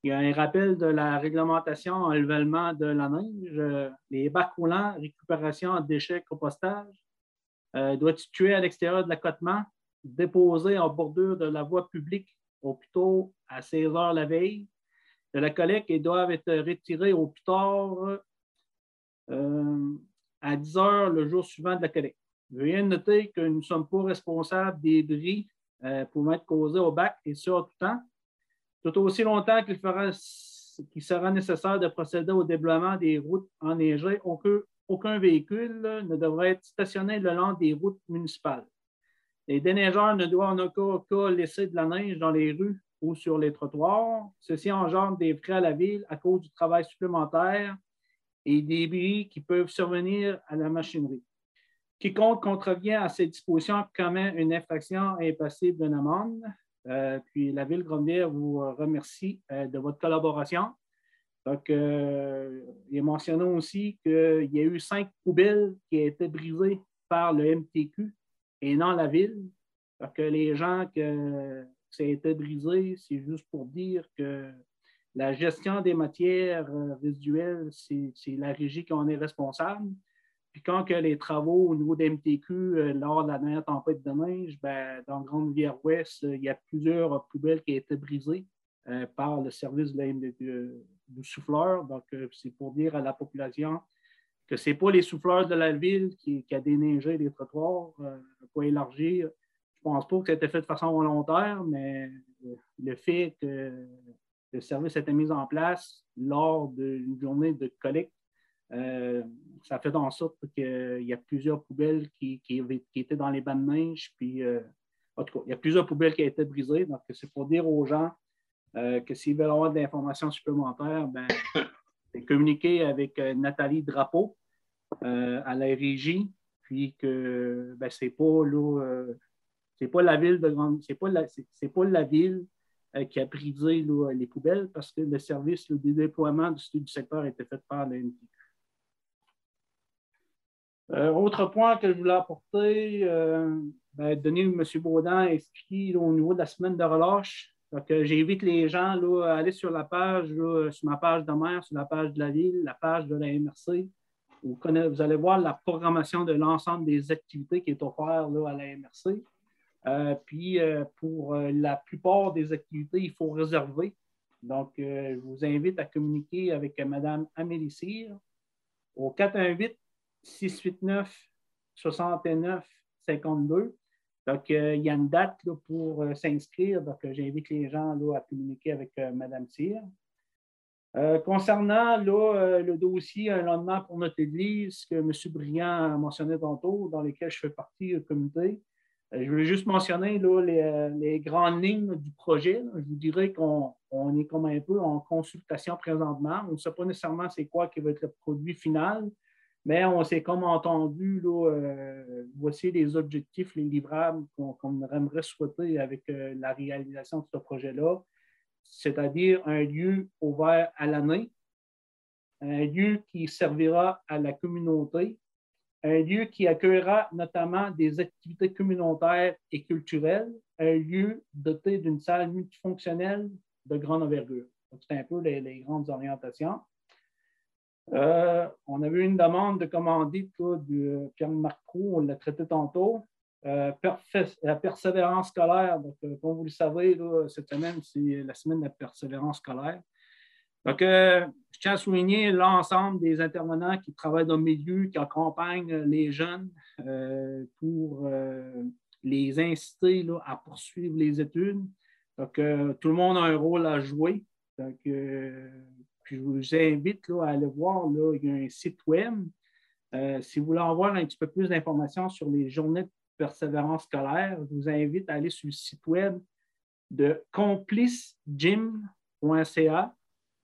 il y a un rappel de la réglementation enlèvement de la neige, euh, les bacs roulants, récupération de déchets, compostage, euh, être situé à l'extérieur de l'accotement, déposé en bordure de la voie publique au plus tôt à 16 heures la veille? De la collecte et doivent être retirés au plus tard euh, à 10 heures le jour suivant de la collecte. Veuillez noter que nous ne sommes pas responsables des débris euh, pouvant être au bac et en tout temps, tout aussi longtemps qu'il sera nécessaire de procéder au déblaiement des routes enneigées. Aucun, véhicule ne devrait être stationné le long des routes municipales. Les déneigeurs ne doivent en aucun cas laisser de la neige dans les rues ou sur les trottoirs. Ceci engendre des frais à la ville à cause du travail supplémentaire et des bris qui peuvent survenir à la machinerie. Quiconque contrevient à ces dispositions commet une infraction passible d'une amende. Euh, puis la Ville de Grande-Bière vous remercie euh, de votre collaboration. Donc, euh, il est mentionné aussi qu'il y a eu cinq poubelles qui ont été brisées par le MTQ et non la Ville. Donc, les gens que ça a été brisé, c'est juste pour dire que la gestion des matières résiduelles, c'est la régie qui en est responsable. Puis quand que les travaux au niveau des MTQ, euh, lors de la dernière tempête de neige, ben, dans Grande-Rivière-Ouest, euh, il y a plusieurs poubelles qui ont été brisées euh, par le service de la du, souffleur. Donc, c'est pour dire à la population que ce n'est pas les souffleurs de la ville qui, qui a déneigé les trottoirs, euh, pas élargir. Je ne pense pas que ça a été fait de façon volontaire, mais le fait que le service a été mis en place lors d'une journée de collecte euh, ça fait en sorte qu'il y a plusieurs poubelles qui, étaient dans les bancs de neige. Puis, euh, en tout cas, il y a plusieurs poubelles qui ont été brisées. Donc, c'est pour dire aux gens euh, que s'ils veulent avoir de l'information supplémentaire, ben, communiquer avec Nathalie Drapeau à la régie. Puis que ben, c'est pas la ville de Grande, c'est pas la, la ville qui a brisé les poubelles parce que le service de déploiement du, du secteur été fait par le NTQ. Euh, autre point que je voulais apporter, euh, ben, Denis M. Baudin expliqué au niveau de la semaine de relâche. J'invite les gens là, à aller sur la page, sur ma page de maire, sur la page de la ville, la page de la MRC. Vous, connaissez- vous allez voir la programmation de l'ensemble des activités qui est offerte là, à la MRC. Euh, puis, euh, pour la plupart des activités, il faut réserver. Donc, je vous invite à communiquer avec Mme Amélie Cyr au 418 689 69 52. Donc, euh, il y a une date là, pour euh, s'inscrire. Donc, euh, j'invite les gens là, à communiquer avec Mme Cyr. Euh, concernant là, le dossier Un lendemain pour notre Église que M. Briand a mentionné tantôt, dans lequel je fais partie du comité, je voulais juste mentionner là, les, les grandes lignes du projet. Je vous dirais qu'on on est comme un peu en consultation présentement. On ne sait pas nécessairement c'est quoi qui va être le produit final, mais on s'est comme entendu, là, euh, voici les objectifs, les livrables qu'on aimerait souhaiter avec euh, la réalisation de ce projet-là, c'est-à-dire un lieu ouvert à l'année, un lieu qui servira à la communauté, un lieu qui accueillera notamment des activités communautaires et culturelles, un lieu doté d'une salle multifonctionnelle de grande envergure. C'est un peu les grandes orientations. Euh, on avait une demande de commandite là, du euh, Pierre-Marc on l'a traité tantôt. Euh, la persévérance scolaire, donc, euh, comme vous le savez, cette semaine, c'est la semaine de la persévérance scolaire. Donc, euh, je tiens à souligner l'ensemble des intervenants qui travaillent dans le milieu, qui accompagnent les jeunes euh, pour euh, les inciter à poursuivre les études. Donc, euh, tout le monde a un rôle à jouer. Euh, je vous invite là, à aller voir, là, il y a un site web. Euh, si vous voulez avoir un petit peu plus d'informations sur les journées de persévérance scolaire, je vous invite à aller sur le site web de complicegym.ca.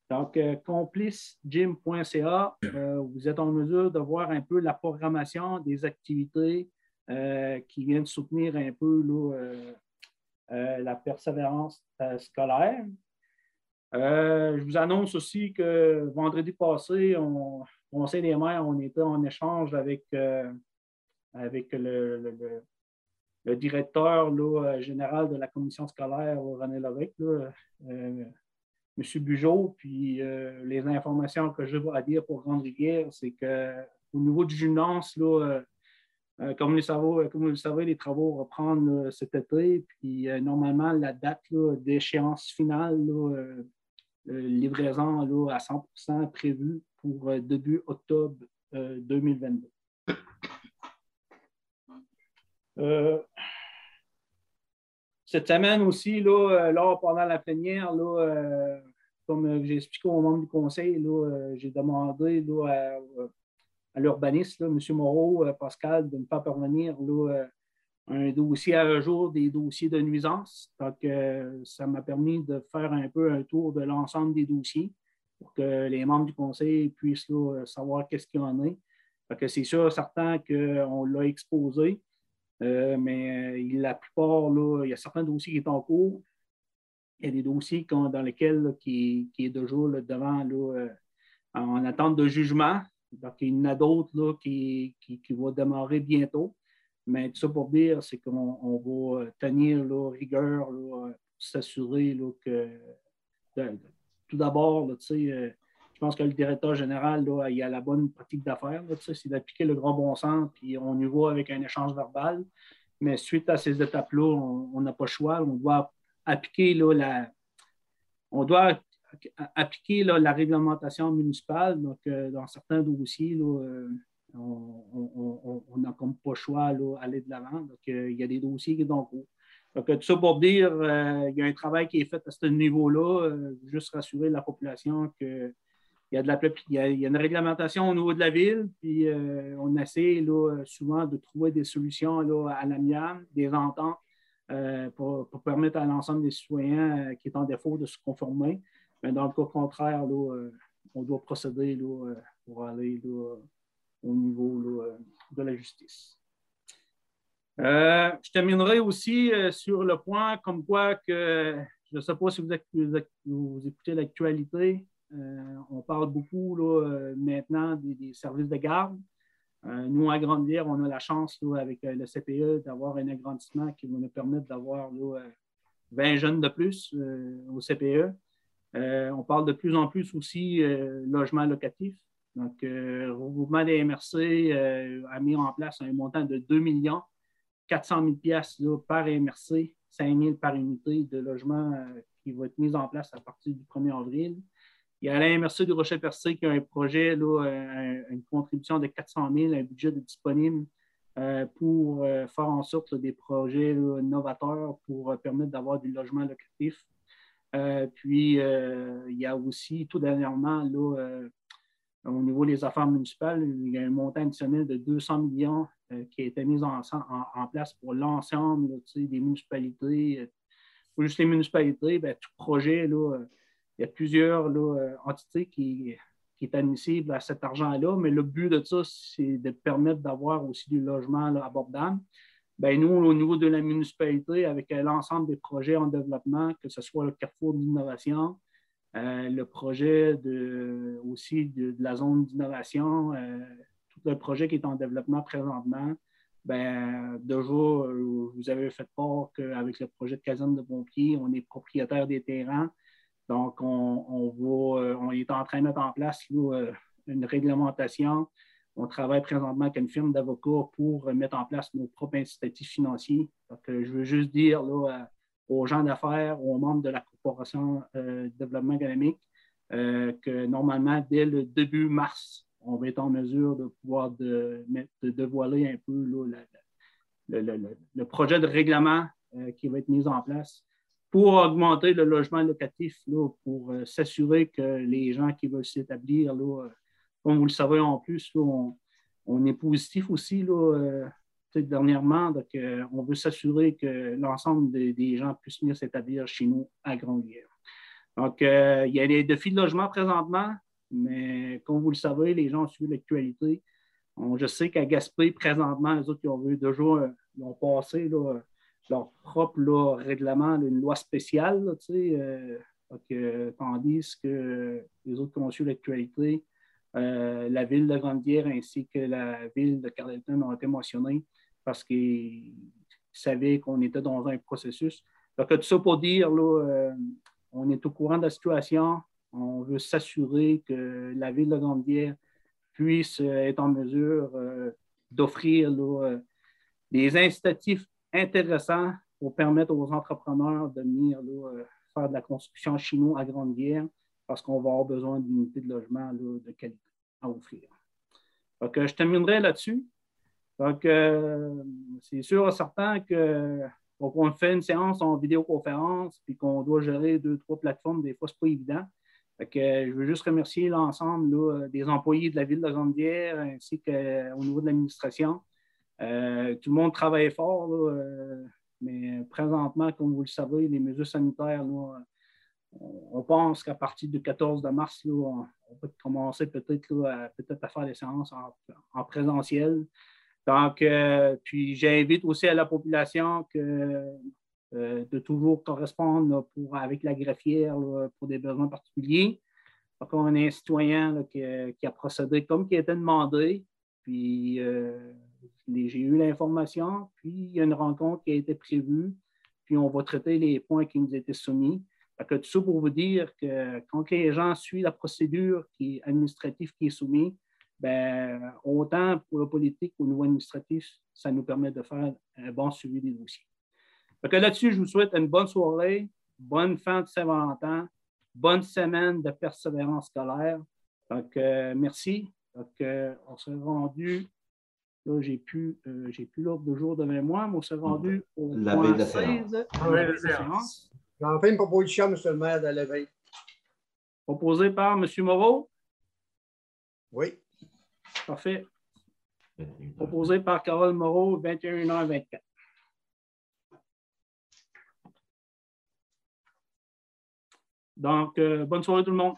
Donc, euh, complicegym.ca, euh, vous êtes en mesure de voir un peu la programmation des activités qui viennent soutenir un peu la persévérance scolaire. Je vous annonce aussi que vendredi passé, on, au Conseil des maires, on était en échange avec, euh, avec le, directeur euh, général de la commission scolaire, René euh, M. Bugeaud. Puis les informations que je vais dire pour Grande-Rivière, c'est qu'au niveau du gymnase, là, comme, comme vous le savez, les travaux reprennent cet été. Puis normalement, la date d'échéance finale, livraison à 100% prévue pour euh, début octobre 2022. Euh, euh, cette semaine aussi, là, pendant la plénière, là, comme j'ai expliqué aux membres du conseil, j'ai demandé à, l'urbaniste, M. Moreau, Pascal, de ne pas parvenir un dossier à jour des dossiers de nuisance. Donc, ça m'a permis de faire un peu un tour de l'ensemble des dossiers pour que les membres du conseil puissent savoir qu'est-ce qu'il y en a. c'est sûr, certain qu'on l'a exposé, euh, mais euh, la plupart, là, il y a certains dossiers qui sont en cours. Il y a des dossiers dans lesquels qui, qui est déjà devant euh, en attente de jugement. Donc, il y en a d'autres qui, qui, qui vont démarrer bientôt. Mais tout ça pour dire, c'est qu'on va tenir rigueur pour s'assurer que tout d'abord, euh, je pense que le directeur général, là, il a la bonne pratique d'affaires, c'est d'appliquer le grand bon sens, puis on y va avec un échange verbal. Mais suite à ces étapes-là, on n'a pas le choix. On doit appliquer la, on doit appliquer la réglementation municipale. Donc, euh, dans certains dossiers, euh, on n'a comme pas le choix d'aller de l'avant. Donc, il y a des dossiers qui sont en cours. Donc, tout ça pour dire, euh, il y a un travail qui est fait à ce niveau-là, euh, juste rassurer la population qu'il y a, de la, il y a, une réglementation au niveau de la ville, puis euh, on essaie souvent de trouver des solutions là, à l'amiable, des ententes pour, permettre à l'ensemble des citoyens qui est en défaut de se conformer. Mais dans le cas contraire, on doit procéder pour aller au niveau de la justice. Euh, je terminerai aussi euh, sur le point comme quoi que je ne sais pas si vous, écoutez l'actualité. Euh, on parle beaucoup maintenant des, services de garde. nous, à Grande-Bière, on a la chance avec le CPE d'avoir un agrandissement qui va nous permettre d'avoir 20 jeunes de plus au CPE. on parle de plus en plus aussi logement locatif. Donc, le regroupement des MRC a mis en place un montant de 2 millions 400 000 par MRC, 5 000 par unité de logement euh, qui va être mis en place à partir du 1er avril. Il y a la MRC du Rocher-Percé qui a un projet, une contribution de 400 000, un budget disponible euh, pour euh, faire en sorte des projets novateurs pour permettre d'avoir du logement locatif. puis, il y a aussi, tout dernièrement, au niveau des affaires municipales, il y a un montant additionnel de 200 millions euh, qui a été mis en, place pour l'ensemble des municipalités. Euh, pas juste les municipalités, ben, tout projet, là, il y a plusieurs euh, entités qui, qui est à cet argent-là, mais le but de ça, c'est de permettre d'avoir aussi du logement abordable. Ben, nous, au niveau de la municipalité, avec l'ensemble des projets en développement, que ce soit le carrefour d'innovation, le projet de, aussi de, la zone d'innovation, le projet qui est en développement présentement, ben, déjà, euh, vous avez fait part qu'avec le projet de caserne de pompiers, on est propriétaire des terrains. Donc, on, va, euh, on est en train de mettre en place euh, une réglementation. On travaille présentement avec une firme d'avocats pour mettre en place nos propres incitatifs financiers. Donc, je veux juste dire aux gens d'affaires, aux membres de la De développement économique, que normalement, dès le début mars on va être en mesure de pouvoir de, dévoiler un peu le, projet de règlement euh, qui va être mis en place pour augmenter le logement locatif, pour euh, s'assurer que les gens qui veulent s'établir, euh, comme vous le savez en plus, on, on est positif aussi là, euh, dernièrement. Donc, on veut s'assurer que l'ensemble des, gens puissent venir s'établir chez nous à Grande-Guerre. Donc, euh, il y a des défis de logement présentement, mais comme vous le savez, les gens suivent l'actualité. On- Je sais qu'à Gaspé, présentement, les autres qui ont vu deux jours, euh, ont passé leur propre règlement, une loi spéciale, tu sais, euh, tandis que les autres qui ont suivi l'actualité, la ville de Grande-Guerre ainsi que la ville de Carleton ont été mentionnés parce qu'ils savaient qu'on était dans un processus. Donc, tout ça pour dire, là, euh, on est au courant de la situation. On veut s'assurer que la ville de Grande-Guerre puisse euh, être en mesure euh, d'offrir des incitatifs intéressants pour permettre aux entrepreneurs de venir là, faire de la construction chez nous à Grande-Guerre parce qu'on va avoir besoin d'unités de logement là, de qualité à offrir. Donc, je terminerai là-dessus. Donc, euh, c'est sûr et certain que donc, on fait une séance en vidéoconférence puis qu'on doit gérer deux, trois plateformes, des fois, ce n'est pas évident. Euh, je veux juste remercier l'ensemble des employés de la ville de Grande-Guerre ainsi qu'au niveau de l'administration. Euh, tout le monde travaille fort, euh, mais présentement, comme vous le savez, les mesures sanitaires, on, pense qu'à partir du 14 de mars, on, peut commencer peut-être à, à faire des séances en présentiel. Donc, euh, puis j'invite aussi à la population que, euh, de toujours correspondre pour, avec la greffière pour des besoins particuliers. Donc, on a un citoyen là, qui, a- procédé comme qui était demandé. Puis, euh, j'ai eu l'information, puis il y a une rencontre qui a été prévue, puis on va traiter les points qui nous étaient soumis. Que tout ça pour vous dire que quand les gens suivent la procédure qui est administrative qui est soumise, ben, autant pour le politique qu'au niveau administratif, ça nous permet de faire un bon suivi des dossiers. Que là-dessus, je vous souhaite une bonne soirée, bonne fin de Saint-Valentin, bonne semaine de persévérance scolaire. Donc, euh, merci. Donc, euh, on s'est rendu, là, j'ai plus, euh, j'ai plus l'ordre de jour devant moi, mais on s'est rendu au La point de la 16, séance. la veille de la séance, J'en fais une proposition, M. le maire, de la veille. proposé par M. Moreau. Oui. Parfait. Proposé par Carole Moreau, 21h24. Donc, euh, bonne soirée tout le monde.